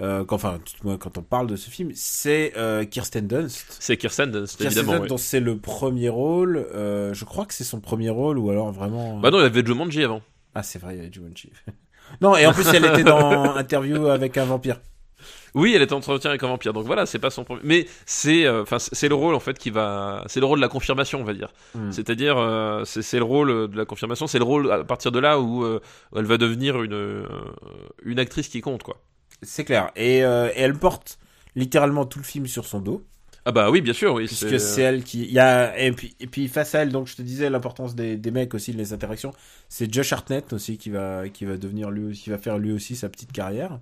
Euh, quand, enfin, quand on parle de ce film, c'est euh, Kirsten Dunst. C'est Kirsten Dunst Kirsten évidemment. Dunst, ouais. dont c'est le premier rôle. euh, je crois que c'est son premier rôle, ou alors vraiment. Bah non, il y avait Jumanji avant. Ah, c'est vrai, il y avait Jumanji. non, et en plus, elle était dans Interview avec un vampire. Oui, elle est en entretien avec un vampire, donc voilà, c'est pas son premier. Mais c'est, euh, enfin, c'est le rôle en fait qui va, c'est le rôle de la confirmation, on va dire. Mm. C'est-à-dire, euh, c'est le rôle de la confirmation, c'est le rôle à partir de là où, euh, elle va devenir une une actrice qui compte, quoi. C'est clair. Et, euh, et elle porte littéralement tout le film sur son dos. Ah bah oui, bien sûr, oui. Puisque c'est elle qui. Y a... et, puis, et puis face à elle, donc je te disais l'importance des, des mecs aussi, les interactions. C'est Josh Hartnett aussi qui va, qui va devenir lui, qui va faire lui aussi sa petite carrière.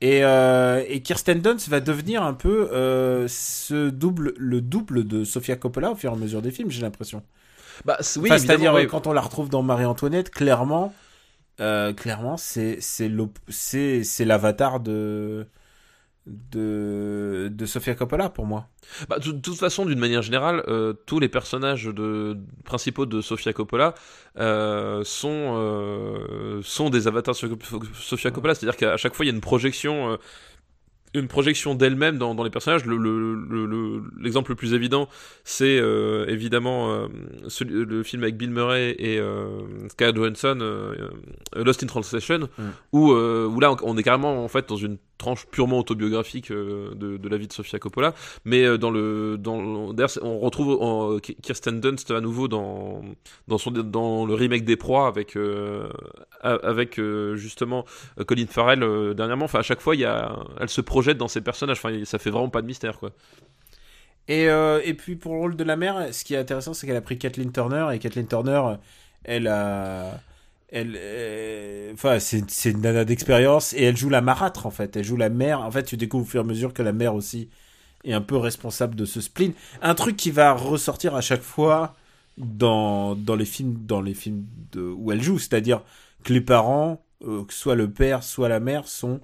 Et, euh, et Kirsten Dunst va devenir un peu euh, ce double, le double de Sofia Coppola au fur et à mesure des films, j'ai l'impression. Bah, oui, Enfin, c'est-à-dire oui. quand on la retrouve dans Marie-Antoinette, clairement, euh, clairement, c'est l'avatar de de de Sofia Coppola pour moi. Bah, de, de toute façon, d'une manière générale, euh, tous les personnages de, principaux de Sofia Coppola euh, sont, sont des avatars sur Sofia Coppola. C'est-à-dire qu'à chaque fois, il y a une projection, une projection d'elle-même dans, dans les personnages. Le- le- le- le- L'exemple le, plus évident, c'est euh, évidemment euh, le film avec Bill Murray et euh, Scarlett Johansson, Lost in Translation, Mm. où, où là, on- est carrément en fait dans une tranche purement autobiographique de, de la vie de Sofia Coppola mais dans le dans on retrouve Kirsten Dunst à nouveau dans dans son dans le remake des proies avec avec justement Colin Farrell dernièrement enfin à chaque fois il y a elle se projette dans ses personnages. Enfin ça fait vraiment pas de mystère quoi. Et euh, et puis pour le rôle de la mère, ce qui est intéressant, c'est qu'elle a pris Kathleen Turner et Kathleen Turner, elle a elle euh, enfin c'est une nana d'expérience et elle joue la marâtre en fait. Elle joue la mère. En fait tu découvres au fur et à mesure que la mère aussi est un peu responsable de ce spleen. Un truc qui va ressortir à chaque fois dans dans les films dans les films de, où elle joue c'est-à-dire que les parents euh, soit le père soit la mère sont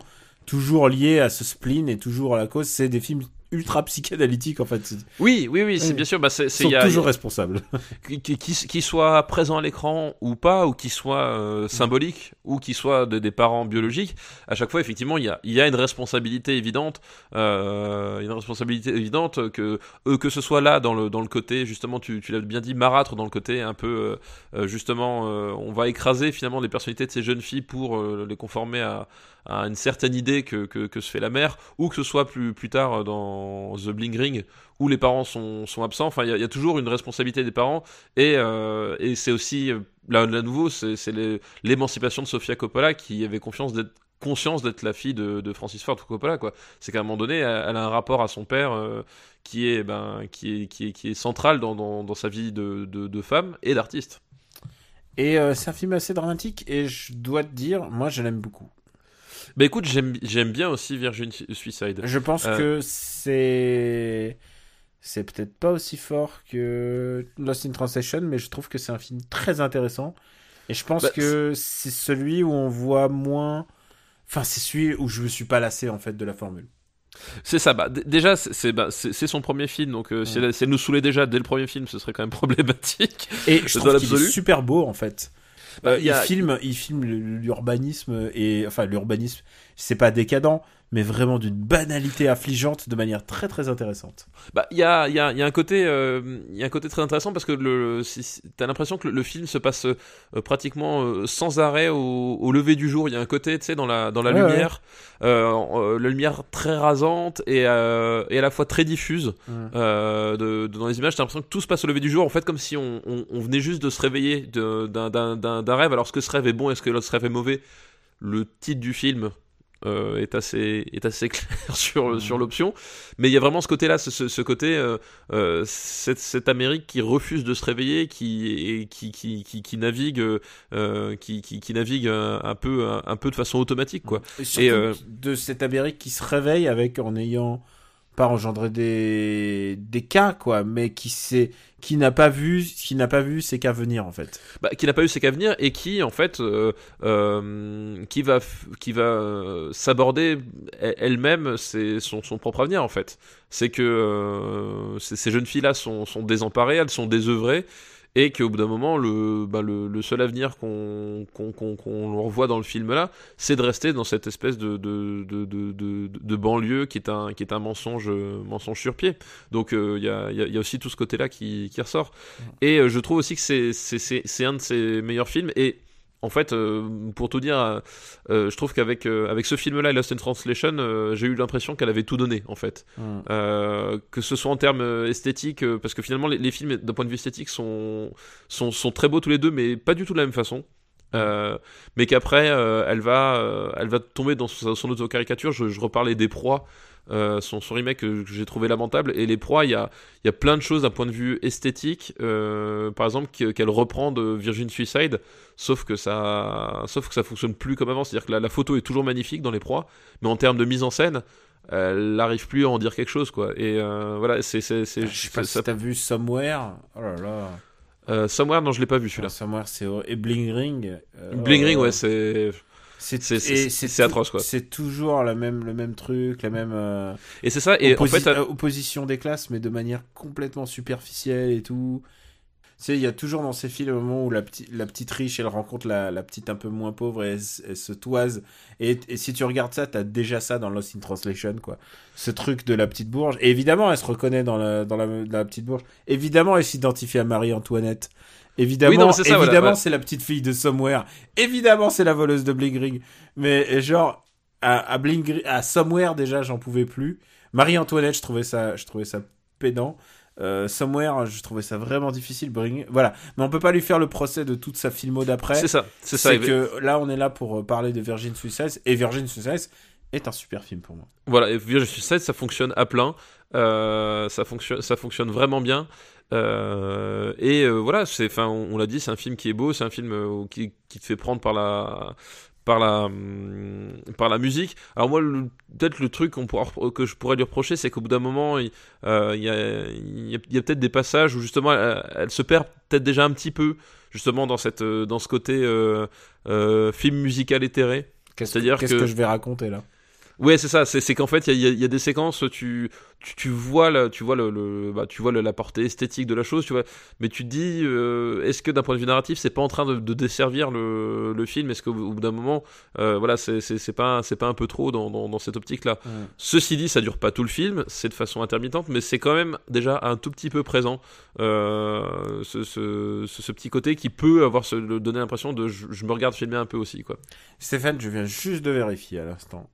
toujours liés à ce spleen et toujours à la cause c'est des films ultra psychanalytiques en fait. Oui oui oui c'est bien sûr bah c'est ils sont il y a- toujours responsables. Qui, qui, qui- soit présent à l'écran ou pas, ou qui soit euh, symbolique, ou qui soit de- des parents biologiques, à chaque fois, effectivement, il y a, il y a une responsabilité évidente, euh, une responsabilité évidente que eux, que ce soit là dans le dans le côté justement, tu, tu l'as bien dit, marâtre dans le côté un peu euh, euh, justement, euh, on va écraser finalement les personnalités de ces jeunes filles pour euh, les conformer à à une certaine idée que, que, se fait la mère, ou que ce soit plus, plus tard dans The Bling Ring, où les parents sont, sont absents. Enfin, il y, a- toujours une responsabilité des parents, et, euh, et c'est aussi, euh, là, là nouveau, c'est l'émancipation de Sofia Coppola qui avait confiance d'être conscience d'être la fille de, de Francis Ford Coppola quoi. C'est qu'à un moment donné elle, a un rapport à son père euh, qui est ben qui est qui est qui est central dans, dans, sa vie de, de, femme et d'artiste. Et euh, c'est un film assez dramatique et je dois te dire moi je l'aime beaucoup bah écoute j'aime bien aussi Virgin Suicide Je pense Euh. que c'est c'est peut-être pas aussi fort que Lost in Translation, mais je trouve que c'est un film très intéressant. Et je pense Bah, que c'est celui où on voit moins. Enfin, c'est celui où je me suis pas lassé en fait de la formule. C'est ça. Bah, déjà, c'est bah, son premier film, donc euh, si, elle, si elle nous saoulait déjà dès le premier film, ce serait quand même problématique. Et je trouve qu'il est super beau en fait. Bah, il y a- il filme, il filme l'urbanisme et enfin l'urbanisme, c'est pas décadent, mais vraiment d'une banalité affligeante de manière très très intéressante. Bah, il y a, y, a, y a un côté, euh, y a un côté très intéressant parce que le, si- t'as l'impression que le, le film se passe euh, pratiquement euh, sans arrêt au, au lever du jour. Il y a un côté, tu sais, dans la dans la Ouais, lumière, la lumière très rasante et, et à la fois très diffuse de, de- dans les images. T'as l'impression que tout se passe au lever du jour, en fait, comme si on, on, on venait juste de se réveiller d'un rêve. Alors, est-ce que ce rêve est bon, est-ce que l'autre rêve est mauvais Le titre du film euh, est assez est assez clair sur sur l'option. Mais il y a vraiment ce côté là ce, ce- ce côté euh, euh, cette, cette Amérique qui refuse de se réveiller qui et qui, qui, qui, qui navigue qui, qui, navigue un, un peu un, un peu de façon automatique quoi. Et euh, de cette Amérique qui se réveille avec en ayant pas engendré des des cas quoi, mais qui sait qui n'a pas vu qui n'a pas vu ces cas venir en fait. bah, qui n'a pas eu ses qu'à venir et qui en fait euh, euh, qui va qui va euh, s'aborder e- elle-même son, son propre avenir en fait c'est que ces, ces jeunes filles là sont, sont désemparées elles sont désœuvrées et qu'au bout d'un moment le, bah, le, le seul avenir qu'on qu'on qu'on qu'on leur voit dans le film là c'est de rester dans cette espèce de de, de, de, banlieue qui est un qui est un mensonge euh, mensonge sur pied. Donc euh, il y, a, y a- il y a aussi tout ce côté là qui, qui ressort. Et euh, je trouve aussi que c'est un de ses meilleurs films. Et en fait, euh, pour tout dire, euh, euh, je trouve qu'avec euh, avec ce film-là Lost in Translation, j'ai eu l'impression qu'elle avait tout donné, en fait. Euh, que ce soit en termes esthétiques, parce que finalement, les, les films, d'un point de vue esthétique, sont, sont, sont très beaux tous les deux, mais pas du tout de la même façon. Mais qu'après, elle va, elle va tomber dans son, son auto-caricature. Je, je reparlais des proies, euh, son, son remake que, j'ai trouvé lamentable. Et les proies, il y a, y a plein de choses d'un point de vue esthétique. euh, par exemple, que- qu'elle reprend de Virgin Suicide, sauf que ça, sauf que ça fonctionne plus comme avant. C'est-à-dire que la, la photo est toujours magnifique dans les proies, mais en termes de mise en scène, elle n'arrive plus à en dire quelque chose, quoi. Et euh, voilà, c'est, c'est, Je sais pas ça- si t'as vu Somewhere. Oh là là. euh, Somewhere, non, je l'ai pas vu celui-là. Somewhere, c'est et Bling Ring. euh, Bling Ring, là ouais, c'est. C'est atroce, quoi. C'est toujours la même, le même truc, la même euh, Et c'est ça. Et en fait, euh, opposition des classes, mais de manière complètement superficielle et tout. Tu sais, il y a toujours dans ces films le moment où la, petite la petite riche, elle rencontre la, la petite un peu moins pauvre et elle, se toise. Et, et si tu regardes ça, t'as déjà ça dans Lost in Translation, quoi. Ce truc de la petite bourge. Et évidemment, elle se reconnaît dans la, dans la, la petite bourge. Évidemment, elle s'identifie à Marie-Antoinette. Évidemment, Oui, non, c'est ça, voilà, évidemment, ouais. c'est la petite fille de Somewhere. Évidemment, c'est la voleuse de Bling Ring. Mais euh, genre, à, à Bling à Somewhere, déjà, j'en pouvais plus. Marie-Antoinette, je trouvais ça, je trouvais ça pédant. Euh, Somewhere, je trouvais ça vraiment difficile. Bring... Voilà. Mais on peut pas lui faire le procès de toute sa filmo d'après. c'est ça. C'est ça. C'est que là, on est là pour euh, parler de Virgin Suicide. Et Virgin Suicide est un super film pour moi. Voilà, et Virgin Suicide, ça fonctionne à plein. Euh, ça, fonctionne, ça fonctionne vraiment bien. Euh, et euh, voilà, c'est, enfin, on, on l'a dit, c'est un film qui est beau, c'est un film euh, qui, qui te fait prendre par la, par la, hum, par la musique. Alors moi, peut-être le truc pourra, que je pourrais lui reprocher, c'est qu'au bout d'un moment, il il y a, il y a, il y a peut-être des passages où justement, elle, elle se perd peut-être déjà un petit peu, justement dans cette, dans ce côté film musical éthéré. Qu'est-ce C'est-à-dire qu'est-ce que- que je vais raconter là? Ouais, c'est ça. C'est qu'en fait, il y y a- des séquences, tu, tu, tu vois, la, tu vois, le, le- bah, tu vois la portée esthétique de la chose, tu vois. Mais tu te dis, euh, est-ce que d'un point de vue narratif, c'est pas en train de, de desservir le, le film? Est-ce qu'au au bout d'un moment, euh, voilà, c'est pas, c'est pas un peu trop dans, dans, dans cette optique-là? Ceci dit, ça dure pas tout le film, c'est de façon intermittente, mais c'est quand même déjà un tout petit peu présent. euh, ce, ce, ce, ce petit côté qui peut avoir se, donner l'impression de je, je me regarde filmer un peu aussi, quoi. Stéphane, je viens juste de vérifier à l'instant.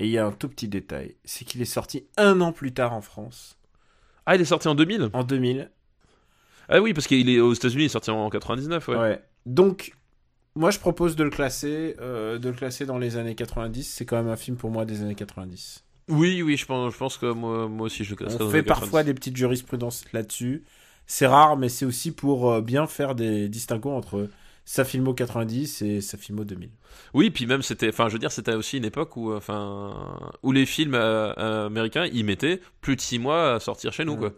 Et il y a un tout petit détail. C'est qu'il est sorti un an plus tard en France. Ah, il est sorti en 2000 En 2000. Ah oui, parce qu'il est aux États-Unis, il est sorti en 99, ouais. Ouais. Donc, moi, je propose de le classer, euh, de le classer dans les années 90. C'est quand même un film pour moi des années 90. Oui, oui, je pense, je pense que moi, moi aussi je le classerais On dans fait les parfois 90. des petites jurisprudences là-dessus. C'est rare, mais c'est aussi pour euh, bien faire des distinguos entre sa filmo 90 et sa filmo 2000. Oui, puis même c'était, enfin, je veux dire, c'était aussi une époque où, enfin, où les films euh, euh, américains, ils mettaient plus de 6 mois à sortir chez nous, Ouais. quoi.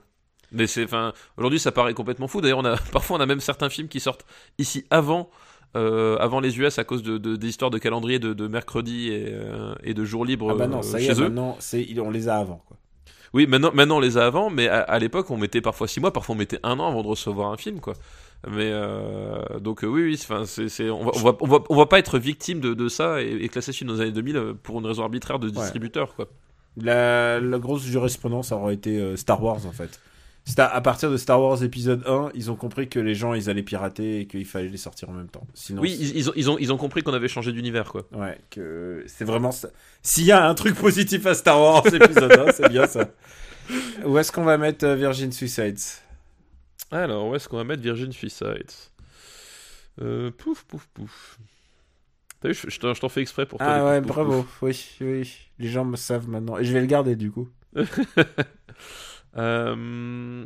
Mais c'est, enfin, aujourd'hui, ça paraît complètement fou. D'ailleurs, on a, parfois, on a même certains films qui sortent ici avant, euh, avant les US à cause de, de- des histoires de calendrier de, de mercredi et, euh, et de jours libres Ah bah euh, non, ça y chez est, eux. maintenant, c'est, on les a avant. Quoi. Oui, maintenant, maintenant on les a avant, mais à, à l'époque on mettait parfois 6 mois, parfois on mettait un an avant de recevoir un film, quoi. Mais euh, donc euh, oui, oui, enfin, c'est, on, on, va, on, va, on va pas être victime de, de ça et, et classer film dans les années 2000 euh, pour une raison arbitraire de distributeur, quoi. La, la grosse jurisprudence aurait été euh, Star Wars en fait. C'est à, partir de Star Wars épisode 1, ils ont compris que les gens ils allaient pirater et qu'il fallait les sortir en même temps. Sinon, Oui, ils, ils ont, ils, ont, ils ont compris qu'on avait changé d'univers, quoi. ouais, que c'est vraiment. S'il y a un truc positif à Star Wars épisode 1, c'est bien ça. Où est-ce qu'on va mettre euh, Virgin Suicides? Alors, où est-ce qu'on va mettre Virgin Suicide euh, Pouf, pouf, pouf. T'as vu, je, t'en- fais exprès pour toi. Ah ouais, pouf, bravo. pouf. Oui, oui. Les gens me savent maintenant. Et je vais le garder du coup. Euh,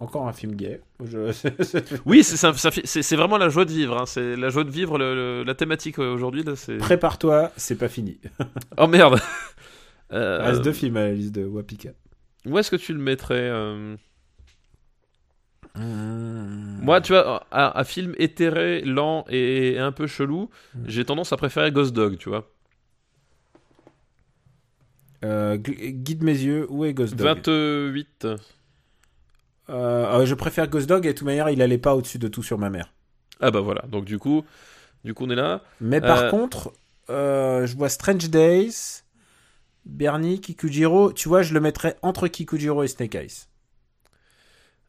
Encore un film gay. Je... Oui, c'est, vraiment la joie de vivre. hein. C'est la joie de vivre, le- le- la thématique euh, aujourd'hui. Prépare-toi, c'est pas fini. Oh merde Euh, reste deux films à la liste de Wapika. Où est-ce que tu le mettrais euh? Hmm. Moi, tu vois, un, un film éthéré, lent et, et un peu chelou, Hmm. j'ai tendance à préférer Ghost Dog, tu vois. Euh, gu- guide mes yeux, où est Ghost Dog? 28. Euh, euh, Je préfère Ghost Dog et de toute manière, il allait pas au-dessus de tout sur ma mère. Ah bah voilà, donc du coup, du coup on est là. Mais par Euh. contre, euh, je vois Strange Days, Bernie, Kikujiro. Tu vois, je le mettrais entre Kikujiro et Snake Eyes.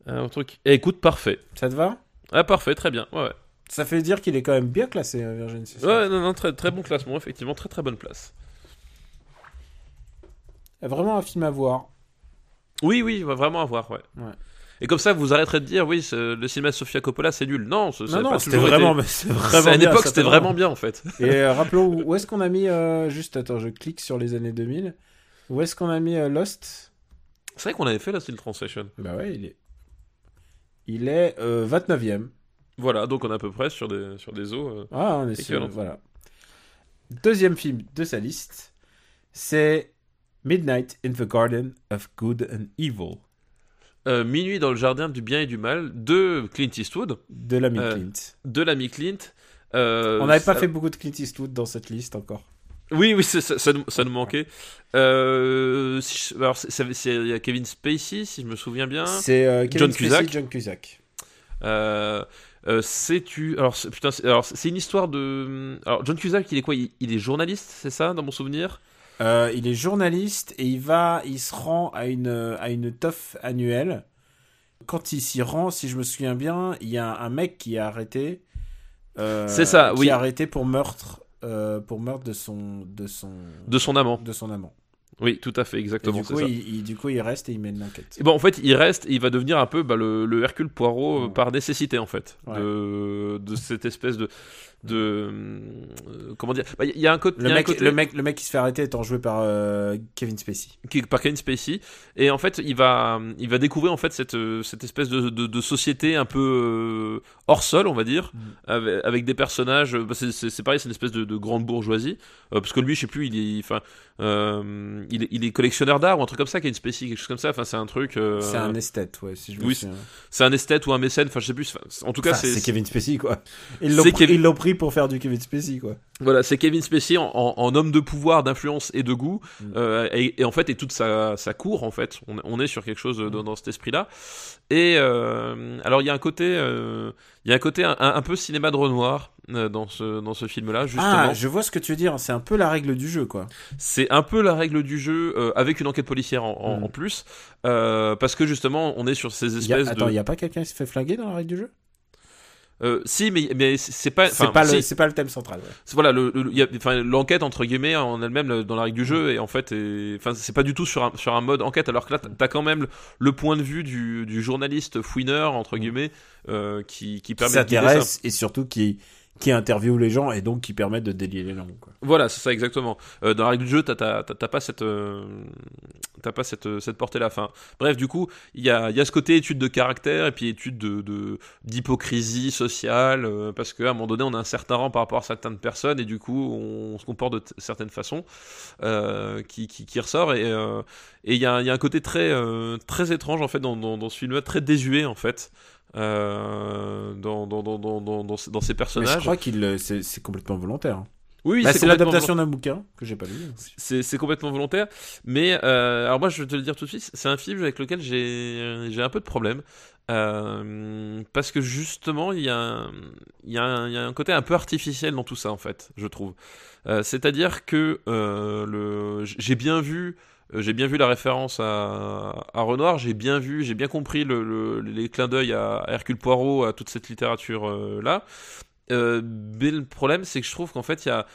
Un truc. Eh, écoute, parfait. Ça te va? Ah parfait, très bien. Ouais, ouais. Ça fait dire qu'il est quand même bien classé, hein, Virgin Suicide. Ouais, non, non, très, très bon classement, effectivement, très très bonne place. Vraiment un film à voir. Oui, oui, vraiment avoir, ouais. Ouais. Et comme ça, vous arrêterez de dire, oui, le cinéma de Sofia Coppola, c'est nul. Non, Non, c'était vraiment, été- c'est vraiment À une bien, époque, c'était vraiment bien, en fait. Et euh, rappelons, où- est-ce qu'on a mis, euh, juste, attends, je clique sur les années 2000. Où est-ce qu'on a mis euh, Lost? C'est vrai qu'on avait fait la Steel Translation. Bah ouais, il est. Il est euh, 29ème. Voilà, donc on est à peu près sur des, sur des eaux. euh. Ah, on est sur. Voilà. Deuxième film de sa liste, c'est Midnight in the Garden of Good and Evil Euh, Minuit dans le jardin du bien et du mal de Clint Eastwood, de l'ami Euh, Clint. de l'ami Clint. Euh, On n'avait pas ça- fait beaucoup de Clint Eastwood dans cette liste encore. Oui, oui, ça, ça, nous- ça nous manquait. Euh, si je- alors, c'est- Kevin Spacey, si je me souviens bien. C'est euh, John. John Cusack. Euh, euh, alors c'est- putain c'est- alors c'est une histoire de alors John Cusack il est quoi? Il, il est journaliste c'est ça dans mon souvenir? Euh, il est journaliste et il va, il se rend à une à une teuf annuelle. Quand il s'y rend, si je me souviens bien, il y a un mec qui est arrêté. C'est ça, qui oui. est arrêté pour meurtre, euh, pour meurtre de son de son de son amant de son amant. oui tout à fait Et exactement du c'est coup, ça il, il- du coup, il reste et il mène l'enquête. Et bon en fait il reste il va devenir un peu bah, le, le Hercule Poirot euh, par nécessité en fait Ouais. de, de cette espèce de de euh, comment dire Bah, il y a un côté Le y a un mec, côté- le mec, le mec qui se fait arrêter étant joué par euh, Kevin Spacey. qui par Kevin Spacey et en fait il va il va découvrir en fait cette euh, cette espèce de, de, de société un peu hors sol on va dire Mm. avec, avec des personnages bah, c'est- pareil c'est une espèce de, de grande bourgeoisie euh, parce que lui je sais plus il est enfin euh, il, il est collectionneur d'art ou un truc comme ça Kevin Spacey quelque chose comme ça enfin c'est un truc C'est un esthète, ouais, si je oui, c'est un esthète ou un mécène enfin je sais plus en tout cas Enfin, c'est Kevin Spacey, quoi. Ils l'ont pris, pris pour faire du Kevin Spacey, quoi. Voilà, c'est Kevin Spacey en, en- en homme de pouvoir, d'influence et de goût, Mm. euh, et, et en fait, et toute sa, sa cour, en fait, on, on est sur quelque chose dans, dans cet esprit-là. Et euh, alors, il y a un côté, euh, y a un côté un, un peu cinéma de Renoir dans ce dans ce film-là, justement. Ah, je vois ce que tu veux dire. C'est un peu la règle du jeu, quoi. C'est un peu la règle du jeu avec une enquête policière en, Mm. en plus, parce que justement, on est sur ces Il y a- espèces Attends, il de. y a pas quelqu'un qui se fait flinguer dans la règle du jeu? Euh, si, mais mais c'est pas. C'est pas, si, le- c'est pas le thème central. ouais. Voilà le, le- l'enquête entre guillemets en elle-même le- dans la règle du jeu et en fait c'est pas du tout sur un, sur un mode enquête alors que là t'as quand même le, le point de vue du, du journaliste fouineur entre guillemets euh, qui, qui Qui permet de ça. s'intéresse et surtout qui, qui interviewe les gens et donc qui permettent de délier les langues. Voilà, c'est ça exactement. Euh, dans la règle du jeu, t'as t'as- t'as- pas cette euh, t'as pas cette cette portée là. Enfin, bref, du coup, il y a y a ce côté étude de caractère et puis étude de d'hypocrisie sociale euh, parce qu'à un moment donné, on a un certain rang par rapport à certaines personnes et du coup, on, se comporte de certaines façons euh, qui, qui ressort et euh, il y a y a un côté très euh, très étrange en fait dans dans, dans ce film-là, très désuet en fait. Euh, dans, dans, dans, dans, dans, dans ces- Mais personnages. je crois qu'il le- c'est complètement volontaire. hein. Oui, Bah, c'est l'adaptation d'un bouquin que j'ai pas lu. c'est complètement volontaire. Mais euh, alors moi, je vais te le dire tout de suite, c'est un film avec lequel j'ai j'ai un peu de problème. Euh, parce que justement, il y, a un, il, y a un, il y a un côté un peu artificiel dans tout ça, en fait, je trouve. Euh, C'est-à-dire que euh, le, j'ai bien vu. Euh, J'ai bien vu la référence à, à Renoir, j'ai bien vu, j'ai bien compris le, le- les clins d'œil à, à Hercule Poirot, à toute cette littérature euh. Euh, mais le problème, c'est que je trouve qu'en fait, y a,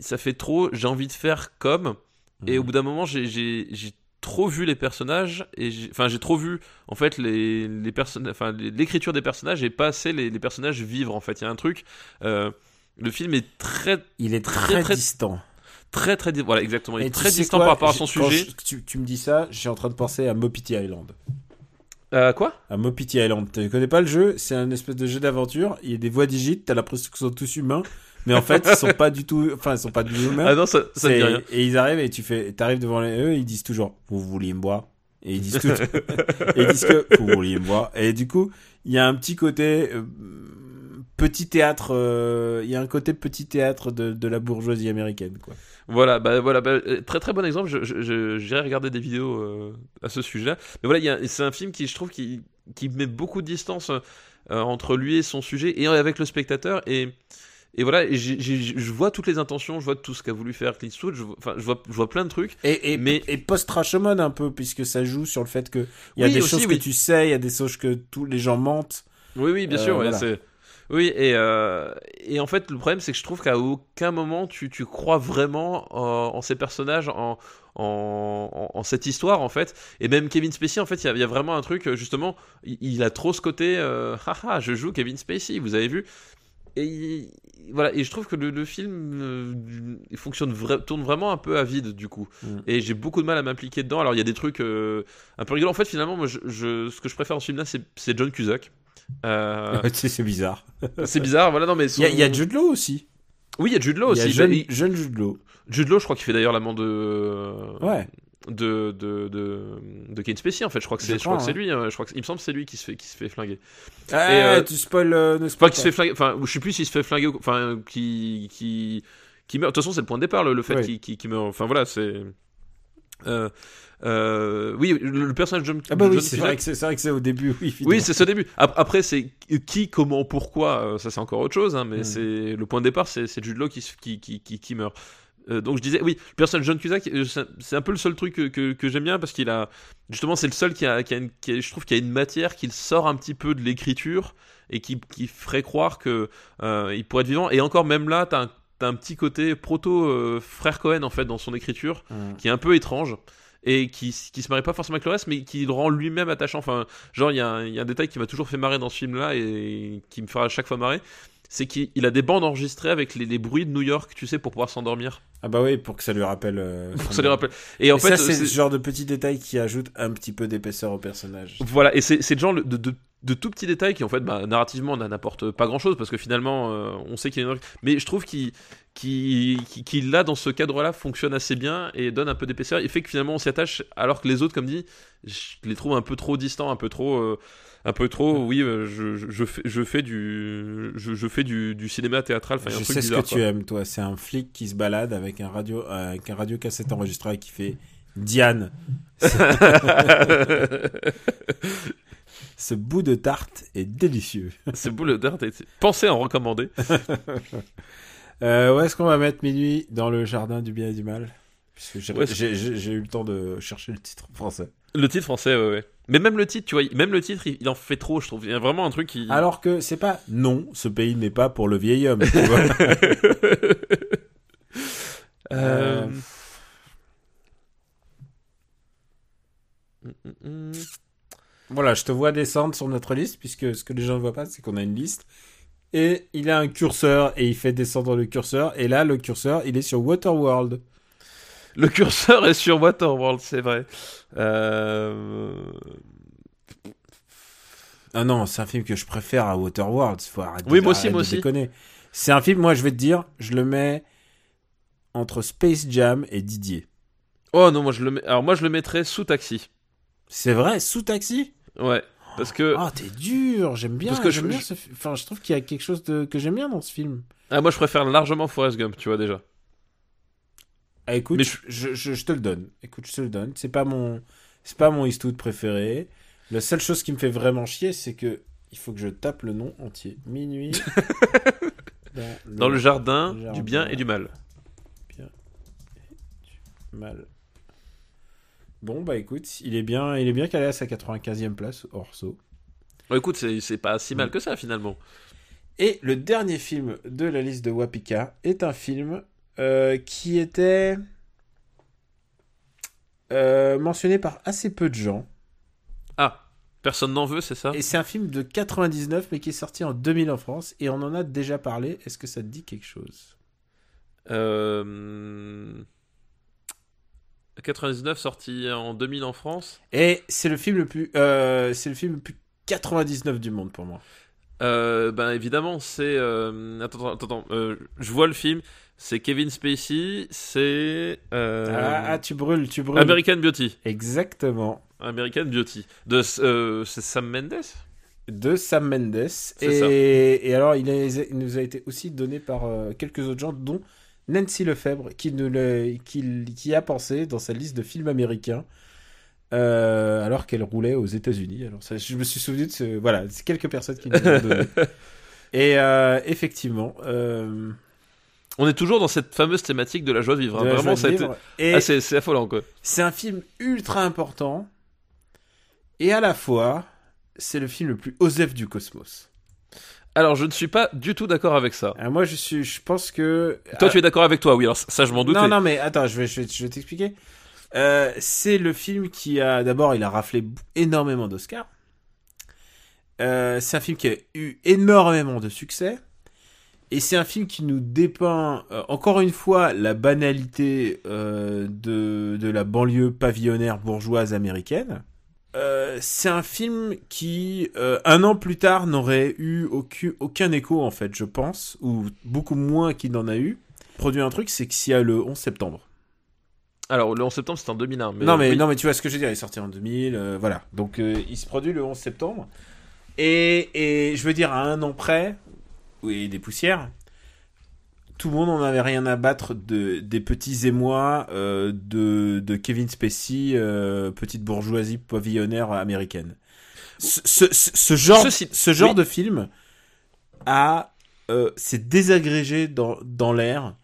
ça fait trop. J'ai envie de faire comme, et au bout d'un moment, j'ai- trop vu les personnages et enfin j'ai trop vu en fait les les personnes, enfin les- l'écriture des personnages et pas assez les, les personnages vivre en fait. Il y a un truc. euh, le film est très Il est Très, très, très- distant. Très très voilà exactement. Il est très distant par rapport à son sujet. je- tu, tu me dis ça, j'ai en train de penser à Mopiti Island. Euh, quoi? À Mopiti Island. Tu connais pas le jeu? C'est un espèce de jeu d'aventure. Il y a des voix digites. T'as l'impression qu'ils sont tous humains, mais en fait ils sont pas du tout. Enfin ils sont pas du tout humains. Ah non, ça, ça dit rien. Et ils arrivent et tu fais, t'arrives devant les- eux, ils disent toujours, vous vouliez me boire. Et ils disent tout, et ils disent que vous vouliez me boire. Et du coup, il y a un petit côté euh, petit théâtre, euh, il y a un côté petit théâtre de, de la bourgeoisie américaine, quoi. Voilà, bah voilà, bah, euh, très très bon exemple. Je- je- je- J'ai regardé des vidéos euh, à ce sujet-là. Mais voilà, c'est un film qui, je trouve, qui, qui met beaucoup de distance euh, entre lui et son sujet et avec le spectateur. Et, et voilà, et je vois toutes les intentions, je vois tout ce qu'a voulu faire Clint Eastwood. Je vois, enfin, je vois, je vois plein de trucs. Et, et, Mais- et post-Rashomon un peu, puisque ça joue sur le fait que il y a Oui, des aussi, choses oui. que tu sais, il y a des choses que tous les gens mentent. Oui, oui, bien Euh, sûr. ouais, voilà. c'est Oui, et, euh, et en fait, le problème, c'est que je trouve qu'à aucun moment tu, tu crois vraiment en, en ces personnages, en, en, en- en cette histoire, en fait. Et même Kevin Spacey, en fait, il y, a- il y a vraiment un truc, euh, justement, il, il a trop ce côté, euh, haha, je joue Kevin Spacey, vous avez vu et il- voilà, et je trouve que le, le film euh, il fonctionne vra- tourne vraiment un peu à vide du coup. Mm. Et j'ai beaucoup de mal à m'impliquer dedans. Alors il y a des trucs euh, un peu rigolos. En fait, finalement, moi, je, je- ce que je préfère dans ce film-là, c'est John Cusack. Euh, c'est bizarre. c'est bizarre, voilà, non mais. Il y, a- son- il y a Jude Law aussi. Oui, il y a Jude Law Il y a aussi. jeune, Il- jeune Jude Law. Jude Law, je crois qu'il fait d'ailleurs l'amant de. Ouais. De, de, de, de Kane Spacey en fait je crois que c'est je crois crois, que c'est lui hein. je crois que il me semble que c'est lui qui se fait qui se fait flinguer Ah, euh, tu spoil. euh, ne Pas spoil qu'il se fait flinguer, enfin, je sais plus s'il se fait flinguer, enfin, qui, qui, qui meurt. De toute façon, c'est le point de départ, le, le fait Ouais. qu'il qu'il- qu'il meurt. Enfin, voilà, c'est. Euh, euh, oui, le, personnage de John, Ah bah oui, c'est Cusack- vrai que c'est c'est vrai que c'est au début, oui. C'est ce début. Ap- Après, c'est qui, comment, pourquoi, euh, ça c'est encore autre chose, hein, mais Mm. c'est le point de départ, c'est Jude Law qui, se- qui, qui, qui, qui meurt. Euh, donc je disais, oui, le personnage de John Cusack, c'est un peu le seul truc que, que, que j'aime bien parce qu'il a, justement, c'est le seul qui a, qui a, une, qui a- je trouve, qui a une matière qui sort un petit peu de l'écriture et qui, qui ferait croire que euh, il pourrait être vivant. Et encore, même là, t'as un, un petit côté proto euh, frère Cohen en fait dans son écriture qui est un peu étrange et qui, qui se marie pas forcément avec le reste, mais qui le rend lui-même attachant. Enfin, genre, il y, a un- il y a un détail qui m'a toujours fait marrer dans ce film-là et qui me fera à chaque fois marrer. C'est qu'il il a des bandes enregistrées avec les, les bruits de New York, tu sais, pour pouvoir s'endormir. Ah bah oui, pour que ça lui rappelle. euh, Pour que ça lui rappelle. Et en Et fait, ça, c'est le genre de petit détail qui ajoute un petit peu d'épaisseur au personnage. Voilà, et c'est c'est le genre de, de, de tout petits détails qui, en fait, bah, narrativement, n'apportent pas grand chose parce que finalement, euh, on sait qu'il y a une. Mais je trouve qu'il, qu'il, là, dans ce cadre-là, fonctionne assez bien et donne un peu d'épaisseur. Il fait que finalement, on s'y attache, alors que les autres, comme dit, je les trouve un peu trop distants, un peu trop. euh, un peu trop, oui, euh, je, je, je fais, je fais du, je, je fais du, du cinéma théâtral. Enfin, un Je truc sais ce bizarre, que quoi. tu aimes, toi. C'est un flic qui se balade avec un radio, euh, avec un radio cassette enregistré et qui fait Diane. Ce bout de tarte est délicieux. Beau le dirt. et- Pensez à en recommander. Euh, où est-ce qu'on va mettre minuit dans le jardin du bien et du mal? J'ai Ouais, eu le temps de chercher le titre français. Le titre français, ouais, ouais. Mais même le titre, tu vois, même le titre, il, en fait trop, je trouve. Il y a vraiment un truc qui. Alors que c'est pas non, ce pays n'est pas pour le vieil homme. tu vois. Euh. Voilà, je te vois descendre sur notre liste, puisque ce que les gens ne voient pas, c'est qu'on a une liste. Et il a un curseur, et il fait descendre le curseur. Et là, le curseur, il est sur Waterworld. Le curseur est sur Waterworld, c'est vrai. Euh... Ah non, c'est un film que je préfère à Waterworld. Faut arrêter Oui, de- moi aussi, moi aussi. déconner. C'est un film, moi, je vais te dire, je le mets entre Space Jam et Didier. Oh non, moi je le mets. Alors moi je le mettrais sous taxi. C'est vrai, sous taxi? Ouais. Parce que. Ah, t'es dur, j'aime bien. Parce que je- bien ce fi- Enfin, je trouve qu'il y a quelque chose de... que j'aime bien dans ce film. Ah, moi je préfère largement Forrest Gump, tu vois déjà. Ah, écoute, Mais je... Je, je- je te le donne. Écoute, je te le donne. C'est pas mon, c'est pas mon Eastwood préféré. La seule chose qui me fait vraiment chier, c'est que il faut que je tape le nom entier. Minuit. dans, le Dans le jardin, le du bien et du mal. mal. Bon bah écoute, il est bien, il est bien calé à sa 95e place saut. Oh, écoute, c'est c'est pas si mal Mm. que ça finalement. Et le dernier film de la liste de Wapika est un film euh, qui était euh, mentionné par assez peu de gens. Ah, personne n'en veut, c'est ça? Et c'est un film de 99 mais qui est sorti en 2000 en France et on en a déjà parlé. Est-ce que ça te dit quelque chose? Euh... 99 sorti en 2000 en France. Et c'est le film le plus, euh, c'est le film le plus 99 du monde pour moi. Euh, ben évidemment, c'est. euh, Attends, attends, attends. euh, je vois le film. C'est Kevin Spacey. C'est. Ah, ah, tu brûles, tu brûles. American Beauty. Exactement. American Beauty. De, c'est Sam Mendes? De Sam Mendes. Et, alors, il, a- il nous a été aussi donné par quelques autres gens, dont Nancy Lefebvre, qui, nous le, qui, qui a pensé dans sa liste de films américains. euh, alors qu'elle roulait aux États-Unis. Alors, ça, je me suis souvenu de ce. Voilà, c'est quelques personnes qui nous l'ont donné. Et euh, effectivement, euh, On est toujours dans cette fameuse thématique de la joie de vivre. hein. de Vraiment, été- Ah, c'est affolant c'est un film ultra important. Et à la fois, c'est le film le plus osef du cosmos. Alors, je ne suis pas du tout d'accord avec ça. Ah, moi, je suis, je pense que. Toi, tu es d'accord avec toi, oui. Alors, ça, je m'en doute. Non, non, mais attends, je vais, je vais, je vais t'expliquer. Euh, c'est le film qui a, d'abord, il a raflé énormément d'Oscars. Euh, c'est un film qui a eu énormément de succès. Et c'est un film qui nous dépeint, euh, encore une fois, la banalité euh, de, de la banlieue pavillonnaire bourgeoise américaine. Euh, c'est un film qui, euh, un an plus tard, n'aurait eu aucun, aucun écho, en fait, je pense, ou beaucoup moins qu'il n'en a eu. Produit un truc, c'est que s'il y a le 11 septembre. Alors, le 11 septembre, c'était en 2001. Mais non, mais, oui. non, mais tu vois ce que je veux dire, il est sorti en 2000, euh, voilà. Donc, euh, il se produit le 11 septembre. Et, et je veux dire, à un an près, oui, des poussières, tout le monde n'en avait rien à battre de, des petits émois euh, de, de Kevin Spacey, euh, petite bourgeoisie pavillonnaire américaine. Ce, ce, ce- ce genre, ce genre oui. de film a, euh, s'est désagrégé dans, dans l'air.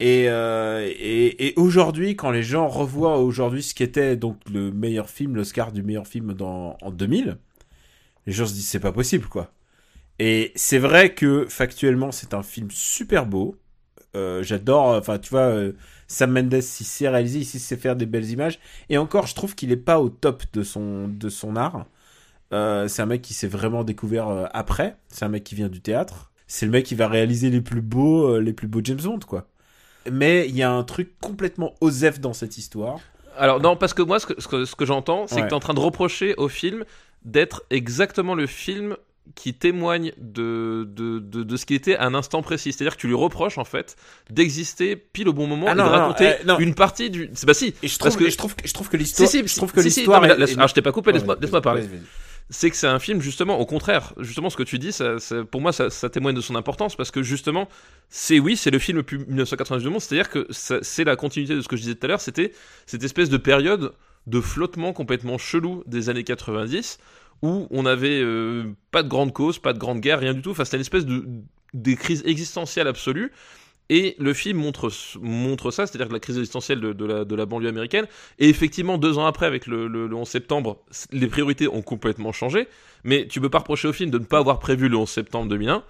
Et, et, et aujourd'hui, quand les gens revoient aujourd'hui ce qu'était donc le meilleur film, l'Oscar du meilleur film dans, en 2000, les gens se disent c'est pas possible quoi. Et c'est vrai que factuellement c'est un film super beau. Euh, J'adore, enfin tu vois, euh, Sam Mendes il sait réaliser, il sait faire des belles images. Et encore, je trouve qu'il est pas au top de son de son art. Euh, c'est un mec qui s'est vraiment découvert après. C'est un mec qui vient du théâtre. C'est le mec qui va réaliser les plus beaux, les plus beaux James Bond quoi. Mais il y a un truc complètement osef dans cette histoire. Alors, non, parce que moi, ce que, ce que, ce que j'entends, c'est Ouais. que tu es en train de reprocher au film d'être exactement le film qui témoigne de, de, de, de ce qu'il était à un instant précis. C'est-à-dire que tu lui reproches, en fait, d'exister pile au bon moment Ah et non, de non, raconter euh, non. une partie du. C'est bah si. Et je Parce trouve, que- je trouve, que- je trouve que Si, l'histoire, si, je trouve que si, l'histoire. est- laisse- est- je t'ai pas coupé, laisse-moi Ouais, laisse-moi parler. vas-y, vas-y. c'est que c'est un film justement au contraire justement ce que tu dis ça, ça- pour moi ça, ça témoigne de son importance parce que justement c'est oui c'est le film le plus 1990 du monde c'est à dire que c'est la continuité de ce que je disais tout à l'heure c'était cette espèce de période de flottement complètement chelou des années 90 où on avait euh, pas de grande cause pas de grande guerre rien du tout enfin c'était une espèce de des crises existentielles absolues et le film montre, montre ça, c'est-à-dire que la crise existentielle de, de la, de la banlieue américaine. Et effectivement, deux ans après, avec le, le- le 11 septembre, les priorités ont complètement changé. Mais tu peux pas reprocher au film de ne pas avoir prévu le 11 septembre 2001.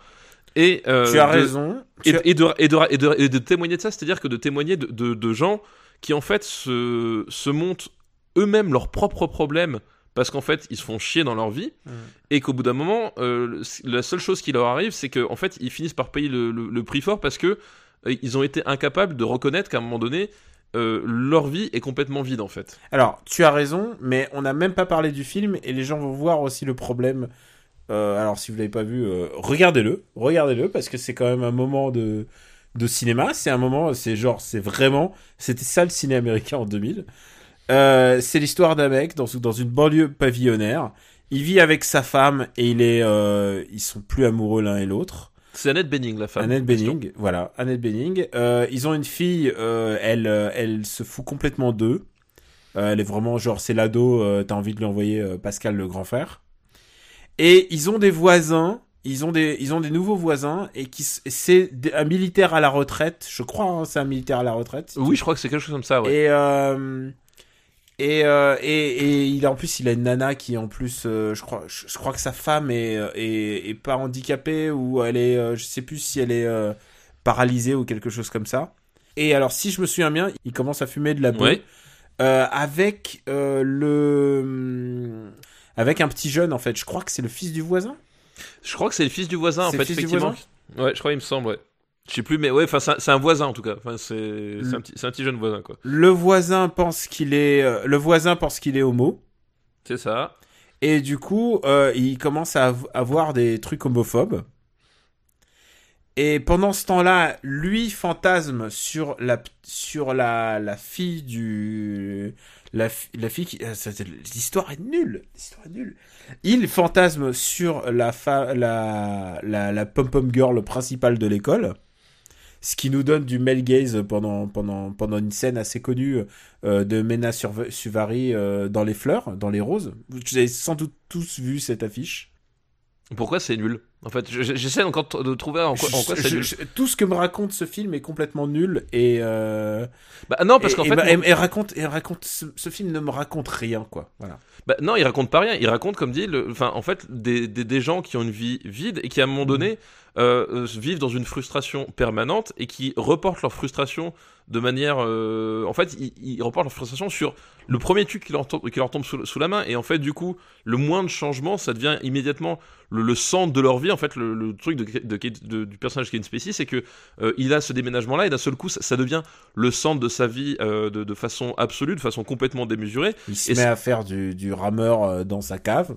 Et, euh, Tu as de- raison. Et, et de, et, de, et, de, et de témoigner de ça, c'est-à-dire que de témoigner de, de, de gens qui en fait se, se montent eux-mêmes leurs propres problèmes parce qu'en fait ils se font chier dans leur vie Mm. et qu'au bout d'un moment euh, la seule chose qui leur arrive c'est qu'en fait ils finissent par payer le, le- le prix fort parce que euh, ils ont été incapables de reconnaître qu'à un moment donné euh, leur vie est complètement vide en fait. Alors, tu as raison, mais on n'a même pas parlé du film et les gens vont voir aussi le problème. Alors, si vous l'avez pas vu, regardez-le, regardez-le parce que c'est quand même un moment de de cinéma. C'est un moment, c'est genre, c'est vraiment, c'était ça le ciné américain en 2000. Euh, c'est l'histoire d'un mec dans dans une banlieue pavillonnaire. Il vit avec sa femme et il est, euh, ils sont plus amoureux l'un et l'autre. C'est Annette Bening la femme. Annette Bening, voilà, Annette Bening. Euh, ils ont une fille, elle, elle se fout complètement d'eux. Elle est vraiment genre, c'est l'ado, t'as envie de lui envoyer Pascal le grand frère. Et ils ont des voisins, ils ont des, ils ont des nouveaux voisins et qui, c'est un militaire à la retraite, je crois, hein, c'est un militaire à la retraite. Oui, je crois que c'est quelque chose comme ça. Ouais. Et, et, euh, et, et il a, en plus, il a une nana qui, en plus, euh, je, crois, je, je crois que sa femme est, euh, est, est pas handicapée ou elle est, euh, je sais plus si elle est paralysée ou quelque chose comme ça. Et alors, si je me souviens bien, il commence à fumer de la Ouais. euh, avec le. Avec un petit jeune, en fait. Je crois que c'est le fils du voisin. Je crois que c'est le fils du voisin en fait effectivement. Ouais, je crois il me semble. Ouais. Je sais plus, mais ouais, enfin c'est un- voisin en tout cas. Enfin c'est un un petit jeune voisin quoi. Le voisin pense qu'il est, euh, le voisin pense qu'il est homo. C'est ça. Et du coup, euh, il commence à av- avoir des trucs homophobes. Et pendant ce temps-là, lui fantasme sur la sur la, la fille du la, la fille qui euh, l'histoire est nulle, l'histoire est nulle. Il fantasme sur la fa, la la la pom pom girl principale de l'école. Ce qui nous donne du male gaze pendant, pendant, pendant une scène assez connue euh, de Mena Suvari euh, dans les fleurs, dans les roses. Vous avez sans doute tous vu cette affiche. Pourquoi c'est nul? En fait, je- je- j'essaie encore de trouver en quoi, en quoi Je- c'est je- nul. je- tout ce que me raconte ce film est complètement nul et euh, Bah, non, parce qu'en fait, bah, moi- et- et raconte et raconte ce, ce film ne me raconte rien quoi. Voilà. Bah, non, il raconte pas rien. Il raconte, comme dit, le, enfin, en fait, des, des, des gens qui ont une vie vide et qui, à un moment donné, euh, euh, vivent dans une frustration permanente et qui reportent leur frustration de manière. euh, en fait, ils, ils reportent leur frustration sur le premier truc qui leur tombe, qui leur tombe sous, sous la main. Et en fait, du coup, le moins de changement, ça devient immédiatement le, le centre de leur vie. En fait, le, le truc de, de, de- du personnage Kevin Spacey, c'est que euh, il a ce déménagement-là et d'un seul coup, ça, ça devient le centre de sa vie euh, de, façon absolue, de façon complètement démesurée. Il se Et met à faire du, du rameur euh, dans sa cave.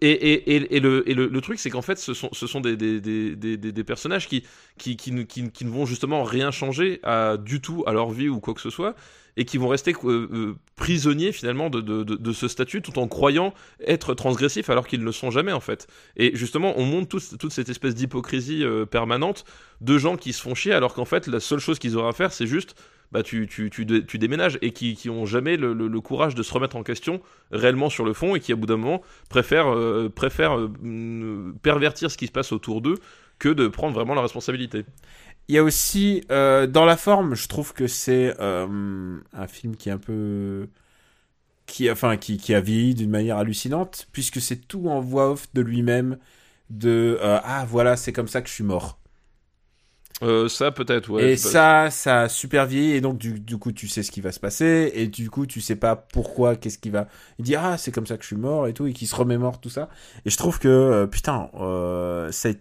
Et, et, et, le, et le, truc, c'est qu'en fait, ce sont, ce sont des, des, des, des, personnages qui, qui, qui, qui, qui ne vont justement rien changer à, du tout à leur vie ou quoi que ce soit, et qui vont rester euh, euh, prisonniers finalement de, de, de, ce statut tout en croyant être transgressifs alors qu'ils ne le sont jamais en fait. Et justement, on montre toute, toute cette espèce d'hypocrisie euh, permanente de gens qui se font chier alors qu'en fait, la seule chose qu'ils auraient à faire, c'est juste bah, tu, tu, tu, tu déménages et qui, qui ont jamais le, le, courage de se remettre en question réellement sur le fond et qui, à bout d'un moment, préfèrent, euh, préfèrent euh, mm, pervertir ce qui se passe autour d'eux que de prendre vraiment la responsabilité. Il y a aussi euh, dans la forme, je trouve que c'est un film qui est un peu qui enfin qui, qui a vieilli d'une manière hallucinante puisque c'est tout en voix off de lui-même de ah voilà c'est comme ça que je suis mort Euh, ça, peut-être, ouais. et pas- ça ça a super vieilli et donc du, du coup tu sais ce qui va se passer et du coup tu sais pas pourquoi qu'est-ce qui va il dit ah c'est comme ça que je suis mort et tout et qui se remémore tout ça. Et je trouve que euh, putain euh, c'est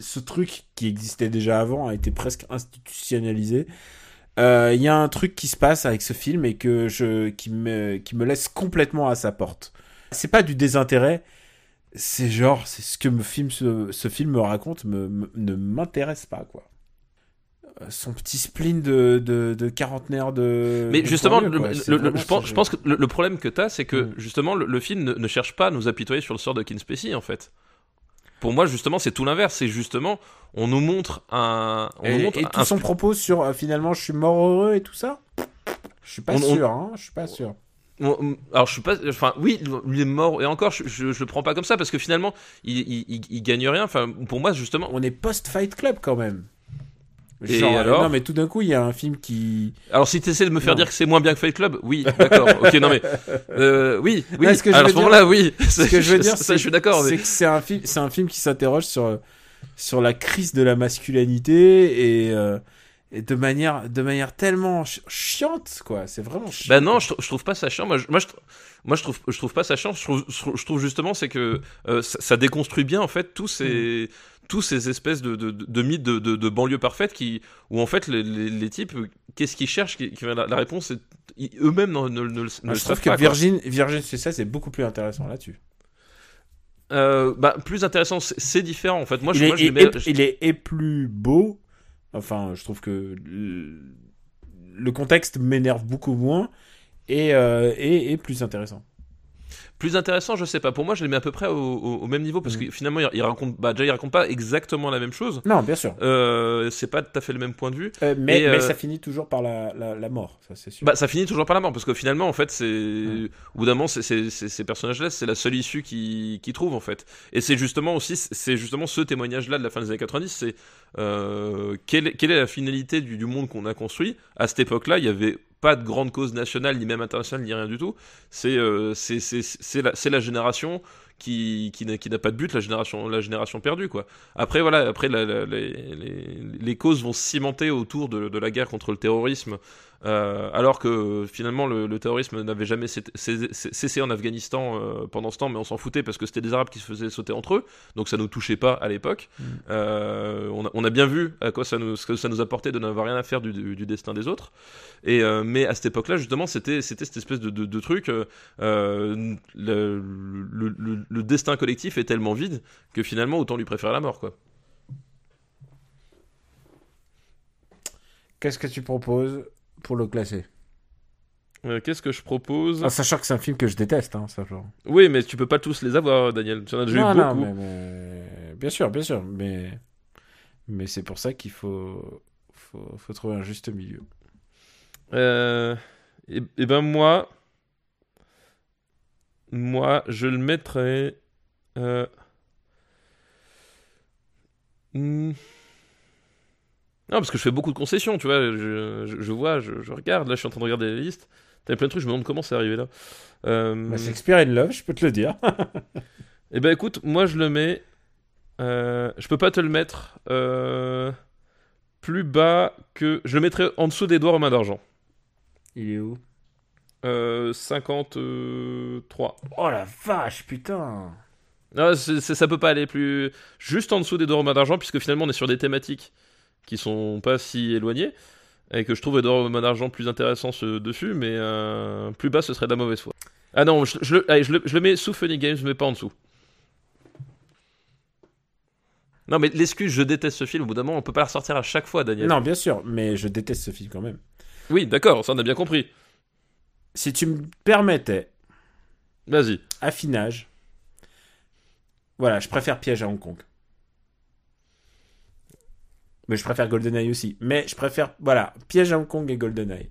ce truc qui existait déjà avant a été presque institutionnalisé. Euh, il y a un truc qui se passe avec ce film et que je qui me qui me laisse complètement à sa porte. C'est pas du désintérêt c'est genre c'est ce que me film ce, ce film me raconte me, me- ne m'intéresse pas quoi son petit spleen de, de, de quarantenaire de. Mais de justement, banlieue, le- quoi. le- C'est le- vraiment je, pense, je pense que le, problème que t'as, c'est que Mm. justement, le, film ne, ne cherche pas à nous apitoyer sur le sort de Ken Spacey, en fait. Pour moi, justement, c'est tout l'inverse. C'est justement, on nous montre un. On nous Et, montre et un tout son propos sur euh, finalement je suis mort heureux et tout ça? Je suis pas On- on- sûr, hein, je suis pas sûr. Alors je suis pas, enfin oui, il est mort et encore, je, je, je le prends pas comme ça parce que finalement, il, il, il, il gagne rien. Enfin, pour moi justement, On est post-Fight Club quand même. Et Genre, alors Non mais tout d'un coup il y a un film qui. alors si tu essaies de me faire Non. dire que c'est moins bien que Fight Club, oui, d'accord, ok, non mais, euh, oui, oui. Non, ce que je alors à veux ce moment-là, oui. Ce que je veux dire, ça, c'est je suis d'accord. c'est que c'est un film, c'est un film qui s'interroge sur sur la crise de la masculinité et, euh, et de manière de manière tellement chi- chiante quoi. C'est vraiment. Chiant. Bah non, je, trou- je trouve pas ça chiant. Moi, je, moi, je, moi, je trouve, je trouve pas ça chiant. Je trouve, je trouve- justement, c'est que euh, ça, ça déconstruit bien en fait tous ces, tous ces espèces de, de, de mythes de, de, de banlieue parfaite qui, où en fait les, les, les types, qu'est-ce qu'ils cherchent qui- qui- la, la réponse, eux-mêmes ne, ne, ne, le- ne Moi, le je trouve savent que pas. quoi. Virgin Virgin Success est beaucoup plus intéressant là-dessus. Euh, bah, plus intéressant, c'est- différent en fait. Moi, je, moi, est, je les et- mets- et- il est et plus beau. Enfin, je trouve que le, le contexte m'énerve beaucoup moins et, euh, et, et plus intéressant. Plus intéressant, je sais pas. Pour moi, je les mets à peu près au, au- au même niveau parce Mm. que finalement, il, il raconte, bah, déjà, il raconte pas exactement la même chose. Non, bien sûr. Euh, c'est pas tout à fait le même point de vue. Euh, mais, Et, mais euh, ça finit toujours par la, la, la mort, ça c'est sûr. Bah, ça finit toujours par la mort parce que finalement, en fait, c'est au bout d'un moment, ces personnages-là, c'est la seule issue qu'ils trouvent en fait. Et c'est justement aussi, c'est justement ce témoignage-là de la fin des années 90, c'est quelle, quelle est la finalité du, du monde qu'on a construit? À cette époque-là, il y avait pas de grande cause nationale, ni même internationale, ni rien du tout. C'est euh, la, la génération qui, qui n'a pas de but, la génération, la génération perdue, quoi. Après, voilà, après, les, les, causes vont se cimenter autour de la guerre contre le terrorisme, euh, alors que finalement, le, le terrorisme n'avait jamais cessé, en Afghanistan euh, pendant ce temps, mais on s'en foutait parce que c'était des Arabes qui se faisaient sauter entre eux, donc ça nous touchait pas à l'époque. Euh, on, a, on a bien vu à quoi ça nous, ce que ça nous apportait de n'avoir rien à faire du, du- du destin des autres. Et mais à cette époque-là, justement, c'était c'était cette espèce de, de, de truc. le, le, le- le destin collectif est tellement vide que finalement, autant lui préférer la mort, quoi. Qu'est-ce que tu proposes? Pour le classer Euh, Qu'est-ce que je propose En sachant que c'est un film que je déteste, hein, ça genre. Oui, mais tu peux pas tous les avoir, Daniel. Tu en as déjà non, eu non, beaucoup. mais, mais- bien sûr, bien sûr, mais mais c'est pour ça qu'il faut, faut faut trouver un juste milieu. Euh, et, et ben moi, moi, je le mettrais. euh, Hmm. Non, parce que je fais beaucoup de concessions, tu vois. Je, je- je vois, je, je regarde. Là, je suis en train de regarder la liste. T'as plein de trucs, je me demande comment c'est arrivé là. Euh, Bah, Shakespeare in Love, je peux te le dire. Eh ben écoute, moi je le mets. euh, je peux pas te le mettre euh, plus bas que. Je le mettrai en dessous d'Edouard aux mains d'argent. Il est où? Euh, 53. Oh la vache, putain. Non, ça peut pas aller plus. Juste en dessous d'Edouard aux mains d'argent, puisque finalement on est sur des thématiques qui sont pas si éloignées. Et que je trouve Edouard d'argent plus intéressant ce- dessus, mais euh, plus bas ce serait de la mauvaise foi. Ah non, je, je le- allez, je le, je le mets sous Funny Games, mais pas en dessous. Non, mais l'excuse, je déteste ce film, au bout d'un moment, on peut pas la ressortir à chaque fois, Daniel. Non, bien sûr, mais je déteste ce film quand même. Oui, d'accord, ça on a bien compris. Si tu me permettais, Vas-y. affinage. Voilà, je préfère Piège à Hong Kong. Mais je préfère GoldenEye aussi. Mais je préfère, voilà, Piège à Hong Kong et GoldenEye.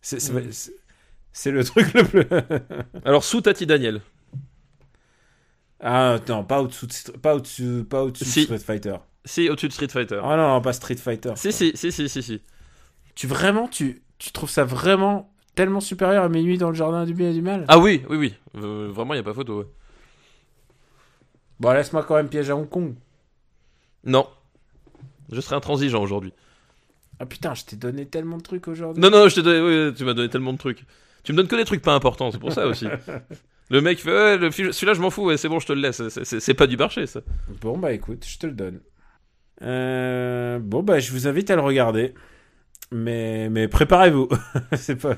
C'est c'est- Mm. c'est- c'est le truc le plus. Alors, sous Tati Daniel. ah non, pas au-dessous de, pas au-dessus, pas au-dessus de Si. Street Fighter. Si, au-dessus de Street Fighter. Ah non, non, pas Street Fighter. si, si, si, si, si, si. Tu vraiment, tu, tu trouves ça vraiment tellement supérieur à Minuit dans le jardin du bien et du mal? Ah oui, oui, oui. Euh, vraiment, il a pas photo. ouais. Bon, laisse-moi quand même Piège à Hong Kong. Non. Je serai intransigeant aujourd'hui. Ah putain, je t'ai donné tellement de trucs aujourd'hui. Non, non, je t'ai donné, oui, tu m'as donné tellement de trucs. Tu me donnes que des trucs pas importants, c'est pour ça aussi. Le mec fait, ouais, le celui-là je m'en fous, ouais, c'est bon, je te le laisse. C'est- pas du marché, ça. Bon, bah écoute, je te le donne. Euh, bon, bah je vous invite à le regarder. Mais, mais préparez-vous. C'est pas.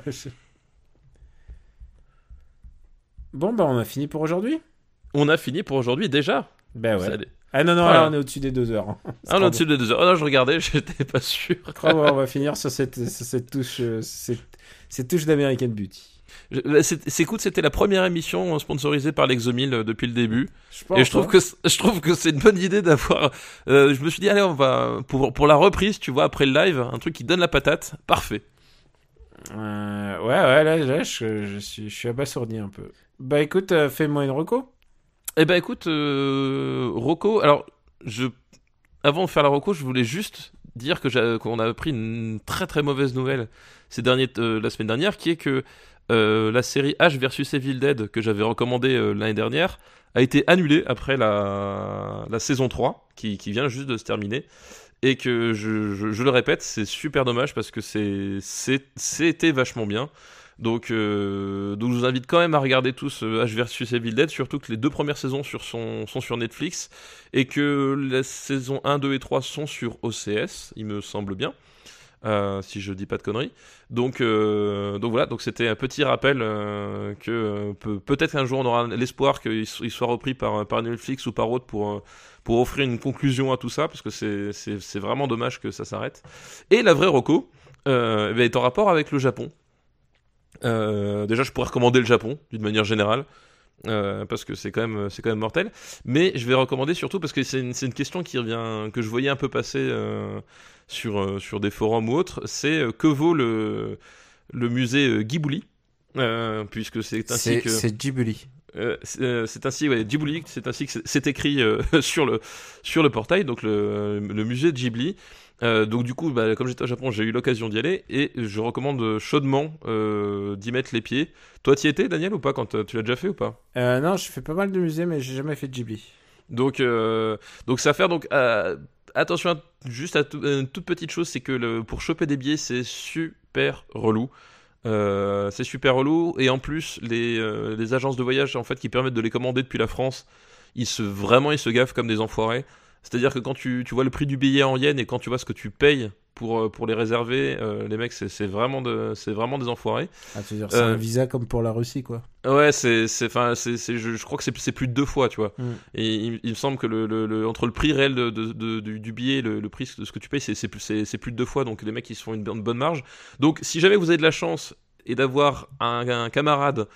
Bon, bah on a fini pour aujourd'hui? On a fini pour aujourd'hui déjà. Ben ouais. Ah non, non, Voilà. là on est au-dessus des deux heures. hein. Ah, on est au-dessus de deux heures. Ah non, je regardais, j'étais pas sûr. Crois-moi, on va finir sur cette, sur cette touche, euh, cette, cette touche d'American Beauty. Bah, c'est- écoute, c'était la première émission sponsorisée par l'Exomil euh, depuis le début. Je pense. Et je trouve hein. que je trouve que c'est une bonne idée d'avoir. euh, je me suis dit allez on va pour pour la reprise tu vois après le live un truc qui donne la patate parfait. Euh, ouais, ouais, là, là je, je suis, je suis abasourdi un peu. Bah écoute, euh, fais-moi une reco. Eh ben écoute euh, Rocco alors avant de faire la Rocco je voulais juste dire que qu'on a appris une très très mauvaise nouvelle ces derniers euh, la semaine dernière qui est que euh, la série H versus Evil Dead que j'avais recommandée euh, l'année dernière a été annulée après la, saison 3 qui, vient juste de se terminer. Et que je, le répète c'est super dommage parce que c'était vachement bien donc, euh, donc je vous invite quand même à regarder tous euh, H versus Evil Dead surtout que les deux premières saisons sont sur Netflix et que la saison 1, 2 et 3 sont sur OCS il me semble bien euh, si je dis pas de conneries. Donc, euh, donc voilà, donc c'était un petit rappel euh, que euh, peut- peut-être qu'un jour on aura l'espoir qu'il so- il soit repris par, par Netflix ou par autre pour, euh, pour offrir une conclusion à tout ça, parce que c'est- vraiment dommage que ça s'arrête. Et la vraie Rocco euh, eh ben, est en rapport avec le Japon. Euh, déjà, je pourrais recommander le Japon d'une manière générale. euh, parce que c'est quand même c'est quand même mortel mais je vais recommander surtout parce que c'est une, c'est une question qui revient que je voyais un peu passer euh, sur, sur des forums ou autres, c'est que vaut le, le musée Ghibli? Puisque c'est ainsi que c'est Ghibli. Euh, c'est euh, c'est ainsi ouais, Ghibli c'est ainsi que c'est- écrit euh, sur le sur le portail donc le, le musée de Ghibli Euh, donc du coup bah, comme j'étais au Japon j'ai eu l'occasion d'y aller et je recommande chaudement d'y mettre les pieds toi t'y étais Daniel ou pas quand tu l'as déjà fait ou pas? Non, je fais pas mal de musées, mais j'ai jamais fait de Ghibli. Donc, donc ça faire donc attention à- juste à une toute petite chose, c'est que le, pour choper des billets, c'est super relou. Euh, c'est super relou et en plus les, euh, les agences de voyage en fait qui permettent de les commander depuis la France, ils se vraiment ils se gaffent comme des enfoirés. C'est-à-dire que quand tu, tu vois le prix du billet en yens et quand tu vois ce que tu payes pour, euh, pour les réserver, euh, les mecs c'est vraiment de c'est vraiment des enfoirés. Ah, c'est Euh, un visa comme pour la Russie, quoi. Ouais, c'est, c'est, enfin, c'est, c'est, je, je crois que c'est, c'est plus de deux fois, tu vois. Mm. Et il, il me semble que le, le, le- entre le prix réel de, de- de- du, du billet et le, le prix de ce que tu payes, c'est, c'est, plus, c'est, c'est plus de deux fois. Donc les mecs, ils se font une, bonne- bonne marge. Donc si jamais vous avez de la chance et d'avoir un, un camarade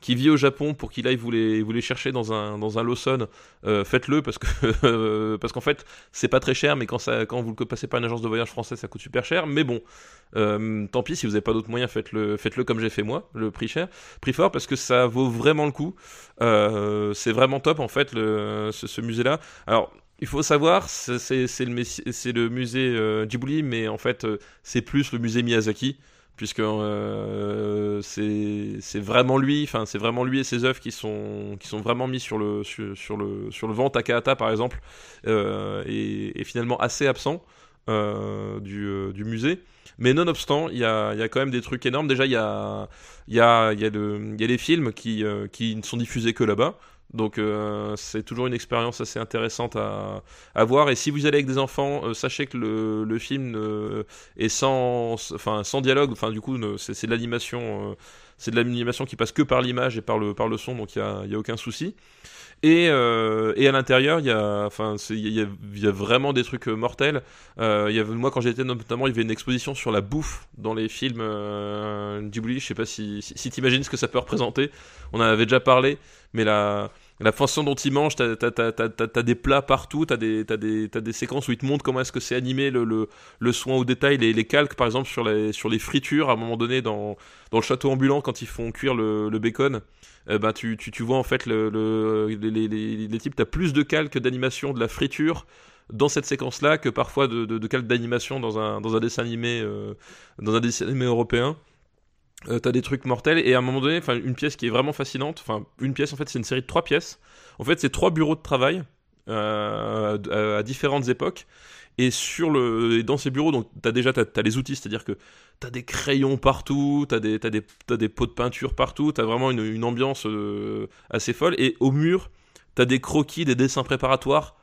qui vit au Japon pour qu'il aille vous les, vous chercher dans un, dans un Lawson, euh, faites-le parce que parce qu'en fait c'est pas très cher, mais quand ça, quand vous le passez par une agence de voyage française, ça coûte super cher. Mais bon, euh, tant pis si vous avez pas d'autres moyens, faites-le, faites-le comme j'ai fait moi, le prix cher, prix fort parce que ça vaut vraiment le coup. Euh, c'est vraiment top en fait le, ce, ce musée-là. Alors il faut savoir, c'est le, le musée euh, mais en fait, c'est plus le musée Miyazaki, puisque euh, c'est vraiment lui, enfin, c'est vraiment lui et ses œuvres qui sont, qui sont vraiment mis sur le, sur, sur le, sur le vent. Takahata, par exemple, euh, est, finalement assez absent euh, du, euh, du musée. Mais nonobstant, il y a, y a quand même des trucs énormes. Déjà, il y a, y y a, y a les films qui, euh, qui ne sont diffusés que là-bas. Donc euh, c'est toujours une expérience assez intéressante à, à voir. Et si vous allez avec des enfants, euh, sachez que le, le film euh, est sans, enfin, sans dialogue. Enfin, du coup, c'est de l'animation. euh, c'est de l'animation qui passe que par l'image et par le, par le son, donc il n'y a, y a aucun souci. Et, euh, et à l'intérieur, il y a, enfin, il y a, a vraiment des trucs euh, mortels. Euh, y avait, moi, quand j'étais notamment, il y avait une exposition sur la bouffe dans les films euh, Ghibli. Je sais pas si, si, si t'imagines ce que ça peut représenter. On en avait déjà parlé, mais la, la façon dont ils mangent, t'as, t'as, t'as- t'as des plats partout, t'as des, t'as des, t'as des séquences où ils te montrent comment est-ce que c'est animé, le, le, le soin au détail, les, les calques, par exemple, sur les, sur les fritures, à un moment donné, dans, dans le château ambulant, quand ils font cuire le, le bacon. Euh, ben, tu, tu, tu vois en fait le, le- les, types, t'as plus de calques d'animation de la friture dans cette séquence-là que parfois de, de, calques d'animation dans un, dessin animé, euh, dans un dessin animé européen. Euh, t'as des trucs mortels et à un moment donné, une pièce qui est vraiment fascinante. Enfin une pièce en fait c'est une série de trois pièces. En fait c'est trois bureaux de travail à, à différentes époques. Et sur le, dans ces bureaux, donc t'as déjà t'as, les outils, c'est-à-dire que t'as des crayons partout, t'as des, pots de peinture partout, t'as vraiment une, ambiance euh, assez folle. Et au mur, t'as des croquis, des dessins préparatoires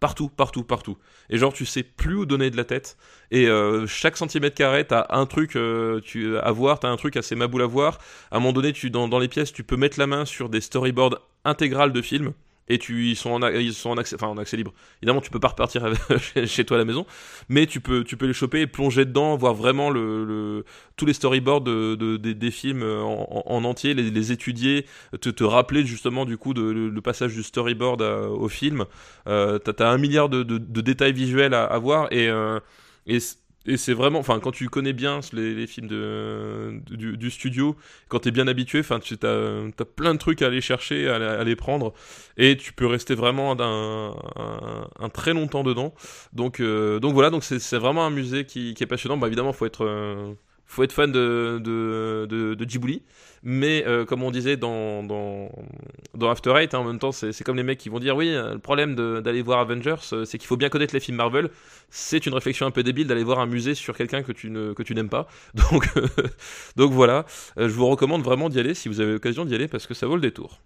partout, partout, partout. Et genre tu sais plus où donner de la tête. Et euh, chaque centimètre carré, t'as un truc euh, à voir, t'as un truc assez maboule à voir. À un moment donné, tu, dans, dans les pièces, tu peux mettre la main sur des storyboards intégrales de films. Et ils sont en, accès, libre. Évidemment, tu peux pas repartir chez, toi à la maison, mais tu peux, les choper et plonger dedans, voir vraiment tous les storyboards de, de- des- films en, en- en entier, les, étudier, te, rappeler justement du coup de, le, passage du storyboard à- au film. Euh, t'as, t'as un milliard de, détails visuels à, voir et, euh, et c'est vraiment, enfin, quand tu connais bien les, films de, du, studio, quand t'es bien habitué, enfin, tu t'as, t'as plein de trucs à aller chercher, à, à les prendre et tu peux rester vraiment un, très longtemps dedans. Donc, euh, donc voilà, donc c'est, vraiment un musée qui, qui est passionnant. Bah, évidemment, faut être, euh, faut être fan de, de, de, de. Mais euh, comme on disait dans, dans, dans After Eight, hein, en même temps, c'est comme les mecs qui vont dire oui, euh, le problème d'aller voir Avengers, euh, c'est qu'il faut bien connaître les films Marvel. C'est une réflexion un peu débile d'aller voir un musée sur quelqu'un que tu n'aimes pas. Donc donc voilà, je vous recommande vraiment d'y aller si vous avez l'occasion d'y aller parce que ça vaut le détour.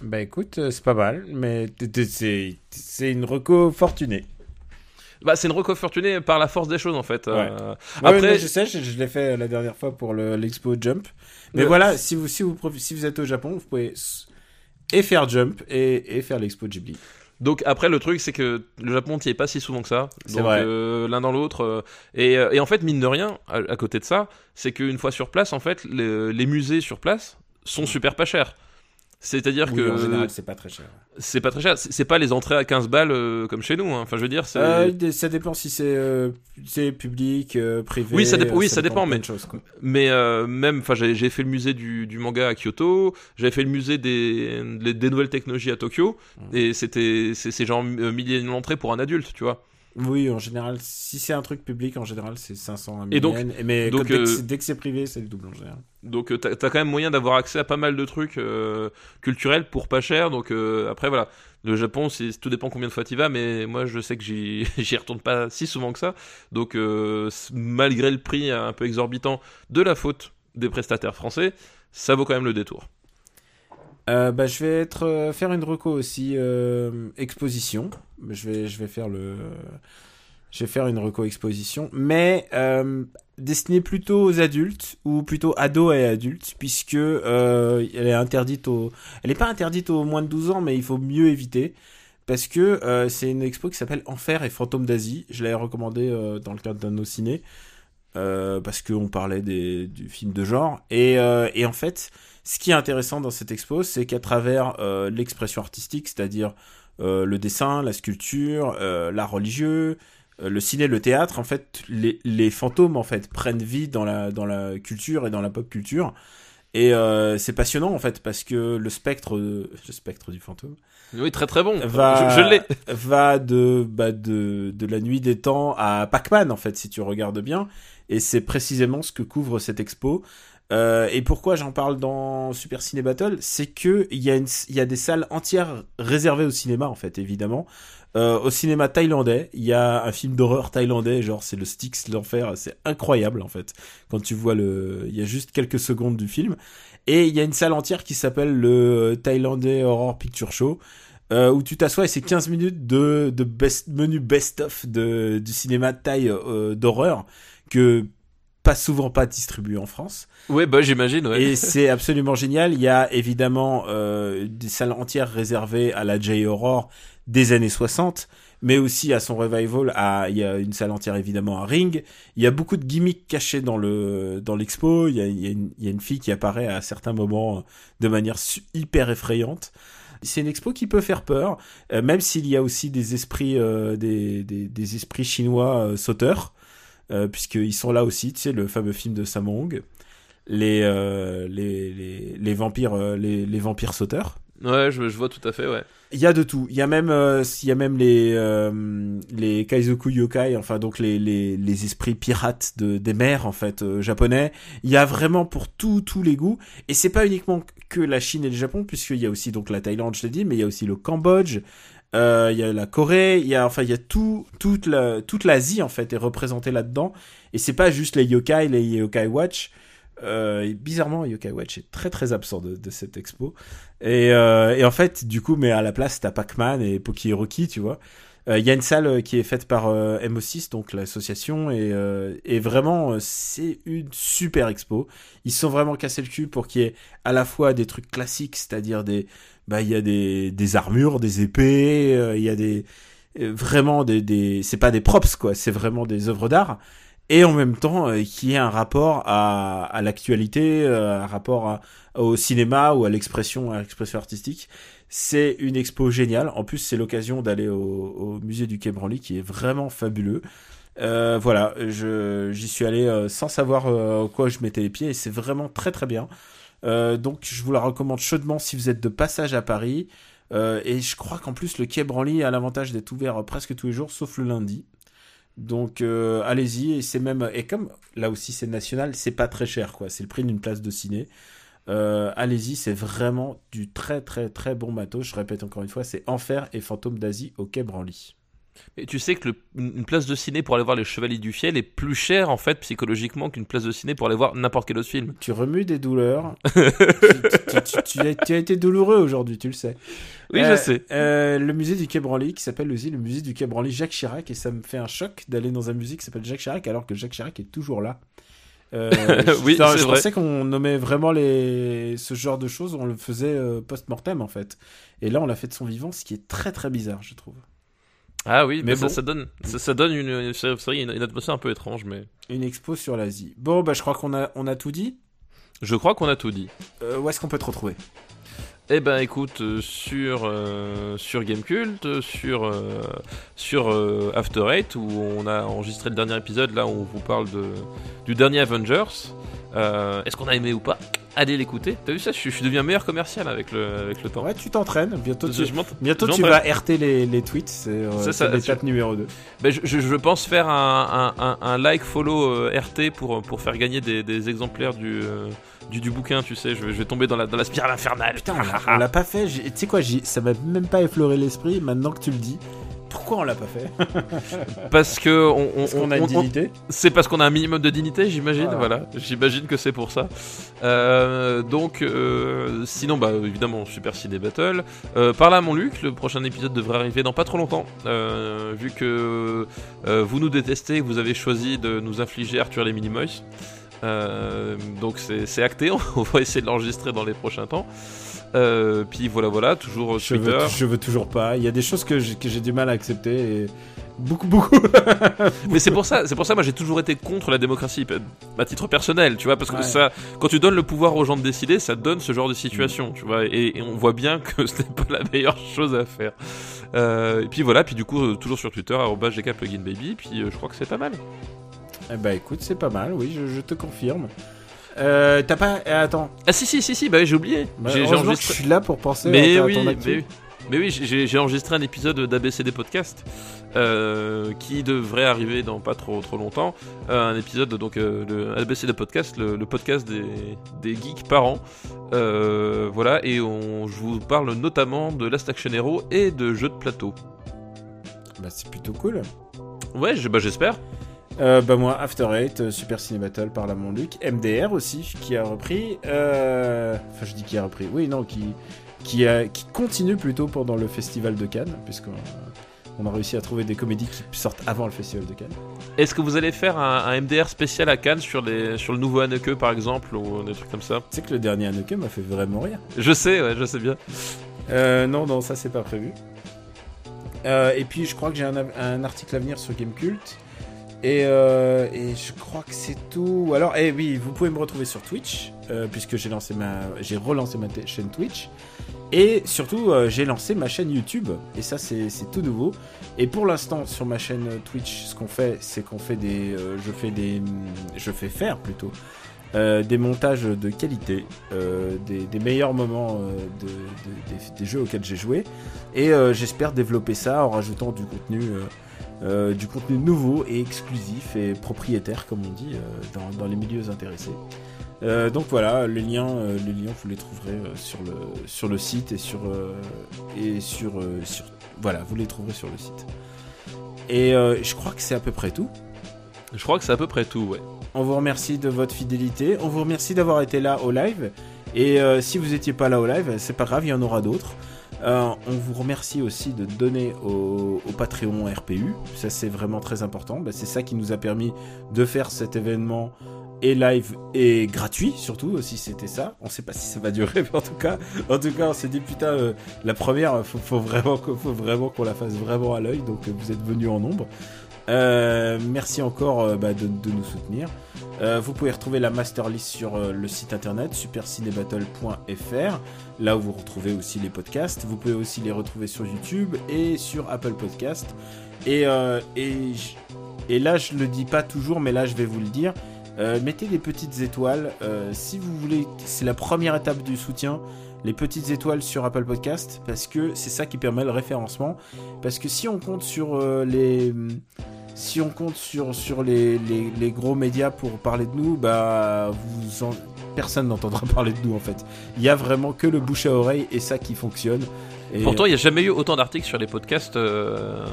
Bah écoute, c'est pas mal, mais c'est une reco fortunée. Bah c'est une reco fortunée par la force des choses en fait. Euh, après, je sais, je, je l'ai fait la dernière fois pour le- l'expo Jump. Mais voilà, si vous, si, vous, si vous êtes au Japon, vous pouvez et faire Jump et, et faire l'expo Ghibli. Donc après le truc c'est que le Japon t'y est pas si souvent que ça. C'est Donc euh, l'un dans l'autre. euh, et, euh, et en fait mine de rien, à, à côté de ça, c'est qu'une fois sur place, en fait, les, les musées sur place sont super pas chers. C'est-à-dire Oui, que en général, c'est pas très cher. c'est pas très cher. C'est pas les entrées à 15 balles euh, comme chez nous. hein. Enfin je veux dire. Euh, ça dépend si c'est euh, public, privé. Oui, ça dépend- oui, ça dépend, mais- même, enfin, j'ai fait le musée du, du manga à Kyoto, j'avais fait le musée des, nouvelles technologies à Tokyo, Mmh. et c'était c'est genre milliers l'entrée pour un adulte, tu vois. Oui, en général, si c'est un truc public, en général, c'est 500 Et donc- yens. Mais donc, quand- dès que euh, c'est- dès que c'est privé, c'est le double en général. Donc euh, t'as t'as quand même moyen d'avoir accès à pas mal de trucs euh, culturels pour pas cher. Donc euh, après voilà, le Japon, tout dépend combien de fois tu vas, mais moi je sais que j'y retourne pas si souvent que ça. Donc euh, malgré le prix un peu exorbitant de la faute des prestataires français, ça vaut quand même le détour. Euh, bah, je vais être euh, faire une reco aussi euh, exposition. Je vais faire une reco exposition, mais destinée plutôt aux adultes ou plutôt ados et adultes, puisque elle est interdite aux elle est pas interdite aux moins de 12 ans, mais il faut mieux éviter. Parce que c'est une expo qui s'appelle Enfer et Fantômes d'Asie. Je l'avais recommandé euh, dans le cadre d'un nos ciné. parce qu'on parlait des, du film de genre. Et en fait, ce qui est intéressant dans cette expo, c'est qu'à travers euh, l'expression artistique, c'est-à-dire euh, le dessin, la sculpture, euh, l'art religieux, le ciné, le théâtre, en fait, les, les fantômes en fait prennent vie dans la dans la culture et dans la pop culture. Et euh, c'est passionnant en fait parce que le spectre, le spectre du fantôme, Oui, très très bon. va, Je, je l'ai. va de, bah, de, de la nuit des temps à Pac-Man en fait si tu regardes bien. Et c'est précisément ce que couvre cette expo. Euh, et pourquoi j'en parle dans Super Ciné Battle, c'est que il y a une, y a des salles entières réservées au cinéma en fait évidemment. Euh, au cinéma thaïlandais, il y a un film d'horreur thaïlandais, genre c'est le Styx l'enfer, c'est incroyable en fait. Quand tu vois le, il y a juste quelques secondes du film. Et il y a une salle entière qui s'appelle le Thaïlandais Horror Picture Show. Euh, où tu t'assois et c'est 15 minutes de, de best, menu best-of du cinéma thaï euh, d'horreur que pas souvent pas distribué en France. Ouais, bah j'imagine, ouais. Et c'est absolument génial. Il y a évidemment euh, des salles entières réservées à la J-Horror des années 60, mais aussi à son revival. À, il y a une salle entière évidemment à Ring. Il y a beaucoup de gimmicks cachés dans le dans l'expo. Il y a, il il y a une fille qui apparaît à certains moments de manière hyper effrayante. C'est une expo qui peut faire peur, euh, même s'il y a aussi des esprits, euh, des, des, des esprits chinois euh, sauteurs, euh, puisqu'ils sont là aussi. Tu sais, le fameux film de Sammo les, euh, les, les, les vampires, euh, les, les vampires sauteurs. Ouais, je, je vois tout à fait, ouais. Il y a de tout. Il y a même, euh, il y a même les euh, les kaizoku yokai, enfin donc les les, les esprits pirates de des mers en fait euh, japonais. Il y a vraiment pour tous tous les goûts. Et c'est pas uniquement que la Chine et le Japon, puisqu'il y a aussi donc la Thaïlande, je l'ai dit, mais il y a aussi le Cambodge. Euh, il y a la Corée, il y a enfin il y a tout toute la toute l'Asie en fait est représentée là-dedans. Et c'est pas juste les yokai, les yokai watch. Euh, bizarrement, Yokai Watch est très très absent de, cette expo. Et, euh, et en fait, du coup, mais à la place, t'as Pac-Man et Poki Rocky, tu vois. Euh, Il y a une salle euh, qui est faite par euh, MO6, donc l'association, et, euh, et vraiment, euh, c'est une super expo. Ils sont vraiment cassés le cul pour qu'il y ait à la fois des trucs classiques, c'est-à-dire des, bah, il y a des, des armures, des épées, euh, il y a des, euh, vraiment des, des, c'est pas des props, quoi, c'est vraiment des œuvres d'art et en même temps euh, qui ait un rapport à, à l'actualité, euh, un rapport à- au cinéma ou à l'expression, à l'expression artistique. C'est une expo géniale. En plus, c'est l'occasion d'aller au, au musée du Quai Branly qui est vraiment fabuleux. Euh, voilà, je j'y suis allé sans savoir quoi je mettais les pieds et c'est vraiment très très bien. Euh, donc je vous la recommande chaudement si vous êtes de passage à Paris. Euh, et je crois qu'en plus le Quai Branly a l'avantage d'être ouvert euh, presque tous les jours, sauf le lundi. Donc allez-y et c'est même et comme là aussi c'est national, c'est pas très cher quoi, c'est le prix d'une place de ciné. Allez-y, c'est vraiment du très très très bon matos. Je répète encore une fois, c'est Enfer et Fantôme d'Asie au Quai Branly. Et tu sais que le- une place de ciné pour aller voir les Chevaliers du Fiel est plus chère en fait psychologiquement qu'une place de ciné pour aller voir n'importe quel autre film. Tu remues des douleurs. tu, tu- tu- tu as, tu as été douloureux aujourd'hui, tu le sais. Oui, Euh, je sais. euh, le musée du Quai Branly qui s'appelle aussi le musée du Quai Branly Jacques Chirac et ça me fait un choc d'aller dans un musée qui s'appelle Jacques Chirac alors que Jacques Chirac est toujours là. Euh, Oui, je, je vrai. pensais qu'on nommait vraiment les ce genre de choses, on le faisait euh, post-mortem en fait. Et là, on l'a fait de son vivant, ce qui est très très bizarre, je trouve. Ah oui, mais mais ça, bon. ça donne, ça, ça donne une, vrai, une, une atmosphère un peu étrange, mais Une expo sur l'Asie. Bon, bah je crois qu'on a on a tout dit. je crois qu'on a tout dit. Euh, où est-ce qu'on peut te retrouver? Eh ben écoute, euh, sur, euh, sur Gamecult, euh, sur, euh, sur After Eight, où on a enregistré le dernier épisode, là où on vous parle de, du dernier Avengers. Est-ce qu'on a aimé ou pas? Allez l'écouter. T'as vu ça je, je deviens meilleur commercial avec le, avec le temps. Ouais, tu t'entraînes. Bientôt, tu, bientôt tu vas RT les, les tweets. C'est euh, l'étape numéro 2. Ben, je, je- pense faire un, un- un- un like follow euh, RT pour, pour faire gagner des, des exemplaires du, euh, du, du bouquin, tu sais. Je vais, je vais tomber dans la, dans la spirale infernale. Putain, on l'a- pas fait. Tu sais quoi, ça m'a même pas effleuré l'esprit. Maintenant que tu le dis, pourquoi on l'a pas fait Parce que on, on- Parce qu'on a une dignité. C'est parce qu'on a un minimum de dignité, j'imagine. Voilà. Voilà, j'imagine que c'est pour ça. Euh, donc, euh, sinon, bah évidemment, Super Ciné Battle. Euh, par là, mon Luc, le prochain épisode devrait arriver dans pas trop longtemps. Vu que vous nous détestez, vous avez choisi de nous infliger Arthur les Minimoys. Donc c'est acté, on va essayer de l'enregistrer dans les prochains temps. Euh, puis voilà, voilà, toujours Je Twitter. veux, je veux toujours pas. Il y a des choses que j'ai du mal à accepter. Et beaucoup, beaucoup. Mais c'est pour ça, c'est pour ça, moi j'ai toujours été contre la démocratie, à titre personnel, tu vois, parce que Ouais. ça, quand tu donnes le pouvoir aux gens de décider, ça donne ce genre de situation, tu vois, et, et on voit bien que ce n'est pas la meilleure chose à faire. Euh, et puis voilà, puis du coup, euh, toujours sur Twitter, GKPluginBaby, puis euh, je crois que c'est pas mal. eh bah écoute, c'est pas mal. Oui, je, je te confirme. Euh, T'as pas. eh, Attends. Ah si si si si, bah oui, j'ai oublié. Bah, j'ai que je suis là pour penser Mais à, ta- à oui, mais oui. Mais oui, j'ai enregistré un épisode d'ABCD Podcast euh, qui devrait arriver dans pas trop trop longtemps. Euh, un épisode donc euh, le ABCD Podcast, le, le podcast des, des geeks par an. Euh, voilà, et on, je vous parle notamment de Last Action Hero et de jeux de plateau. Bah, c'est plutôt cool. Ouais, je- bah, j'espère. Euh, bah moi, After Eight, euh, Super Ciné Battle par la Luc, MDR aussi qui a repris. euh, Enfin, je dis qui a repris. Oui, non, qui qui, a... qui continue plutôt pendant le festival de Cannes, puisqu'on on a réussi à trouver des comédies qui sortent avant le festival de Cannes. Est-ce que vous allez faire un, un MDR spécial à Cannes sur, les, sur le nouveau Haneke par exemple ou des trucs comme ça? Tu sais que le dernier Haneke m'a fait vraiment rire. Je sais, ouais, je sais bien. Euh, non, non, ça c'est pas prévu. Euh, et puis je crois que j'ai un article à venir sur Gamecult. Et, euh, je crois que c'est tout. Alors, eh oui, vous pouvez me retrouver sur Twitch, euh, puisque j'ai lancé ma, j'ai relancé ma chaîne Twitch. Et surtout, euh, j'ai lancé ma chaîne YouTube. Et ça, c'est tout nouveau. Et pour l'instant, sur ma chaîne Twitch, ce qu'on fait, c'est qu'on fait des, euh, je fais des, je fais faire plutôt des montages de qualité, des, meilleurs moments de, de- des, des jeux auxquels j'ai joué, et j'espère développer ça en rajoutant du contenu, euh, du contenu nouveau et exclusif et propriétaire, comme on dit, euh, dans, dans les milieux intéressés. Euh, donc voilà, les liens, les liens vous les trouverez sur le sur le site et sur et sur sur voilà, vous les trouverez sur le site. Et je crois que c'est à peu près tout. Je crois que c'est à peu près tout, ouais. On vous remercie de votre fidélité. On vous remercie d'avoir été là au live. Et euh, si vous n'étiez pas là au live, c'est pas grave, il y en aura d'autres. Euh, on vous remercie aussi de donner au, Patreon RPU. Ça, c'est vraiment très important. Bah, c'est ça qui nous a permis de faire cet événement et live et gratuit surtout si c'était ça on sait pas si ça va durer mais en tout cas en tout cas on s'est dit putain euh, la première faut, faut vraiment qu'on- faut vraiment qu'on la fasse vraiment à l'œil donc vous êtes venus en nombre merci encore euh, bah, de, nous soutenir euh, vous pouvez retrouver la master list sur euh, le site internet supercinébattle.fr, là où vous retrouvez aussi les podcasts. Vous pouvez aussi les retrouver sur YouTube et sur Apple Podcast. Et, euh, et, là, je le dis pas toujours, mais là, je vais vous le dire. Euh, mettez des petites étoiles. euh, si vous voulez, c'est la première étape du soutien. Les petites étoiles sur Apple Podcast, parce que c'est ça qui permet le référencement. Parce que si on compte sur euh, les si on compte sur, sur les, les, les gros médias pour parler de nous, bah vous en- personne n'entendra parler de nous en fait. Il y a vraiment que le bouche à oreille et ça qui fonctionne. Et Pourtant, il n'y a jamais eu autant d'articles sur les podcasts euh,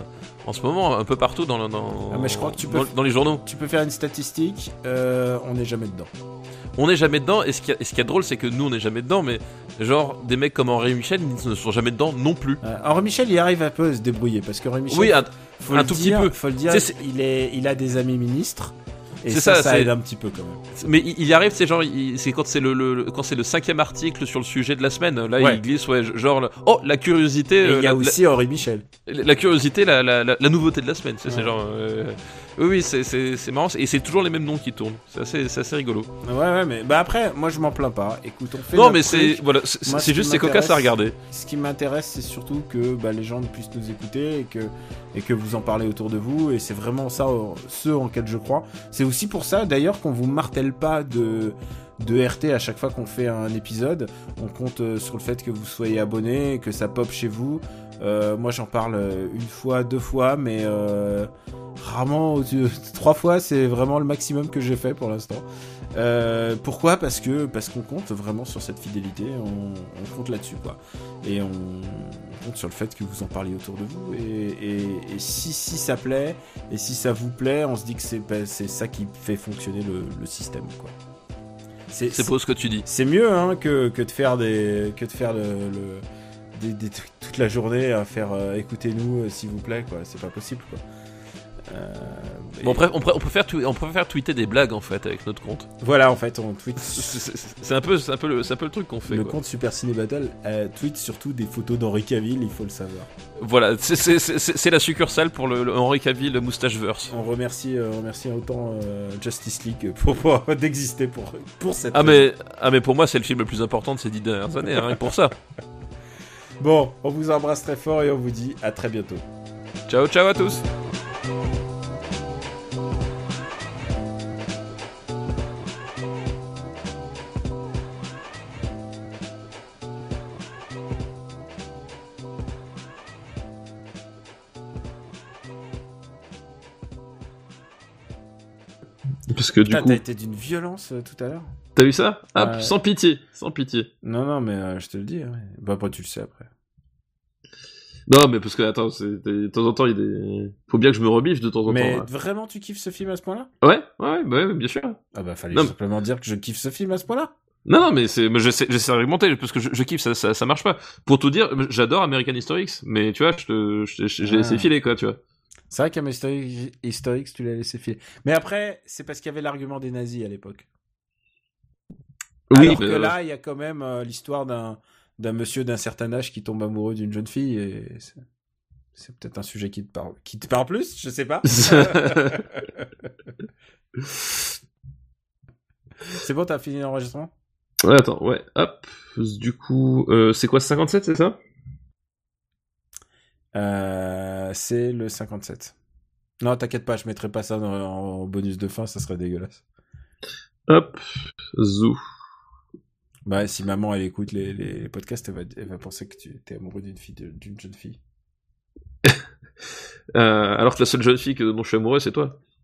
en ce moment, un peu partout dans, le- dans, Ah, mais je crois que tu peux- dans, dans les journaux. tu peux faire une statistique, euh, on n'est jamais dedans. On n'est jamais dedans, et ce qui est drôle, c'est que nous, on n'est jamais dedans, mais genre, des mecs comme Henri Michel ils ne sont jamais dedans non plus. Euh, Henri Michel, il arrive un peu à se débrouiller parce que Henri Michel, Oui, faut un le tout petit dire, peu. Faut le dire, il, est, il a des amis ministres. Et C'est ça, ça, aide un petit peu quand même. Mais il arrive, c'est genre, c'est quand c'est le, le- le- quand c'est le cinquième article sur le sujet de la semaine. Là, Ouais. il glisse, ouais, genre, oh, la curiosité, euh, il y a la, aussi Henri Michel. la, la curiosité, la, nouveauté de la semaine. C'est c'est Ouais. genre, euh, oui, oui, c'est- c'est c'est marrant, et c'est toujours les mêmes noms qui tournent. C'est assez, c'est assez rigolo. Ouais, ouais, mais bah après, moi je m'en plains pas. Écoute, on fait Non, mais c'est, voilà, c'est ce juste, c'est cocasse à regarder. Ce qui m'intéresse, c'est surtout que bah, les gens puissent nous écouter et que, et que vous en parlez autour de vous. Et c'est vraiment ça, ce en quel je crois. C'est aussi pour ça, d'ailleurs, qu'on vous martèle pas de, de RT à chaque fois qu'on fait un épisode. On compte euh, sur le fait que vous soyez abonné, que ça pop chez vous. Euh, moi, j'en parle euh, une fois, deux fois, mais euh, rarement, trois fois, c'est vraiment le maximum que j'ai fait pour l'instant. Euh, pourquoi? Parce que parce qu'on compte vraiment sur cette fidélité, on, on compte là-dessus quoi, et on, on compte sur le fait que vous en parliez autour de vous. Et, et- et si si ça plaît et si ça vous plaît, on se dit que c'est c'est ça qui fait fonctionner le, le système quoi. C'est C'est beau ce que tu dis. c'est mieux hein, que, que de faire des que de faire le, le- des, des trucs toute la journée à faire euh, écoutez-nous euh, s'il vous plaît quoi. C'est pas possible quoi. Euh, et- on, pré- on préfère, on préfère tweeter des blagues en fait avec notre compte. voilà en fait on tweet C'est- un peu, c'est un peu le, c'est un peu le truc qu'on fait. le quoi. compte Super Ciné Battle euh, tweet surtout des photos d'Henri Cavill, il faut le savoir. Voilà, c'est- c'est c'est- c'est la succursale pour le, le Henri Cavill le Moustacheverse. On remercie, euh, on remercie autant euh, Justice League pour, d'exister pour pour cette. Ah mais, ah mais pour moi c'est le film le plus important de ces dix dernières années, hein, rien que pour ça. Bon, on vous embrasse très fort et on vous dit à très bientôt. Ciao, ciao à tous. Parce que du coup. T'as été d'une violence euh, tout à l'heure t'as vu ça Hop, Ouais. sans pitié, sans pitié. Non, non, mais euh, je te le dis. Ouais. Bah, après, tu le sais après. Non, mais parce que, attends, c'est- de temps en temps, il des... faut bien que je me rebiffe de temps en Mais temps. vraiment, tu kiffes ce film à ce point-là? Là. Ouais, ouais, ouais, ouais, bien sûr. Ah bah, fallait Non, simplement dire que je kiffe ce film à ce point-là. Non, non, mais c'est, j'essaie d'argumenter parce que je, je kiffe, ça, ça, ça marche pas. Pour tout dire, j'adore American History X, mais tu vois, je te, je, je- j'ai Ah. laissé filer, quoi, tu vois. C'est vrai Historics, Historics, tu l'as laissé filer. Mais après, c'est parce qu'il y avait l'argument des nazis à l'époque. Oui, Alors que là, il y a quand même euh, l'histoire d'un d'un monsieur d'un certain âge qui tombe amoureux d'une jeune fille et c'est- peut-être un sujet qui te parle, qui te parle plus, je sais pas. c'est bon, t'as fini l'enregistrement? Ouais, attends, ouais, hop. Du coup, euh, c'est quoi, 57, c'est ça? Euh, C'est le 57. Non, t'inquiète pas, je mettrai pas ça dans- en bonus de fin, ça serait dégueulasse. Hop, zou. Bah, si maman elle écoute les, podcasts, elle va, penser que tu es amoureux d'une fille, d'une jeune fille. Euh, alors que la seule jeune fille dont je suis amoureux, c'est toi.